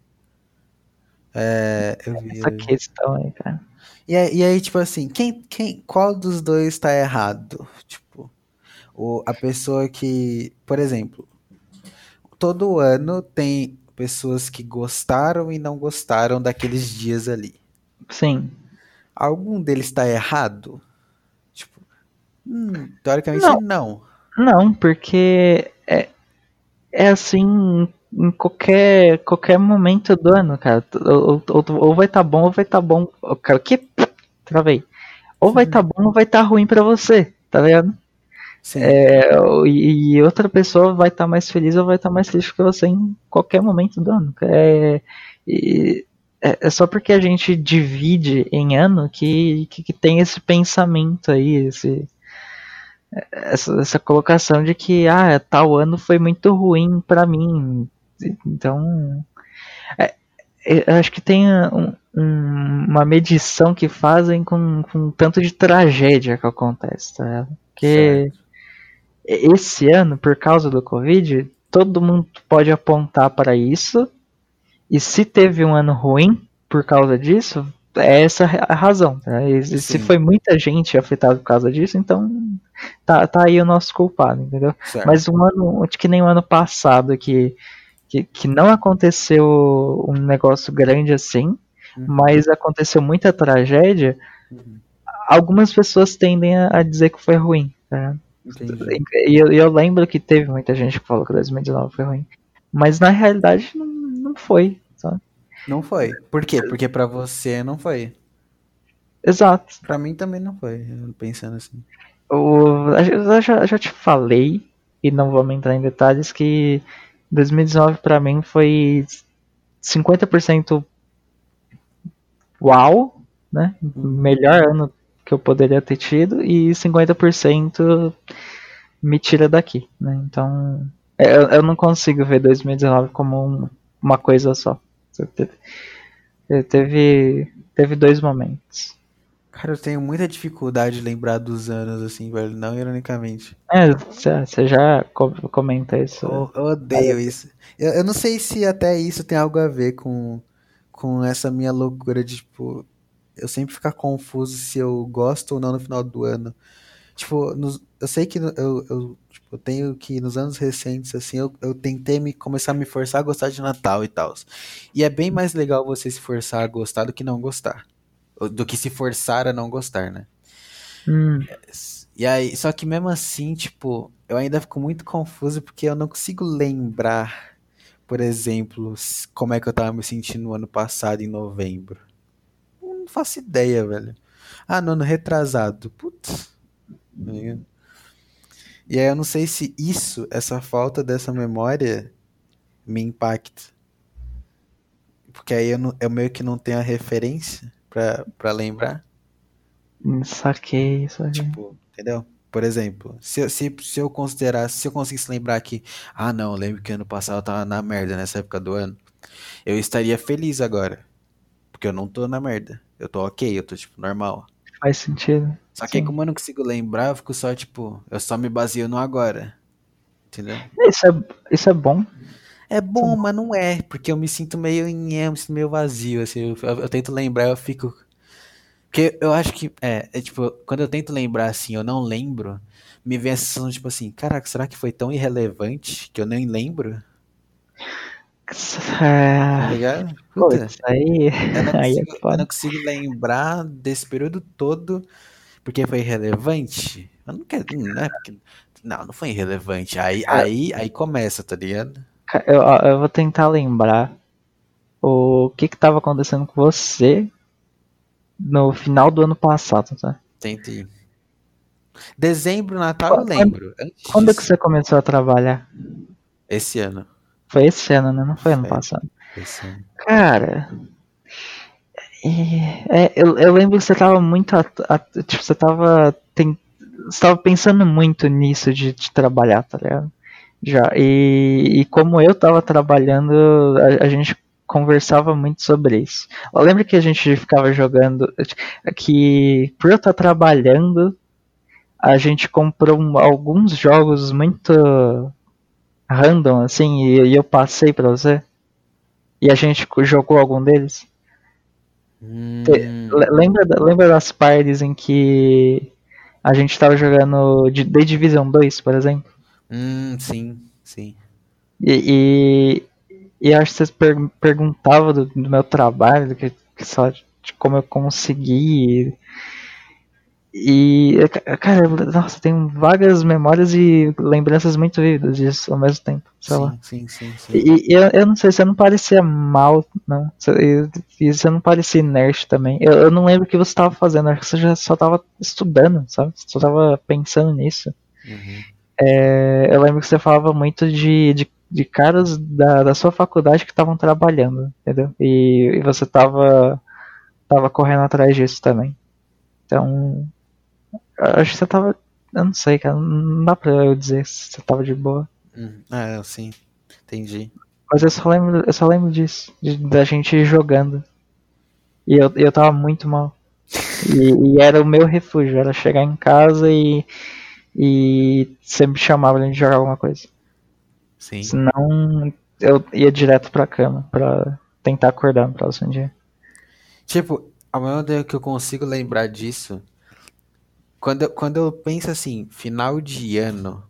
É, eu vi. Essa questão aí, cara. E, e aí, tipo assim, quem, quem, qual dos dois tá errado? Tipo, o, a pessoa que, por exemplo, todo ano tem pessoas que gostaram e não gostaram daqueles dias ali. Sim. Algum deles tá errado? Tipo, hum, teoricamente não. não. Não, porque é, é assim em qualquer, qualquer momento do ano, cara. Ou, ou, ou vai estar tá bom ou vai estar tá bom. Cara, que. Travei. Ou vai estar tá bom ou vai estar tá ruim para você, tá ligado? Sim. É, e, e, outra pessoa vai estar tá mais feliz ou vai estar tá mais triste que você em qualquer momento do ano. É, e, é, é só porque a gente divide em ano que, que, que tem esse pensamento aí, esse, essa, essa colocação de que ah, tal ano foi muito ruim para mim. Então, é, é, eu acho que tem um, um, uma medição que fazem com, com tanto de tragédia que acontece, tá? Porque certo. esse ano, por causa do Covid, todo mundo pode apontar para isso e se teve um ano ruim por causa disso, é essa a razão. E se foi muita gente afetada por causa disso, então tá, tá aí o nosso culpado, entendeu? Certo. Mas um ano, que nem o ano passado, que, que, que não aconteceu um negócio grande assim, uhum. mas aconteceu muita tragédia, uhum. algumas pessoas tendem a, a, dizer que foi ruim. Tá? E eu, eu, lembro que teve muita gente que falou que 2019 foi ruim. Mas na realidade não, não foi. Não foi. Por quê? Porque para você não foi. Exato. Para mim também não foi, pensando assim. O, eu já, já te falei, e não vamos entrar em detalhes, que 2019 para mim foi 50% uau, né? Melhor ano que eu poderia ter tido, e 50% me tira daqui, né? Então, eu, eu não consigo ver 2019 como um, uma coisa só. Teve, teve dois momentos. Cara, eu tenho muita dificuldade de lembrar dos anos, assim, velho, não ironicamente. É, você já comenta isso. Eu, eu odeio isso. Eu, eu, não sei se até isso tem algo a ver com, com essa minha loucura de, tipo, eu sempre ficar confuso se eu gosto ou não no final do ano. Tipo, nos, eu sei que eu, eu, tipo, tenho que, nos anos recentes, assim, eu, eu tentei me, começar a me forçar a gostar de Natal e tal. E é bem mais legal você se forçar a gostar do que não gostar. Do que se forçar a não gostar, né? Hum. E aí, só que mesmo assim, tipo, eu ainda fico muito confuso porque eu não consigo lembrar, por exemplo, como é que eu tava me sentindo no ano passado, em novembro. Não faço ideia, velho. Ah, no ano retrasado. Putz e aí eu não sei se isso, essa falta dessa memória, me impacta. Porque aí eu, não, eu meio que não tenho a referência pra, pra lembrar. Saquei isso aí. Tipo, entendeu? Por exemplo, se, se, se eu considerasse, se eu conseguisse lembrar que, ah não, eu lembro que ano passado eu tava na merda nessa época do ano, eu estaria feliz agora. Porque eu não tô na merda. Eu tô ok, eu tô tipo normal. Faz sentido. Só que aí, como eu não consigo lembrar, eu fico só, tipo, eu só me baseio no agora. Entendeu? Isso é, isso é bom. É bom, mas não é, porque eu me sinto meio em eu me sinto meio vazio, assim, eu, eu, tento lembrar, eu fico. Porque eu acho que, é, é, tipo, quando eu tento lembrar assim, eu não lembro, me vem a sensação, tipo assim, caraca, será que foi tão irrelevante que eu nem lembro? Tá ligado? Puta, Pô, aí, eu, não <laughs> aí é consigo, é eu não consigo lembrar desse período todo porque foi irrelevante. Eu não quero. Não, é porque, não, não foi irrelevante. Aí, aí, aí começa, tá ligado? Eu, eu vou tentar lembrar o que que tava acontecendo com você no final do ano passado, tá? Entendi. Dezembro, Natal, eu lembro. Quando, é que você começou a trabalhar? Esse ano. Foi esse ano, né? Não foi, foi ano passado. Esse ano. Cara. É, eu, eu lembro que você tava muito. tipo, você tava. Tem, você tava pensando muito nisso de, de trabalhar, tá ligado? Já. E, e como eu tava trabalhando, a, a gente conversava muito sobre isso. Eu lembro que a gente ficava jogando. Que por eu estar trabalhando, a gente comprou alguns jogos muito random, assim, e, e eu passei pra você. E a gente jogou algum deles. Hum. Lembra, lembra das partes em que a gente tava jogando The Division 2, por exemplo? Hum, sim, sim. E, e, e acho que você per, perguntava do, do, meu trabalho, que, que só de como eu consegui e, cara, nossa, tenho vagas memórias e lembranças muito vívidas disso ao mesmo tempo. Sei sim, lá. sim, sim, sim. E, e eu, eu, não sei, você não parecia mal, não. E você não parecia nerd também. Eu, eu não lembro o que você estava fazendo, acho que você já só estava estudando, sabe? Você só estava pensando nisso. Uhum. É, eu lembro que você falava muito de, de, de caras da, da sua faculdade que estavam trabalhando, entendeu? E, e você tava, tava correndo atrás disso também. Então, acho que você tava. Eu não sei, cara. Não dá pra eu dizer se você tava de boa. Hum, ah, sim. Entendi. Mas eu só lembro, eu só lembro disso, de, da gente jogando. E eu, eu tava muito mal. E, e, era o meu refúgio, era chegar em casa e, e sempre chamava a gente jogar alguma coisa. Sim. Senão eu ia direto pra cama pra tentar acordar no próximo dia. Tipo, a maior ideia que eu consigo lembrar disso, quando, eu, quando eu penso assim, final de ano,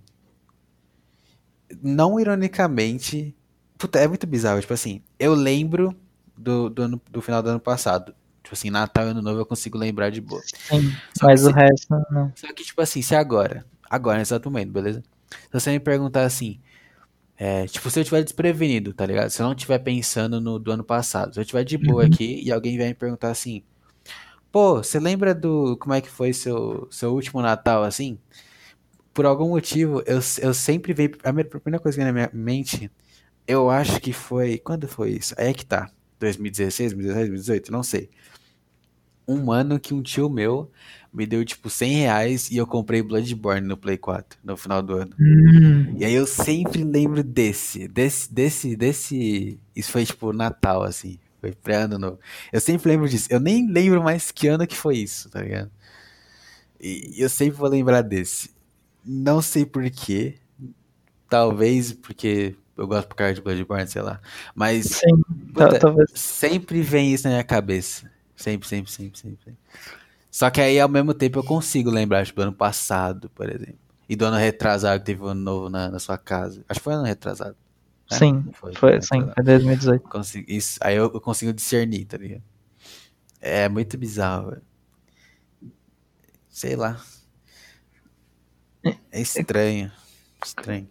não ironicamente, puta, é muito bizarro, tipo assim, eu lembro do, do, ano, do final do ano passado. Tipo assim, Natal e Ano Novo eu consigo lembrar de boa. Sim, mas o resto não. Só que, tipo assim, se agora, agora, nesse exato momento, beleza? Se você me perguntar assim, é, tipo, se eu tiver desprevenido, tá ligado? Se eu não estiver pensando no do ano passado, se eu tiver de boa uhum. aqui e alguém vier me perguntar assim, pô, você lembra do como é que foi seu, seu último Natal assim? Por algum motivo, eu, eu sempre vejo. A primeira coisa que vem na minha mente, eu acho que foi. Quando foi isso? Aí é que tá. 2016, 2017, 2018, não sei. Um ano que um tio meu me deu tipo 100 reais e eu comprei Bloodborne no Play 4 no final do ano. Hum. E aí eu sempre lembro desse, desse, desse, desse. Isso foi tipo Natal, assim. Foi pré-ano novo. Eu sempre lembro disso. Eu nem lembro mais que ano que foi isso, tá ligado? E eu sempre vou lembrar desse. Não sei porquê. Talvez porque eu gosto por causa de Bloodborne, sei lá. Mas Sim, puta, talvez. sempre vem isso na minha cabeça. Sempre, sempre, sempre, sempre. Só que aí, ao mesmo tempo, eu consigo lembrar, tipo, do ano passado, por exemplo. E do ano retrasado, que teve um ano novo na, na sua casa. Acho que foi ano retrasado. Né? Sim, foi, foi sim, foi 2018. Consigo, isso, aí eu, eu, consigo discernir, tá ligado? É muito bizarro, velho. Sei lá. É estranho. Estranho.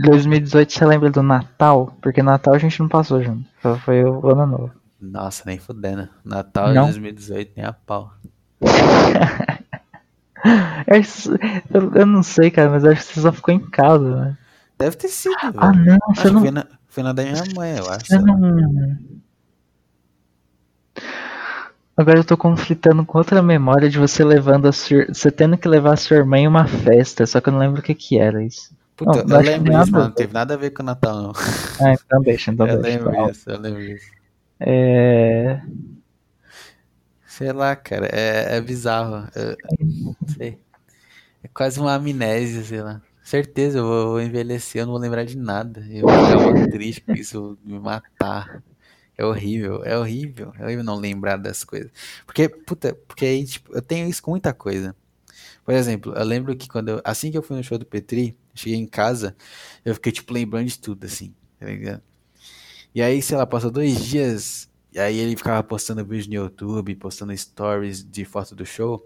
2018 você lembra do Natal? Porque Natal a gente não passou junto. Foi o ano novo. Nossa, nem fudendo. Natal de 2018, nem a pau. <laughs> eu, eu, não sei, cara, mas acho que você só ficou em casa, né? Deve ter sido. Ah, velho. não, você não. Foi na, foi na da minha mãe, eu acho. Você não... Agora eu tô conflitando com outra memória de você levando a sua. Você tendo que levar a sua irmã em uma festa, só que eu não lembro o que que era isso. Puta, não, eu lembro disso, mas não teve nada a ver com o Natal, não. Ah, então deixa, então eu deixa. Eu lembro disso, eu lembro disso. É. Sei lá, cara, é, é bizarro. Eu, sei. É quase uma amnésia, sei lá. Certeza, eu vou, vou envelhecer, eu não vou lembrar de nada. Eu vou ficar muito <laughs> triste com isso me matar. É horrível, é horrível. É horrível não lembrar das coisas. Porque, puta, porque aí, tipo, eu tenho isso com muita coisa. Por exemplo, eu lembro que quando eu, assim que eu fui no show do Petri, cheguei em casa, eu fiquei, tipo, lembrando de tudo, assim, tá ligado? E aí, sei lá, passou dois dias, e aí ele ficava postando vídeo no YouTube, postando stories de foto do show.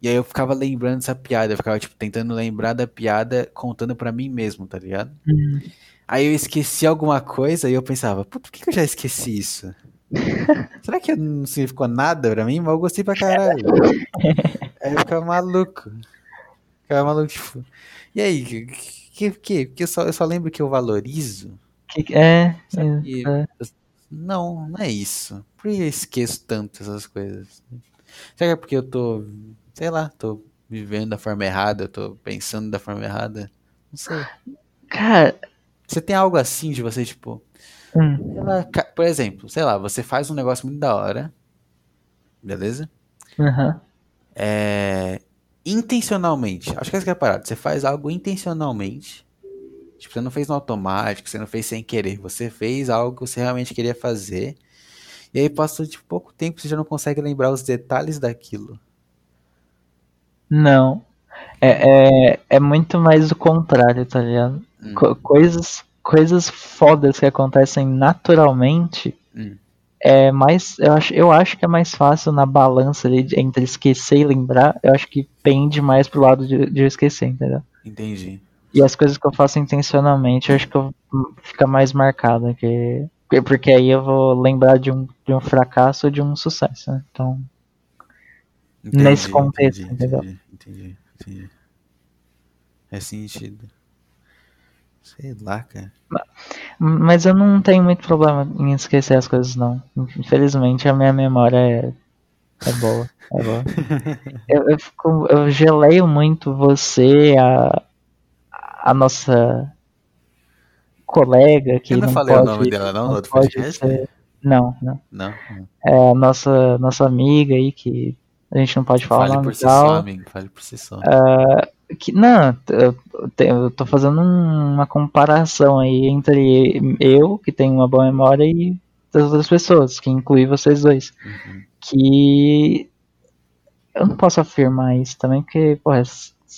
E aí eu ficava lembrando dessa piada, eu ficava, tipo, tentando lembrar da piada, contando para mim mesmo, tá ligado? Uhum. Aí eu esqueci alguma coisa e eu pensava, puta, por que, que eu já esqueci isso? <laughs> Será que não significou nada pra mim? Mas eu gostei pra caralho. <laughs> aí eu ficava maluco. Ficava maluco, tipo. E aí, que, que, que eu, só, eu só lembro que eu valorizo? Que, é, é, é. Não, não é isso. Por que eu esqueço tanto essas coisas? Será que é porque eu tô, sei lá, tô vivendo da forma errada, eu tô pensando da forma errada? Não sei. Cara. Você tem algo assim de você, tipo. Hum. Lá, por exemplo, sei lá, você faz um negócio muito da hora. Beleza? Uhum. É, intencionalmente. Acho que essa que é a parada. Você faz algo intencionalmente. Tipo, você não fez no automático, você não fez sem querer. Você fez algo que você realmente queria fazer. E aí passou tipo, pouco tempo você já não consegue lembrar os detalhes daquilo. Não. É, é, é muito mais o contrário, tá ligado? Hum. Co coisas, coisas fodas que acontecem naturalmente. Hum. É mais. Eu acho, eu acho que é mais fácil na balança ali, entre esquecer e lembrar. Eu acho que pende mais pro lado de, de eu esquecer, entendeu? Entendi. E as coisas que eu faço intencionalmente, eu acho que eu, fica mais marcado. Que, porque aí eu vou lembrar de um, de um fracasso ou de um sucesso. Né? Então. Entendi, nesse contexto, entendi, entendeu? Entendi, entendi, entendi. É sentido. Sei lá, cara. Mas eu não tenho muito problema em esquecer as coisas, não. Infelizmente a minha memória é, é boa. É boa. <laughs> eu, eu, fico, eu geleio muito você, a, a nossa colega que Eu não, não falei pode, o nome dela não no outro podcast? ser- Não, não. Não. É a nossa, nossa amiga aí que a gente não pode falar Fale por si tal. só, amigo. Fale por si só. Que, não, eu, eu tô fazendo um- uma comparação aí entre eu, que tenho uma boa memória, e das outras pessoas, que inclui vocês dois. Uhum. Que eu não posso afirmar isso também, porque, pô,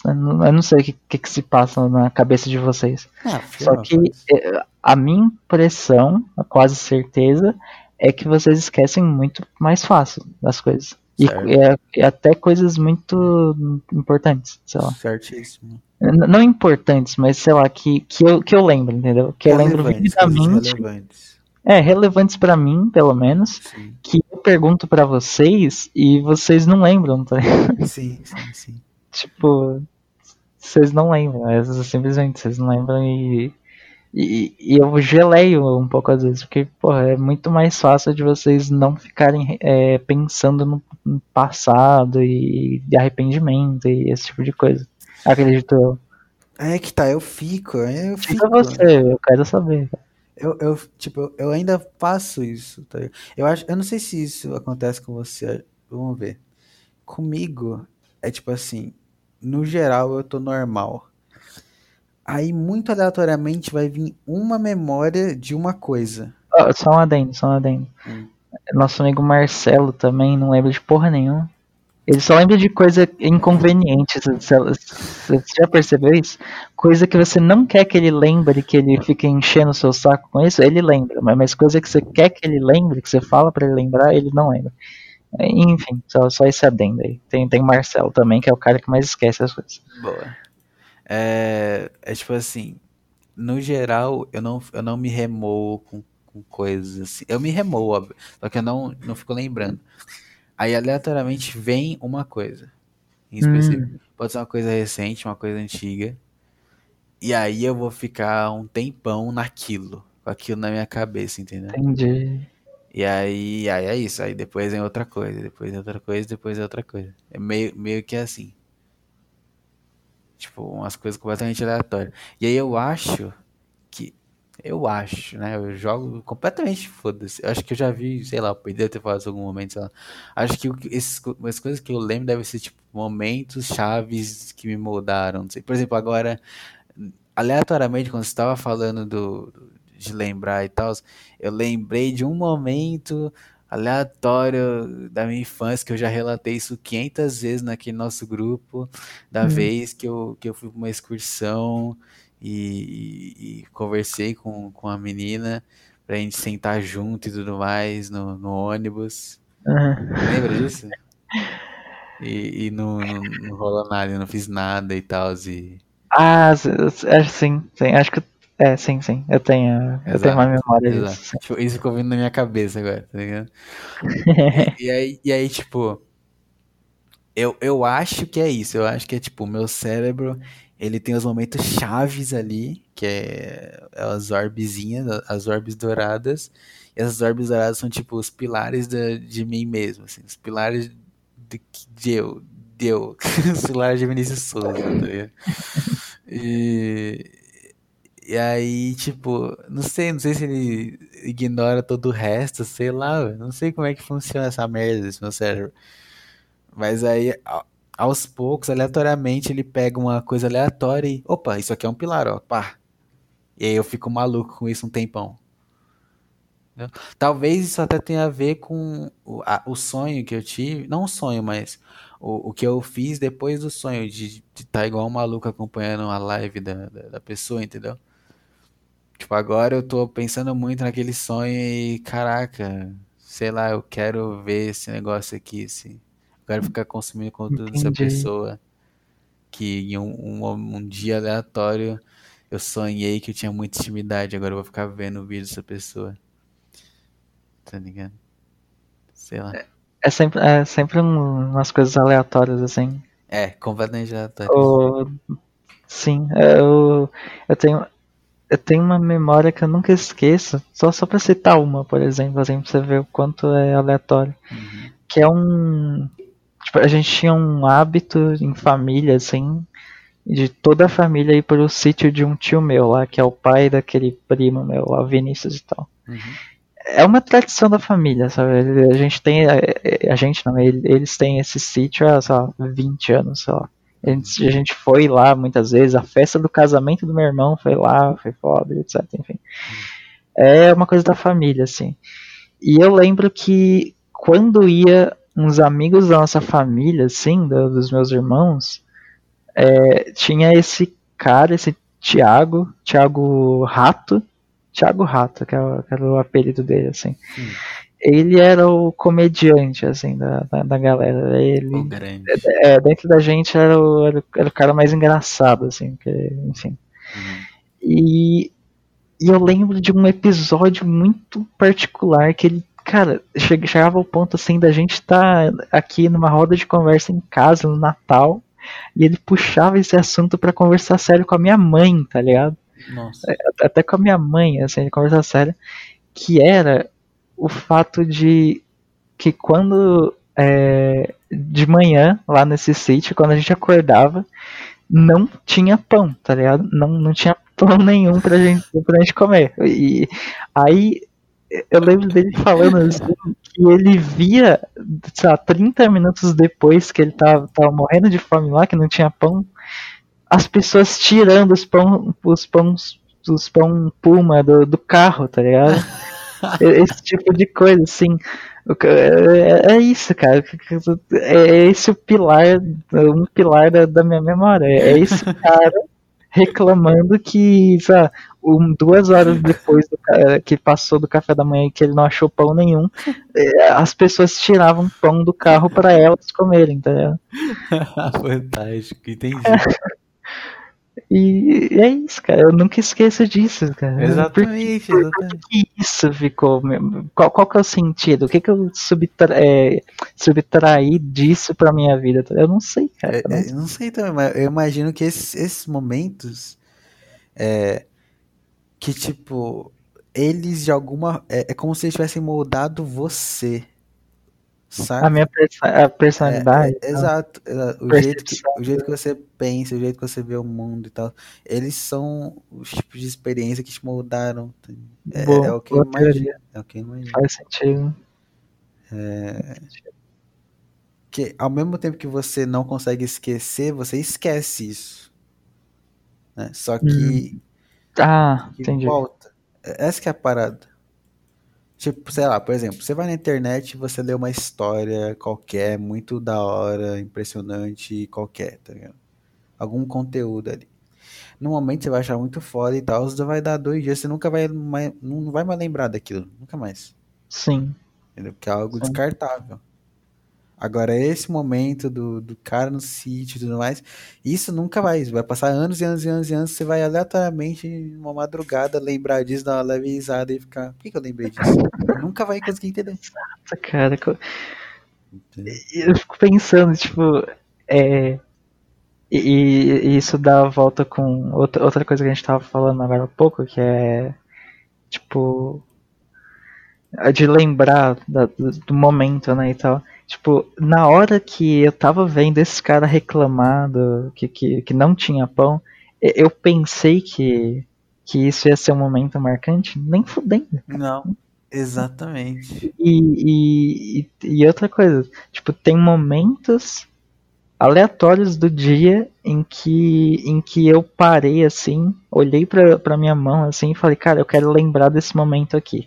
eu não eu não sei o que, que, que se passa na cabeça de vocês. Ah, Só que eh, a minha impressão, a quase certeza, é que vocês esquecem muito mais fácil das coisas. E, e- e até coisas muito importantes, sei lá. Certíssimo. N- Não importantes, mas sei lá, que, que, eu, que eu lembro, entendeu? Que eu lembro Relevantes, vividamente. relevantes. É, relevantes pra mim, pelo menos. Sim, Que eu pergunto pra vocês e vocês não lembram, tá? sim, sim. sim. Tipo, vocês não lembram, é, simplesmente vocês não lembram e, e, e eu geleio um pouco às vezes, porque, porra, é muito mais fácil de vocês não ficarem é, pensando no, no passado e de arrependimento e esse tipo de coisa. Acredito eu. É que tá, eu fico, eu fico. Fica você, eu quero saber. Eu, eu, tipo, eu- ainda faço isso, tá? Eu acho, eu não sei se isso acontece com você, vamos ver. Comigo, é tipo assim, no geral eu tô normal. Aí, muito aleatoriamente, vai vir uma memória de uma coisa. Ó, só um adendo, só um adendo. Hum. Nosso amigo Marcelo também não lembra de porra nenhuma. Ele só lembra de coisa inconveniente. Você já percebeu isso? Coisa que você não quer que ele lembre, que ele fique enchendo o seu saco com isso, ele lembra. Mas, mas coisa que você quer que ele lembre, que você fala pra ele lembrar, ele não lembra. Enfim, só, só esse adendo aí. Tem, tem o Marcelo também, que é o cara que mais esquece as coisas. Boa. É, é tipo assim, no geral, eu não, eu não me remoo com, com coisas assim. Eu me remoo, óbvio, só que eu não, não fico lembrando. Aí, aleatoriamente, vem uma coisa. Em específico. Pode ser uma coisa recente, uma coisa antiga. E aí eu vou ficar um tempão naquilo. Com aquilo na minha cabeça, entendeu? Entendi. E aí, aí é isso. Aí depois vem outra coisa, depois é outra coisa, depois é outra coisa. É meio, meio que assim. Tipo, umas coisas completamente aleatórias. E aí eu acho que. Eu acho, né? Eu jogo completamente foda-se. Eu acho que eu já vi, sei lá, poderia ter falado em algum momento, sei lá. Acho que esses, as coisas que eu lembro devem ser, tipo, momentos chaves que me moldaram. Não sei. Por exemplo, agora, aleatoriamente, quando você estava falando do, de lembrar e tal, eu lembrei de um momento aleatório da minha infância, que eu já relatei isso 500 vezes naquele nosso grupo, da Hum. vez que eu, que eu fui pra uma excursão e, e- e conversei com, com a menina pra gente sentar junto e tudo mais no, no ônibus. Uhum. Lembra disso? E, e não, não, não rolou nada, eu não fiz nada e tal. E... Ah, é, sim, sim. Acho que. É, sim, sim. Eu tenho, eu tenho uma memória exato. disso. Tipo, isso ficou vindo na minha cabeça agora, tá ligado? <laughs> E aí, e aí tipo, eu, eu acho que é isso. Eu acho que é tipo, o meu cérebro, ele tem os momentos chaves ali, que é, é as orbezinhas, as orbes douradas. E essas orbes douradas são tipo os pilares da, de mim mesmo, assim, os pilares de, de eu, de eu, <laughs> os pilares de Vinícius Souza, tá ligado? <laughs> E, e aí, tipo, não sei, não sei se ele ignora todo o resto, sei lá, não sei como é que funciona essa merda desse meu cérebro. Mas aí, aos poucos, aleatoriamente, ele pega uma coisa aleatória e, opa, isso aqui é um pilar, ó, pá. E aí eu fico maluco com isso um tempão. Talvez isso até tenha a ver com o, a- o sonho que eu tive, não o sonho, mas o, o que eu fiz depois do sonho, de estar igual um maluco acompanhando a live da, da, da pessoa, entendeu? Tipo, agora eu tô pensando muito naquele sonho e, caraca, sei lá, eu quero ver esse negócio aqui, esse, eu quero ficar consumindo conteúdo dessa Entendi. pessoa que em um, um, um dia aleatório eu sonhei que eu tinha muita intimidade, agora eu vou ficar vendo o vídeo dessa pessoa. Tá ligado? Sei lá. É sempre, é sempre um- umas coisas aleatórias, assim. É, completamente aleatório. Ou, sim, eu, eu tenho. Eu tenho uma memória que eu nunca esqueço, só, só pra citar uma, por exemplo, assim, pra você ver o quanto é aleatório. Uhum. Que é um. Tipo, a gente tinha um hábito em família, assim, de toda a família ir para o sítio de um tio meu lá, que é o pai daquele primo meu lá, Vinícius e tal. Uhum. É uma tradição da família, sabe? A gente tem. A, gente não, eles têm esse sítio há, sei lá, 20 anos, sei lá. A gente, a gente foi lá muitas vezes, a festa do casamento do meu irmão foi lá, foi foda, etc. Enfim. É uma coisa da família, assim. E eu lembro que quando ia uns amigos da nossa família, assim, dos meus irmãos, é, tinha esse cara, esse Thiago, Thiago Rato, Thiago Rato, que, é que era o apelido dele, assim. Hum ele era o comediante, assim, da, da, da galera. Ele, o grande. É, dentro da gente era o, era, o cara mais engraçado, assim, que, enfim. Uhum. E, e eu lembro de um episódio muito particular que ele, cara, chegava ao ponto, assim, da gente estar tá aqui numa roda de conversa em casa, no Natal, e ele puxava esse assunto para conversar sério com a minha mãe, tá ligado? Nossa. É, até com a minha mãe, assim, conversar sério, que era o fato de que quando é, de manhã, lá nesse sítio, quando a gente acordava, não tinha pão, tá ligado? Não, não tinha pão <laughs> nenhum pra gente, pra gente comer. E aí eu lembro dele falando assim, que ele via, sei lá, 30 minutos depois que ele tava, tava morrendo de fome lá, que não tinha pão, as pessoas tirando os pão, os pães, os pão puma do, do carro, tá ligado? <laughs> Esse tipo de coisa, assim. É, é, isso, cara. É esse o pilar, um pilar da, minha memória. É esse <laughs> cara reclamando que, sabe, um, duas horas depois do, que passou do café da manhã e que ele não achou pão nenhum, é, as pessoas tiravam pão do carro para elas comerem, entendeu? <laughs> Fantástico, entendi. E é isso, cara. Eu nunca esqueço disso, cara. Exatamente, por. Por que isso ficou? Qual, qual que é o sentido? O que, que eu subtra, é, subtraí disso pra minha vida? Eu não sei, cara. Eu não, é, não sei também, mas eu imagino que esses, esses momentos é, que, tipo, eles de alguma. É, é como se eles tivessem moldado você. Sabe? A minha perso a personalidade. É, é, exato, exato. O, jeito que, o jeito que você pensa, o jeito que você vê o mundo e tal. Eles são os tipos de experiência que te moldaram. É, boa, é o que eu imagino. É o que eu imagino. Faz sentido. É... Que ao mesmo tempo que você não consegue esquecer, você esquece isso. Né? Só que. Hum. Ah, que entendi. Volta. Essa que é a parada. Tipo, sei lá, por exemplo, você vai na internet e você lê uma história qualquer, muito da hora, impressionante, qualquer, tá ligado? Algum conteúdo ali. No momento você vai achar muito foda e tal, você vai dar dois dias, você nunca vai mais, não vai mais lembrar daquilo, nunca mais. Sim. Entendeu? Porque é algo Sim. descartável. Agora, esse momento do, do cara no sítio e tudo mais, isso nunca vai. Vai passar anos e anos e anos e anos. Você vai aleatoriamente, numa madrugada, lembrar disso, dar uma leve risada e ficar. Por que, que eu lembrei disso? <laughs> nunca vai conseguir entender. Nossa, cara. Eu fico pensando, tipo. É... E, e, isso dá a volta com outra, outra coisa que a gente tava falando agora há pouco, que é. Tipo. De lembrar da, do, do momento, né, e tal. Tipo, na hora que eu tava vendo esse cara reclamando que, que, que não tinha pão, eu pensei que, que isso ia ser um momento marcante, nem fudendo. Não, exatamente. E, e, e outra coisa, tipo, tem momentos aleatórios do dia em que em que eu parei assim, olhei pra, pra minha mão assim e falei, cara, eu quero lembrar desse momento aqui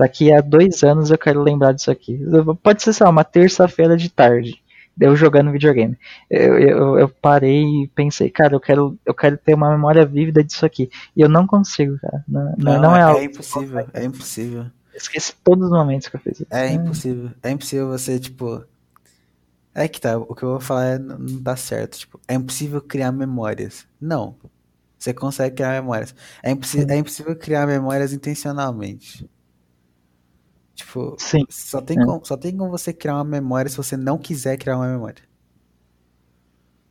daqui a dois anos eu quero lembrar disso aqui. Pode ser, sei lá, uma terça-feira de tarde, eu jogando videogame. Eu, eu, eu, parei e pensei, cara, eu quero, eu quero ter uma memória vívida disso aqui. E eu não consigo, cara. Não, não, não é, é, algo. É impossível, é impossível. esqueci todos os momentos que eu fiz. É, é impossível. É impossível você, tipo. É que tá, o que eu vou falar é, não dá certo. Tipo, é impossível criar memórias. Não. Você consegue criar memórias. É, é impossível criar memórias intencionalmente. Tipo, Sim. Só, tem é. como, só tem como você criar uma memória se você não quiser criar uma memória.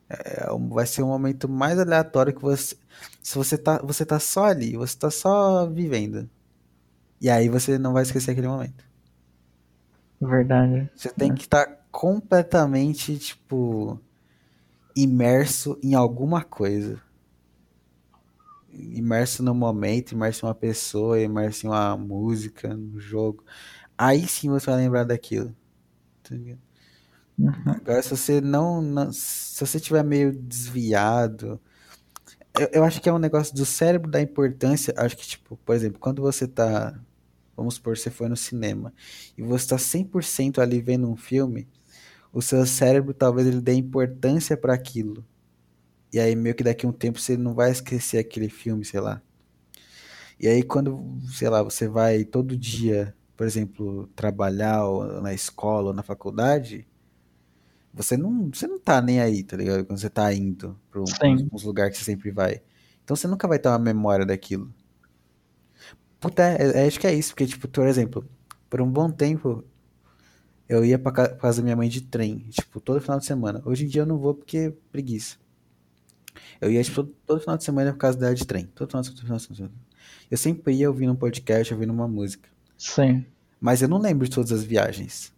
É, vai ser um momento mais aleatório que você. Se você tá, você tá só ali, você tá só vivendo. E aí você não vai esquecer aquele momento. Verdade. Você tem que estar tá completamente, tipo, imerso em alguma coisa. Imerso no momento, imerso em uma pessoa, imerso em uma música, no jogo. Aí sim você vai lembrar daquilo. Tá uhum. Agora, se você não, não. Se você tiver meio desviado. Eu, eu acho que é um negócio do cérebro da importância. Acho que, tipo, por exemplo, quando você tá. Vamos supor, você foi no cinema e você tá 100% ali vendo um filme, o seu cérebro talvez ele dê importância para aquilo. E aí meio que daqui a um tempo você não vai esquecer aquele filme, sei lá. E aí quando, sei lá, você vai todo dia por exemplo, trabalhar na escola ou na faculdade, você não, você não tá nem aí, tá ligado? Quando você tá indo para uns lugares que você sempre vai. Então você nunca vai ter uma memória daquilo. Puta, é, é, acho que é isso, porque, tipo, por exemplo, por um bom tempo eu ia pra casa da minha mãe de trem, tipo, todo final de semana. Hoje em dia eu não vou porque é preguiça. Eu ia, tipo, todo, todo final de semana pra casa dela de trem. Todo final de semana. Eu sempre ia ouvindo um podcast, ouvindo uma música. Sim. Mas eu não lembro de todas as viagens.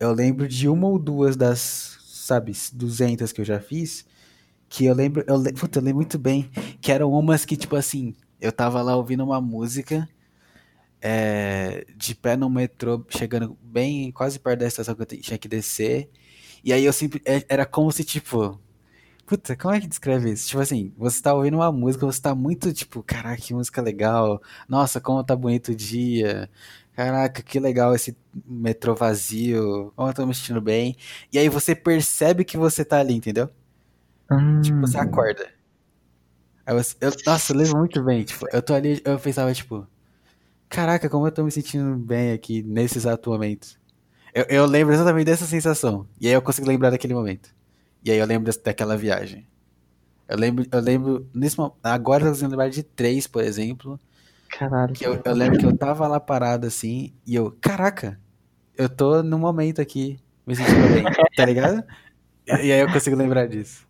Eu lembro de uma ou duas das, sabe, 200 que eu já fiz, que eu lembro, eu, puta, eu lembro muito bem, que eram umas que, tipo assim, eu tava lá ouvindo uma música, é, de pé no metrô, chegando bem, quase perto da estação que eu tinha que descer, e aí eu sempre, é, era como se, tipo, Puta, como é que descreve isso? Tipo assim, você tá ouvindo uma música, você tá muito tipo, caraca, que música legal. Nossa, como tá bonito o dia. Caraca, que legal esse metrô vazio. Como eu tô me sentindo bem. E aí você percebe que você tá ali, entendeu? Hum. Tipo, você acorda. Você, eu, nossa, eu lembro muito bem. Tipo, eu tô ali, eu pensava, tipo, caraca, como eu tô me sentindo bem aqui nesse exato momento. Eu, eu lembro exatamente dessa sensação. E aí eu consigo lembrar daquele momento. E aí eu lembro daquela viagem. Eu lembro, eu lembro, nesse agora eu consigo lembrar de três, por exemplo, Caralho. Eu, eu lembro que eu tava lá parado assim, e eu, caraca, eu tô no momento aqui, me sentindo bem, tá ligado? E, e, aí eu consigo lembrar disso.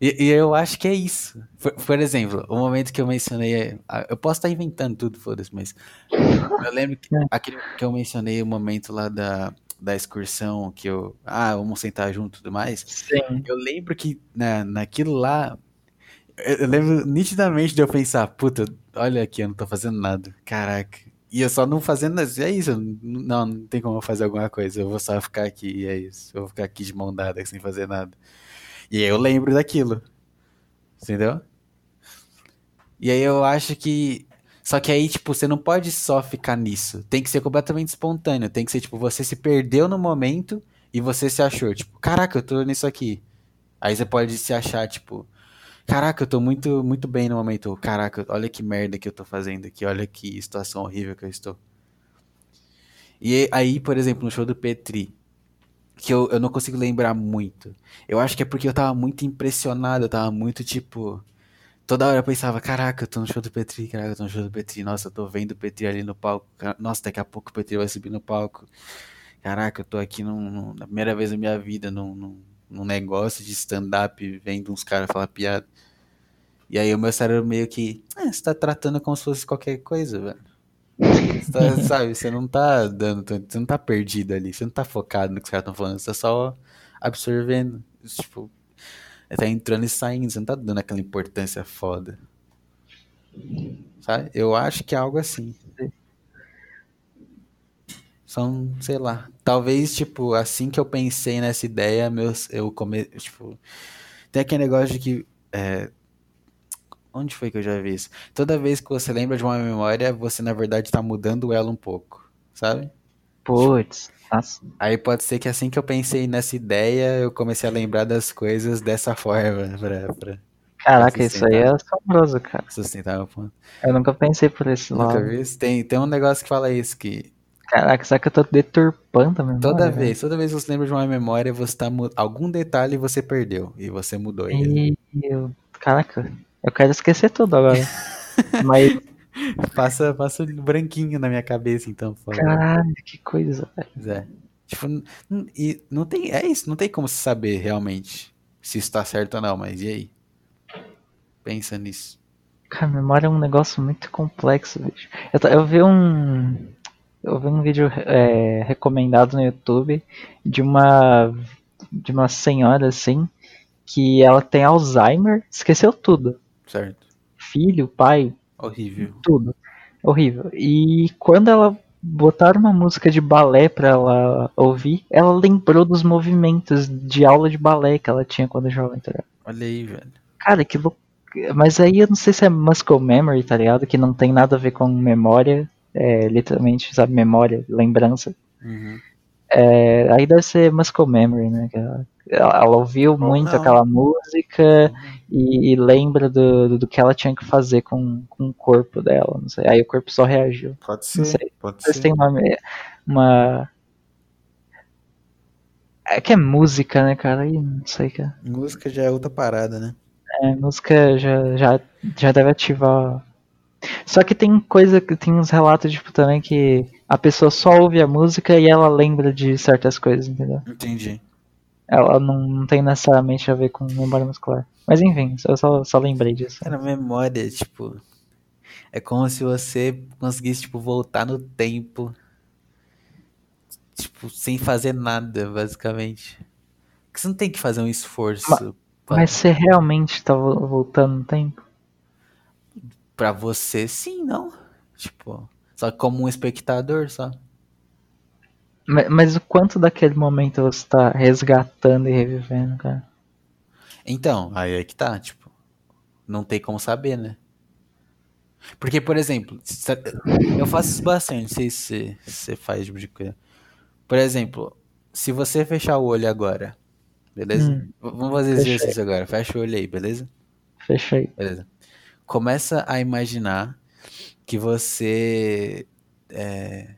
E, e eu acho que é isso. Por, por, exemplo, o momento que eu mencionei. Eu posso estar inventando tudo, foda-se, mas. Eu lembro que é. aquele que eu mencionei o momento lá da, da excursão, que eu. Ah, vamos sentar junto e tudo mais. Sim. Eu lembro que na, naquilo lá eu lembro nitidamente de eu pensar, puta, olha aqui, eu não tô fazendo nada. Caraca. E eu só não fazendo nada. É isso, não, não tem como eu fazer alguma coisa. Eu vou só ficar aqui, e é isso. Eu vou ficar aqui de mão dada sem fazer nada. E aí eu lembro daquilo. Entendeu? E aí eu acho que. Só que aí, tipo, você não pode só ficar nisso. Tem que ser completamente espontâneo. Tem que ser, tipo, você se perdeu no momento e você se achou, tipo, caraca, eu tô nisso aqui. Aí você pode se achar, tipo, Caraca, eu tô muito, muito bem no momento. Caraca, olha que merda que eu tô fazendo aqui. Olha que situação horrível que eu estou. E aí, por exemplo, no show do Petri, que eu, eu não consigo lembrar muito. Eu acho que é porque eu tava muito impressionado, eu tava muito tipo. Toda hora eu pensava, caraca, eu tô no show do Petri, caraca, eu tô no show do Petri, nossa, eu tô vendo o Petri ali no palco, nossa, daqui a pouco o Petri vai subir no palco. Caraca, eu tô aqui num, num, na primeira vez da minha vida num, num, num negócio de stand-up, vendo uns caras falar piada. E aí o meu cérebro meio que. Ah, você tá tratando como se fosse qualquer coisa, velho. Você tá, <laughs> sabe, você não tá dando. Você não tá perdido ali, você não tá focado no que os caras estão falando, você tá só absorvendo. Tipo, tá entrando e saindo, você não tá dando aquela importância foda. Sabe? Eu acho que é algo assim. São, sei lá. Talvez, tipo, assim que eu pensei nessa ideia, meus, eu come, tipo, tem aquele negócio de que é, onde foi que eu já vi isso? Toda vez que você lembra de uma memória, você na verdade tá mudando ela um pouco, sabe? Putz. Aí pode ser que assim que eu pensei nessa ideia, eu comecei a lembrar das coisas dessa forma pra, pra Caraca, isso aí é assombroso, cara. Sustentar o ponto. Eu nunca pensei por esse lado. Nunca vi isso? Tem, tem um negócio que fala isso, que Caraca, será que eu tô deturpando a memória? Toda né? vez, toda vez que você lembra de uma memória, você tá algum detalhe você perdeu e você mudou ele. Eu... Caraca, eu quero esquecer tudo agora. <laughs> Mas passa, passa branquinho na minha cabeça então, por favor. Caralho, que coisa, velho. É. Tipo, e não tem, é isso, não tem como saber realmente. se está certo ou não, mas e aí? Pensa nisso. Cara, memória é um negócio muito complexo, bicho. Eu, eu vi um. Eu vi um vídeo é, recomendado no YouTube de uma. de uma senhora assim. Que ela tem Alzheimer, esqueceu tudo. Certo. Filho, pai. Horrível. Tudo. Horrível. E quando ela botaram uma música de balé pra ela ouvir, ela lembrou dos movimentos de aula de balé que ela tinha quando jovem, tá ligado? Olha aí, velho. Cara, que louco. Mas aí eu não sei se é muscle memory, tá ligado? Que não tem nada a ver com memória. É, literalmente, sabe, memória, lembrança. Uhum. É, aí deve ser muscle memory, né? Ela, ela, ouviu muito não. aquela música e, e lembra do, do, que ela tinha que fazer com, com o corpo dela, não sei. Aí o corpo só reagiu. Pode Não ser. sei. Pode Vocês ser. têm uma, uma. É que é música, né, cara? Aí não sei, cara. Música já é outra parada, né? É, música já, já, já deve ativar. Só que tem coisa que tem uns relatos, tipo, também que a pessoa só ouve a música e ela lembra de certas coisas, entendeu? Entendi. Ela não, não tem necessariamente a ver com memória muscular. Mas enfim, eu só, só lembrei disso. Cara, memória, tipo. É como se você conseguisse, tipo, voltar no tempo. Tipo, sem fazer nada, basicamente. Porque você não tem que fazer um esforço pra, Mas você realmente tá vo- voltando no tempo? Pra você, sim, não? Tipo, só como um espectador, só. Ma- Mas o quanto daquele momento você tá resgatando e revivendo, cara? Então, aí é que tá, tipo, não tem como saber, né? Porque, por exemplo, eu faço isso bastante, não sei se você faz tipo de coisa. Por exemplo, se você fechar o olho agora, beleza? Hum. Vamos fazer Fechei. exercício agora, fecha o olho aí, beleza? Fechei. Beleza. Começa a imaginar que você. É...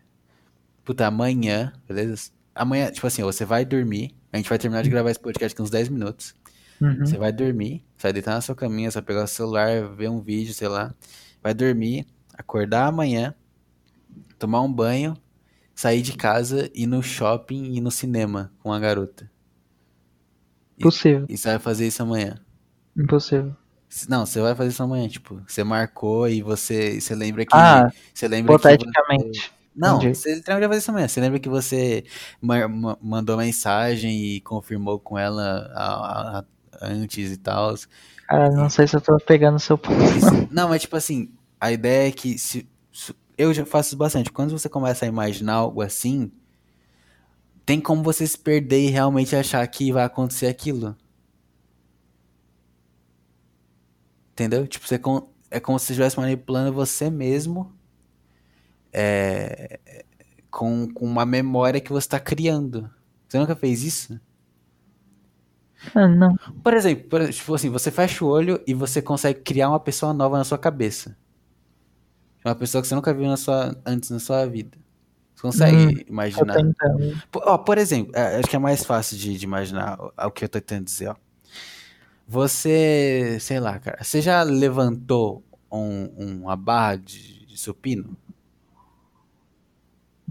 Puta, amanhã, beleza? Amanhã, tipo assim, você vai dormir. A gente vai terminar de gravar esse podcast com uns 10 minutos. Uhum. Você vai dormir, você vai deitar na sua caminha, você vai pegar o celular, ver um vídeo, sei lá. Vai dormir, acordar amanhã, tomar um banho, sair de casa, ir no shopping e no cinema com a garota. Impossível. E você vai fazer isso amanhã. Impossível. Não, você vai fazer isso amanhã, tipo, você marcou e você, você lembra que. Ah, você lembra que você- hipoteticamente. Não, entendi. você literalmente vai fazer isso amanhã. Você lembra que você ma- ma- mandou mensagem e confirmou com ela a- a- antes e tal. Cara, não sei se eu tô pegando seu ponto. <laughs> Não, mas tipo assim, a ideia é que se, se- eu já faço isso bastante. Quando você começa a imaginar algo assim, tem como você se perder e realmente achar que vai acontecer aquilo. Entendeu? Tipo, você con- é como se você estivesse manipulando você mesmo é, com, com uma memória que você está criando. Você nunca fez isso? Ah, não. Por exemplo, por, tipo assim, você fecha o olho e você consegue criar uma pessoa nova na sua cabeça. Uma pessoa que você nunca viu na sua, antes na sua vida. Você consegue Hum, imaginar? Por, ó, por exemplo, é, acho que é mais fácil de, de imaginar o, o que eu tô tentando dizer, ó. Você, sei lá, cara, você já levantou um- uma barra de, de supino?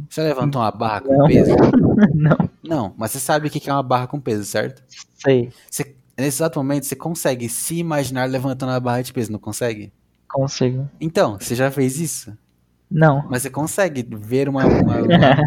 Você levantou uma barra com Não. peso? <laughs> não. Não, mas você sabe o que é uma barra com peso, certo? Sei. Você, nesse exato momento, você consegue se imaginar levantando a barra de peso, não consegue? Consigo. Então, você já fez isso? Não. Mas você consegue ver uma, uma,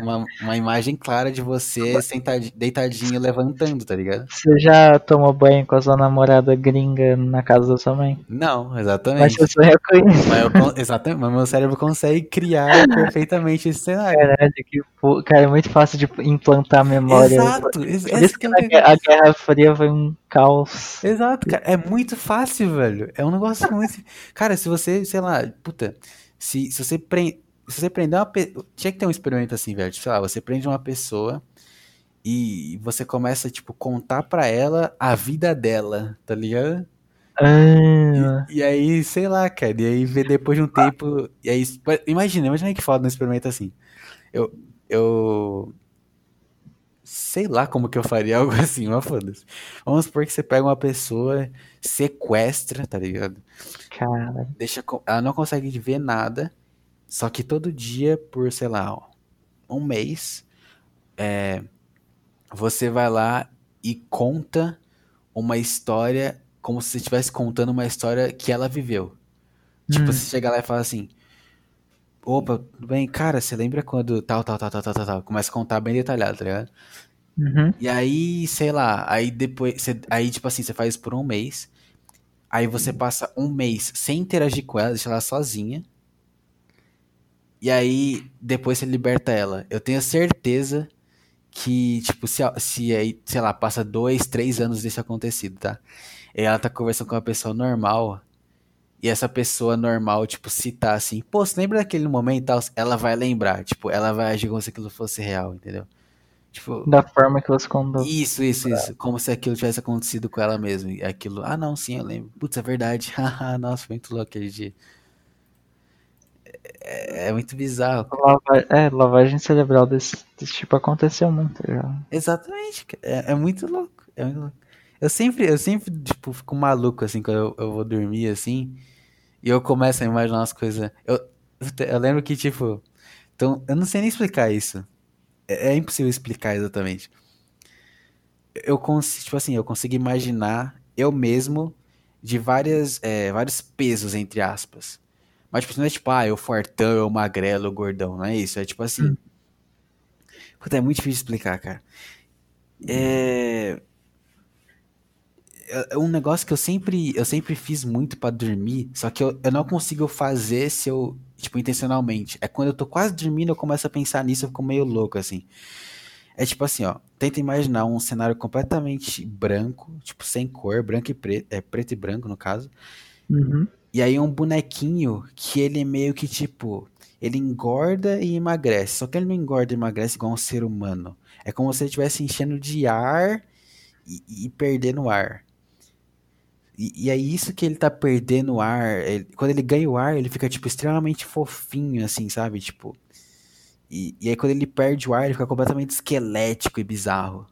uma, <laughs> uma- imagem clara de você sentadinho, deitadinho, levantando, tá ligado? Você já tomou banho com a sua namorada gringa na casa da sua mãe? Não, Mas exatamente. você sonha com isso. Mas, eu exatamente, mas meu cérebro consegue criar <laughs> perfeitamente esse cenário. Caralho, que cara, é muito fácil de implantar memória. Exato, ex- Por isso que que é. Guerra- a Guerra Fria foi um caos. Exato, cara. É muito fácil, velho. É um negócio muito. Cara, se você, sei lá, puta, se, se você prende. Se você prender uma pessoa. Tinha que ter um experimento assim, velho. Tipo, sei lá, você prende uma pessoa e você começa, tipo, contar pra ela a vida dela, tá ligado? Ah, E aí, sei lá, cara. E aí vê depois de um tempo. E aí. Imagina, imagina que foda um experimento assim. Eu. Eu. Sei lá como que eu faria <laughs> algo assim, mas foda-se. Vamos supor que você pega uma pessoa, sequestra, tá ligado? cara. Deixa, ela não consegue ver nada, só que todo dia, por, sei lá, um mês, é, você vai lá e conta uma história como se você estivesse contando uma história que ela viveu. Tipo, Hum. você chega lá e fala assim: Opa, tudo bem, cara, você lembra quando tal, tal, tal, tal, tal, tal, tal. Começa a contar bem detalhado, tá ligado? Uhum. E aí, sei lá, aí depois, você- aí tipo assim, você faz por um mês. Aí você passa um mês sem interagir com ela, deixa ela sozinha. E aí, depois você liberta ela. Eu tenho certeza que, tipo, se, se aí, sei lá, passa dois, três anos disso acontecido, tá? E ela tá conversando com uma pessoa normal. E essa pessoa normal, tipo, citar assim, pô, você lembra daquele momento e tal? Ela vai lembrar, tipo, ela vai agir como se aquilo fosse real, entendeu? Tipo, Da forma que você contou. isso, isso, isso. Como se aquilo tivesse acontecido com ela mesma. E aquilo, ah, não, sim, eu lembro. Putz, é verdade. <laughs> Nossa, foi muito louco aquele dia. É, é muito bizarro. Lava- É, lavagem cerebral desse, desse tipo aconteceu muito já. Exatamente. É, é muito louco. É muito louco. Eu sempre, eu sempre, tipo, fico maluco, assim, quando eu, eu vou dormir, assim, e eu começo a imaginar umas coisas. Eu, eu lembro que, tipo, então, eu não sei nem explicar isso. É, é impossível explicar exatamente. Eu consigo, tipo assim, eu consigo imaginar eu mesmo de várias, é, vários pesos, entre aspas. Mas, tipo, não é tipo, ah, eu fortão, eu magrelo, eu gordão, não é isso. É tipo assim. Hum. Puta, é muito difícil explicar, cara. É. é um negócio que eu sempre, eu sempre fiz muito pra dormir, só que eu, eu não consigo fazer se eu, tipo, intencionalmente. É quando eu tô quase dormindo, eu começo a pensar nisso, eu fico meio louco, assim. É tipo assim, ó, tenta imaginar um cenário completamente branco, tipo, sem cor, branco e preto, é preto e branco, no caso. Uhum. E aí um bonequinho que ele é meio que, tipo, ele engorda e emagrece, só que ele não engorda e emagrece igual um ser humano. É como se ele estivesse enchendo de ar e, e perdendo ar. E, e é isso que ele tá perdendo o ar. ele- quando ele ganha o ar, ele fica, tipo, extremamente fofinho, assim, sabe? Tipo. E, e aí quando ele perde o ar, ele fica completamente esquelético e bizarro.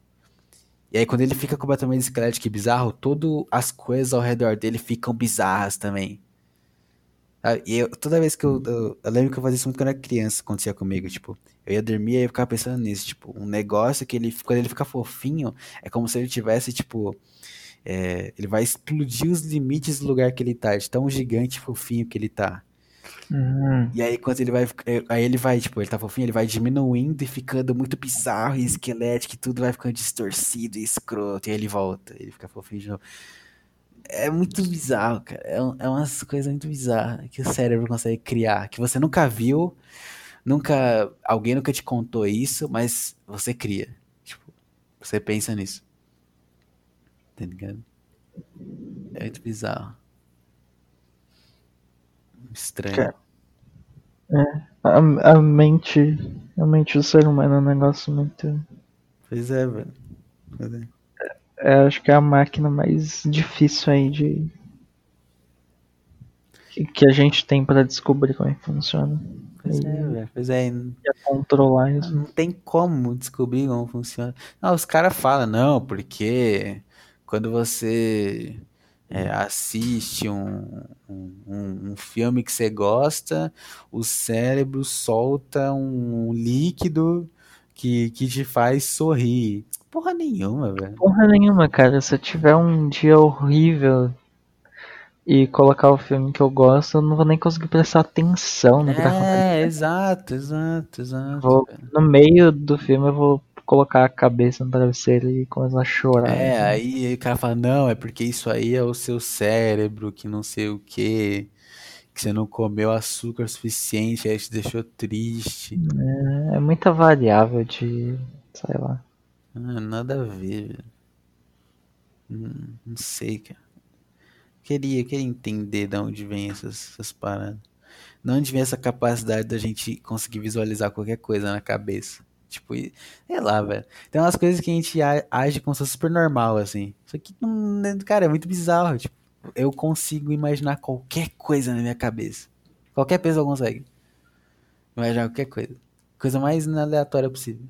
E aí quando ele fica completamente esquelético e bizarro, todas as coisas ao redor dele ficam bizarras também. E eu- toda vez que eu, eu, eu lembro que eu fazia isso muito quando era criança, acontecia comigo, tipo, eu ia dormir e eu ficava pensando nisso, tipo, um negócio que ele, quando ele fica fofinho, é como se ele tivesse, tipo, é, ele vai explodir os limites do lugar que ele tá, de tão gigante e fofinho que ele tá. Uhum. E aí quando ele vai, é, aí ele vai, tipo, ele tá fofinho, ele vai diminuindo e ficando muito bizarro e esquelético e tudo vai ficando distorcido e escroto, e aí ele volta, ele fica fofinho de novo. É muito bizarro, cara. É, é umas coisas muito bizarras que o cérebro consegue criar, que você nunca viu, nunca, alguém nunca te contou isso, mas você cria. Tipo, você pensa nisso. Tá ligado? É muito bizarro. Estranho. Cara. A, a mente. A mente do ser humano é um negócio muito. Pois é, velho. Pois é. É, acho que é a máquina mais difícil aí de. que- a gente tem pra descobrir como é que funciona. Pois é, E- velho. Pois é. e controlar isso. Não tem como descobrir como funciona. Não, os caras falam, não, porque quando você é, assiste um, um, um- filme que você gosta, o cérebro solta um líquido que, que te faz sorrir. Porra nenhuma, velho. Porra nenhuma, cara. Se eu tiver um dia horrível e colocar o filme que eu gosto, eu não vou nem conseguir prestar atenção no que tá acontecendo. É, exato, exato, exato. Vou-. No meio do filme eu vou colocar a cabeça no travesseiro e começar a chorar. É, assim. aí o cara fala, não, é porque isso aí é o seu cérebro, que não sei o quê, que você não comeu açúcar suficiente, aí te deixou triste. É muita variável de. sei lá. Ah, nada a ver, velho. Hum, não sei, cara. Queria, queria entender de onde vem essas, essas paradas. De onde vem essa capacidade da gente conseguir visualizar qualquer coisa na cabeça. Tipo, sei lá, velho. Tem umas coisas que a gente age como se fosse super normal, assim. Isso aqui, não, é- cara, é muito bizarro. Tipo, eu consigo imaginar qualquer coisa na minha cabeça. Qualquer pessoa consegue. Imaginar qualquer coisa. Coisa mais aleatória possível.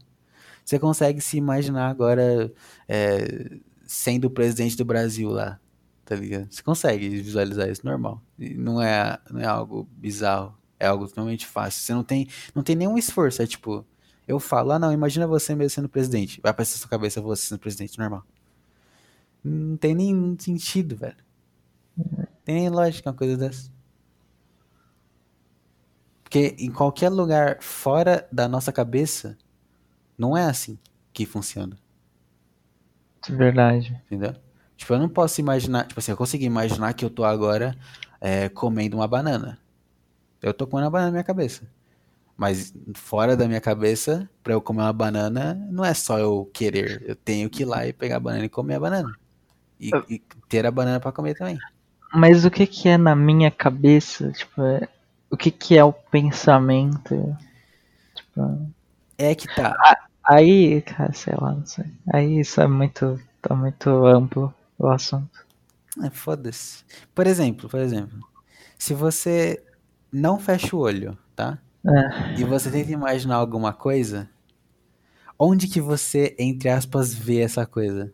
Você consegue se imaginar agora é, sendo o presidente do Brasil lá, tá ligado? Você consegue visualizar isso normal. Não é, não é algo bizarro. É algo totalmente fácil. Você não tem, não tem nenhum esforço. É tipo, eu falo, ah não, imagina você mesmo sendo presidente. Vai aparecer na sua cabeça você sendo presidente normal. Não tem nenhum sentido, velho. Não tem nem lógica uma coisa dessa. Porque em qualquer lugar fora da nossa cabeça, não é assim que funciona. De verdade. Entendeu? Tipo, eu não posso imaginar. Tipo assim, eu consigo imaginar que eu tô agora é, comendo uma banana. Eu tô comendo uma banana na minha cabeça. Mas fora da minha cabeça, pra eu comer uma banana, não é só eu querer. Eu tenho que ir lá e pegar a banana e comer a banana. E, e ter a banana pra comer também. Mas o que que é na minha cabeça? Tipo, é- o que que é o pensamento? Tipo, É que tá. aí, cara, sei lá, não sei. Aí isso é muito, tá muito amplo o assunto. É, foda-se. Por exemplo, por exemplo, se você não fecha o olho, tá? É, E você tenta imaginar alguma coisa, onde que você, entre aspas, vê essa coisa?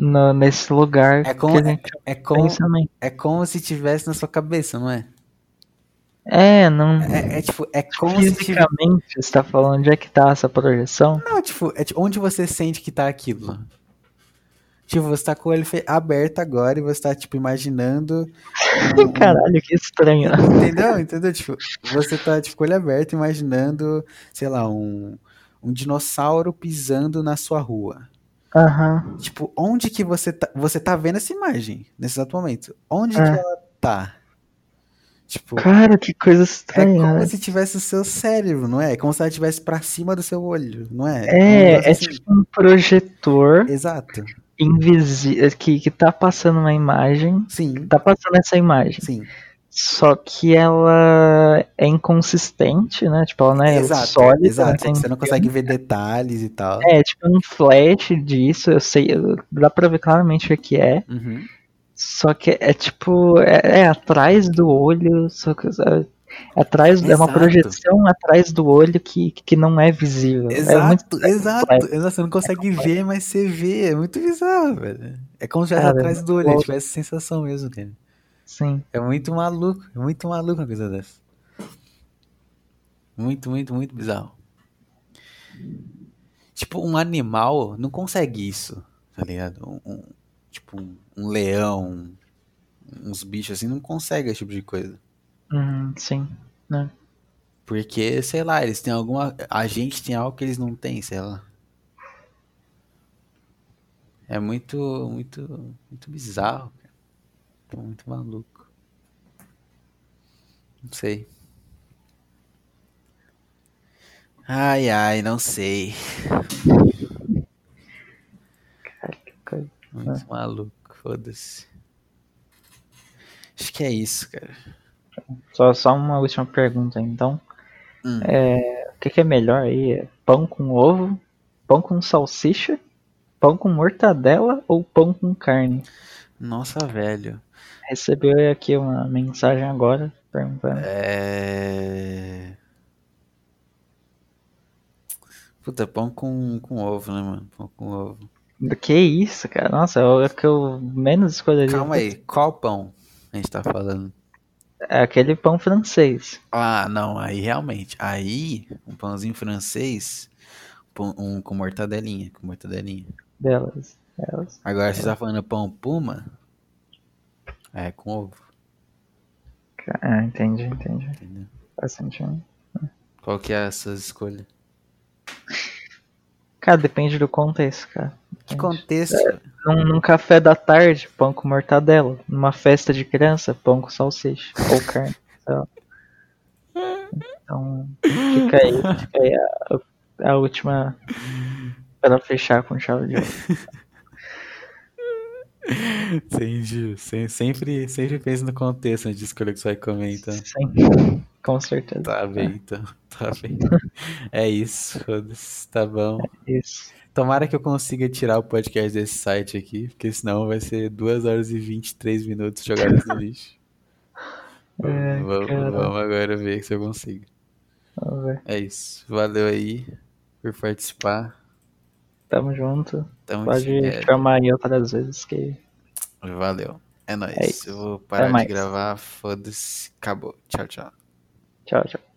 no, nesse lugar É como, que a gente é, como, é como se tivesse na sua cabeça, não é? É, não. É, é tipo, é como se. Fisicamente, você tá falando onde é que tá essa projeção? Não, tipo, é tipo, onde você sente que tá aquilo? Tipo, você tá com o olho aberto agora e você tá, tipo, imaginando. <laughs> um- um- Caralho, que estranho. Entendeu? Entendeu? Tipo, você tá, tipo, com o olho aberto imaginando, sei lá, um, um dinossauro pisando na sua rua. Aham. Tipo, onde que você tá. Você tá vendo essa imagem nesse exato momento? Onde É. que ela tá? Tipo, Cara, que coisa é estranha. como né? se tivesse o seu cérebro, não é? É como se ela estivesse pra cima do seu olho, não é? Um É, negócio é assim. tipo um projetor Exato. Invisível que, que tá passando uma imagem. Sim, Tá passando essa imagem. sim. Só que ela é inconsistente, né? Tipo, ela não é exato, sólida. exato. tem- Você não consegue ver detalhes e tal. É, tipo um flash disso, eu sei, dá pra ver claramente o que é. Uhum. Só que é tipo, é, é atrás do olho, só que é, atrás, é uma Exato. projeção atrás do olho que, que não é visível. É muito Exato, exato, exato. Você não consegue ver, mas você vê. É muito bizarro, velho. É como se estivesse atrás do olho, louco. tivesse essa sensação mesmo, cara. sim. É muito maluco, é muito maluco uma coisa dessa. Muito, muito, muito bizarro. Tipo, um animal não consegue isso, tá ligado? Um, um- tipo, um, um leão, uns bichos assim, não consegue esse tipo de coisa. Uhum, sim. né? Porque, sei lá, eles têm alguma. A gente tem algo que eles não têm, sei lá. É muito, muito, muito bizarro, cara. Tô muito maluco. Não sei. Ai, ai, não sei. Cara, que coisa. Muito maluco, foda-se. Acho que é isso, cara. Só, só uma última pergunta, então. Hum. É, o que, que é melhor aí? É pão com ovo, pão com salsicha, pão com mortadela ou pão com carne? Nossa, velho. Recebeu aqui uma mensagem agora perguntando. É. Puta, pão com, com ovo, né, mano? Pão com ovo. Que isso, cara? Nossa, é o que eu menos escolheria. Calma aí, qual pão a gente tá falando? É aquele pão francês. Ah, não, aí realmente. Aí, um pãozinho francês, pão- um com mortadelinha, com mortadelinha. Delas. Delas. Agora, você tá falando pão puma? É, com ovo, Ah, entendi, entendi. entendeu? Faz sentido. Qual que é essas escolhas? <laughs> Cara, depende do contexto, cara. Que contexto? Num, num café da tarde, pão com mortadela. Numa festa de criança, pão com salsicha. Ou carne. Então, fica aí, fica aí a, a última para fechar com chave de ouro. Entendi. Sem- Sempre, sempre pensa no contexto antes de escolher o que você vai comer, então. Com certeza. Tá bem, então. <laughs> Tá bem. É isso, foda-se. Tá bom. Isso. Tomara que eu consiga tirar o podcast desse site aqui, porque senão vai ser 2 horas e 23 minutos jogados no lixo. <laughs> É, vamos, vamos agora ver se eu consigo. Vamos ver. É isso. Valeu aí por participar. Tamo junto. Tamo Pode junto. chamar aí outras vezes que. Valeu. É nóis. É. Eu vou parar de gravar. Foda-se. Acabou. Tchau, tchau. Tchau, tchau.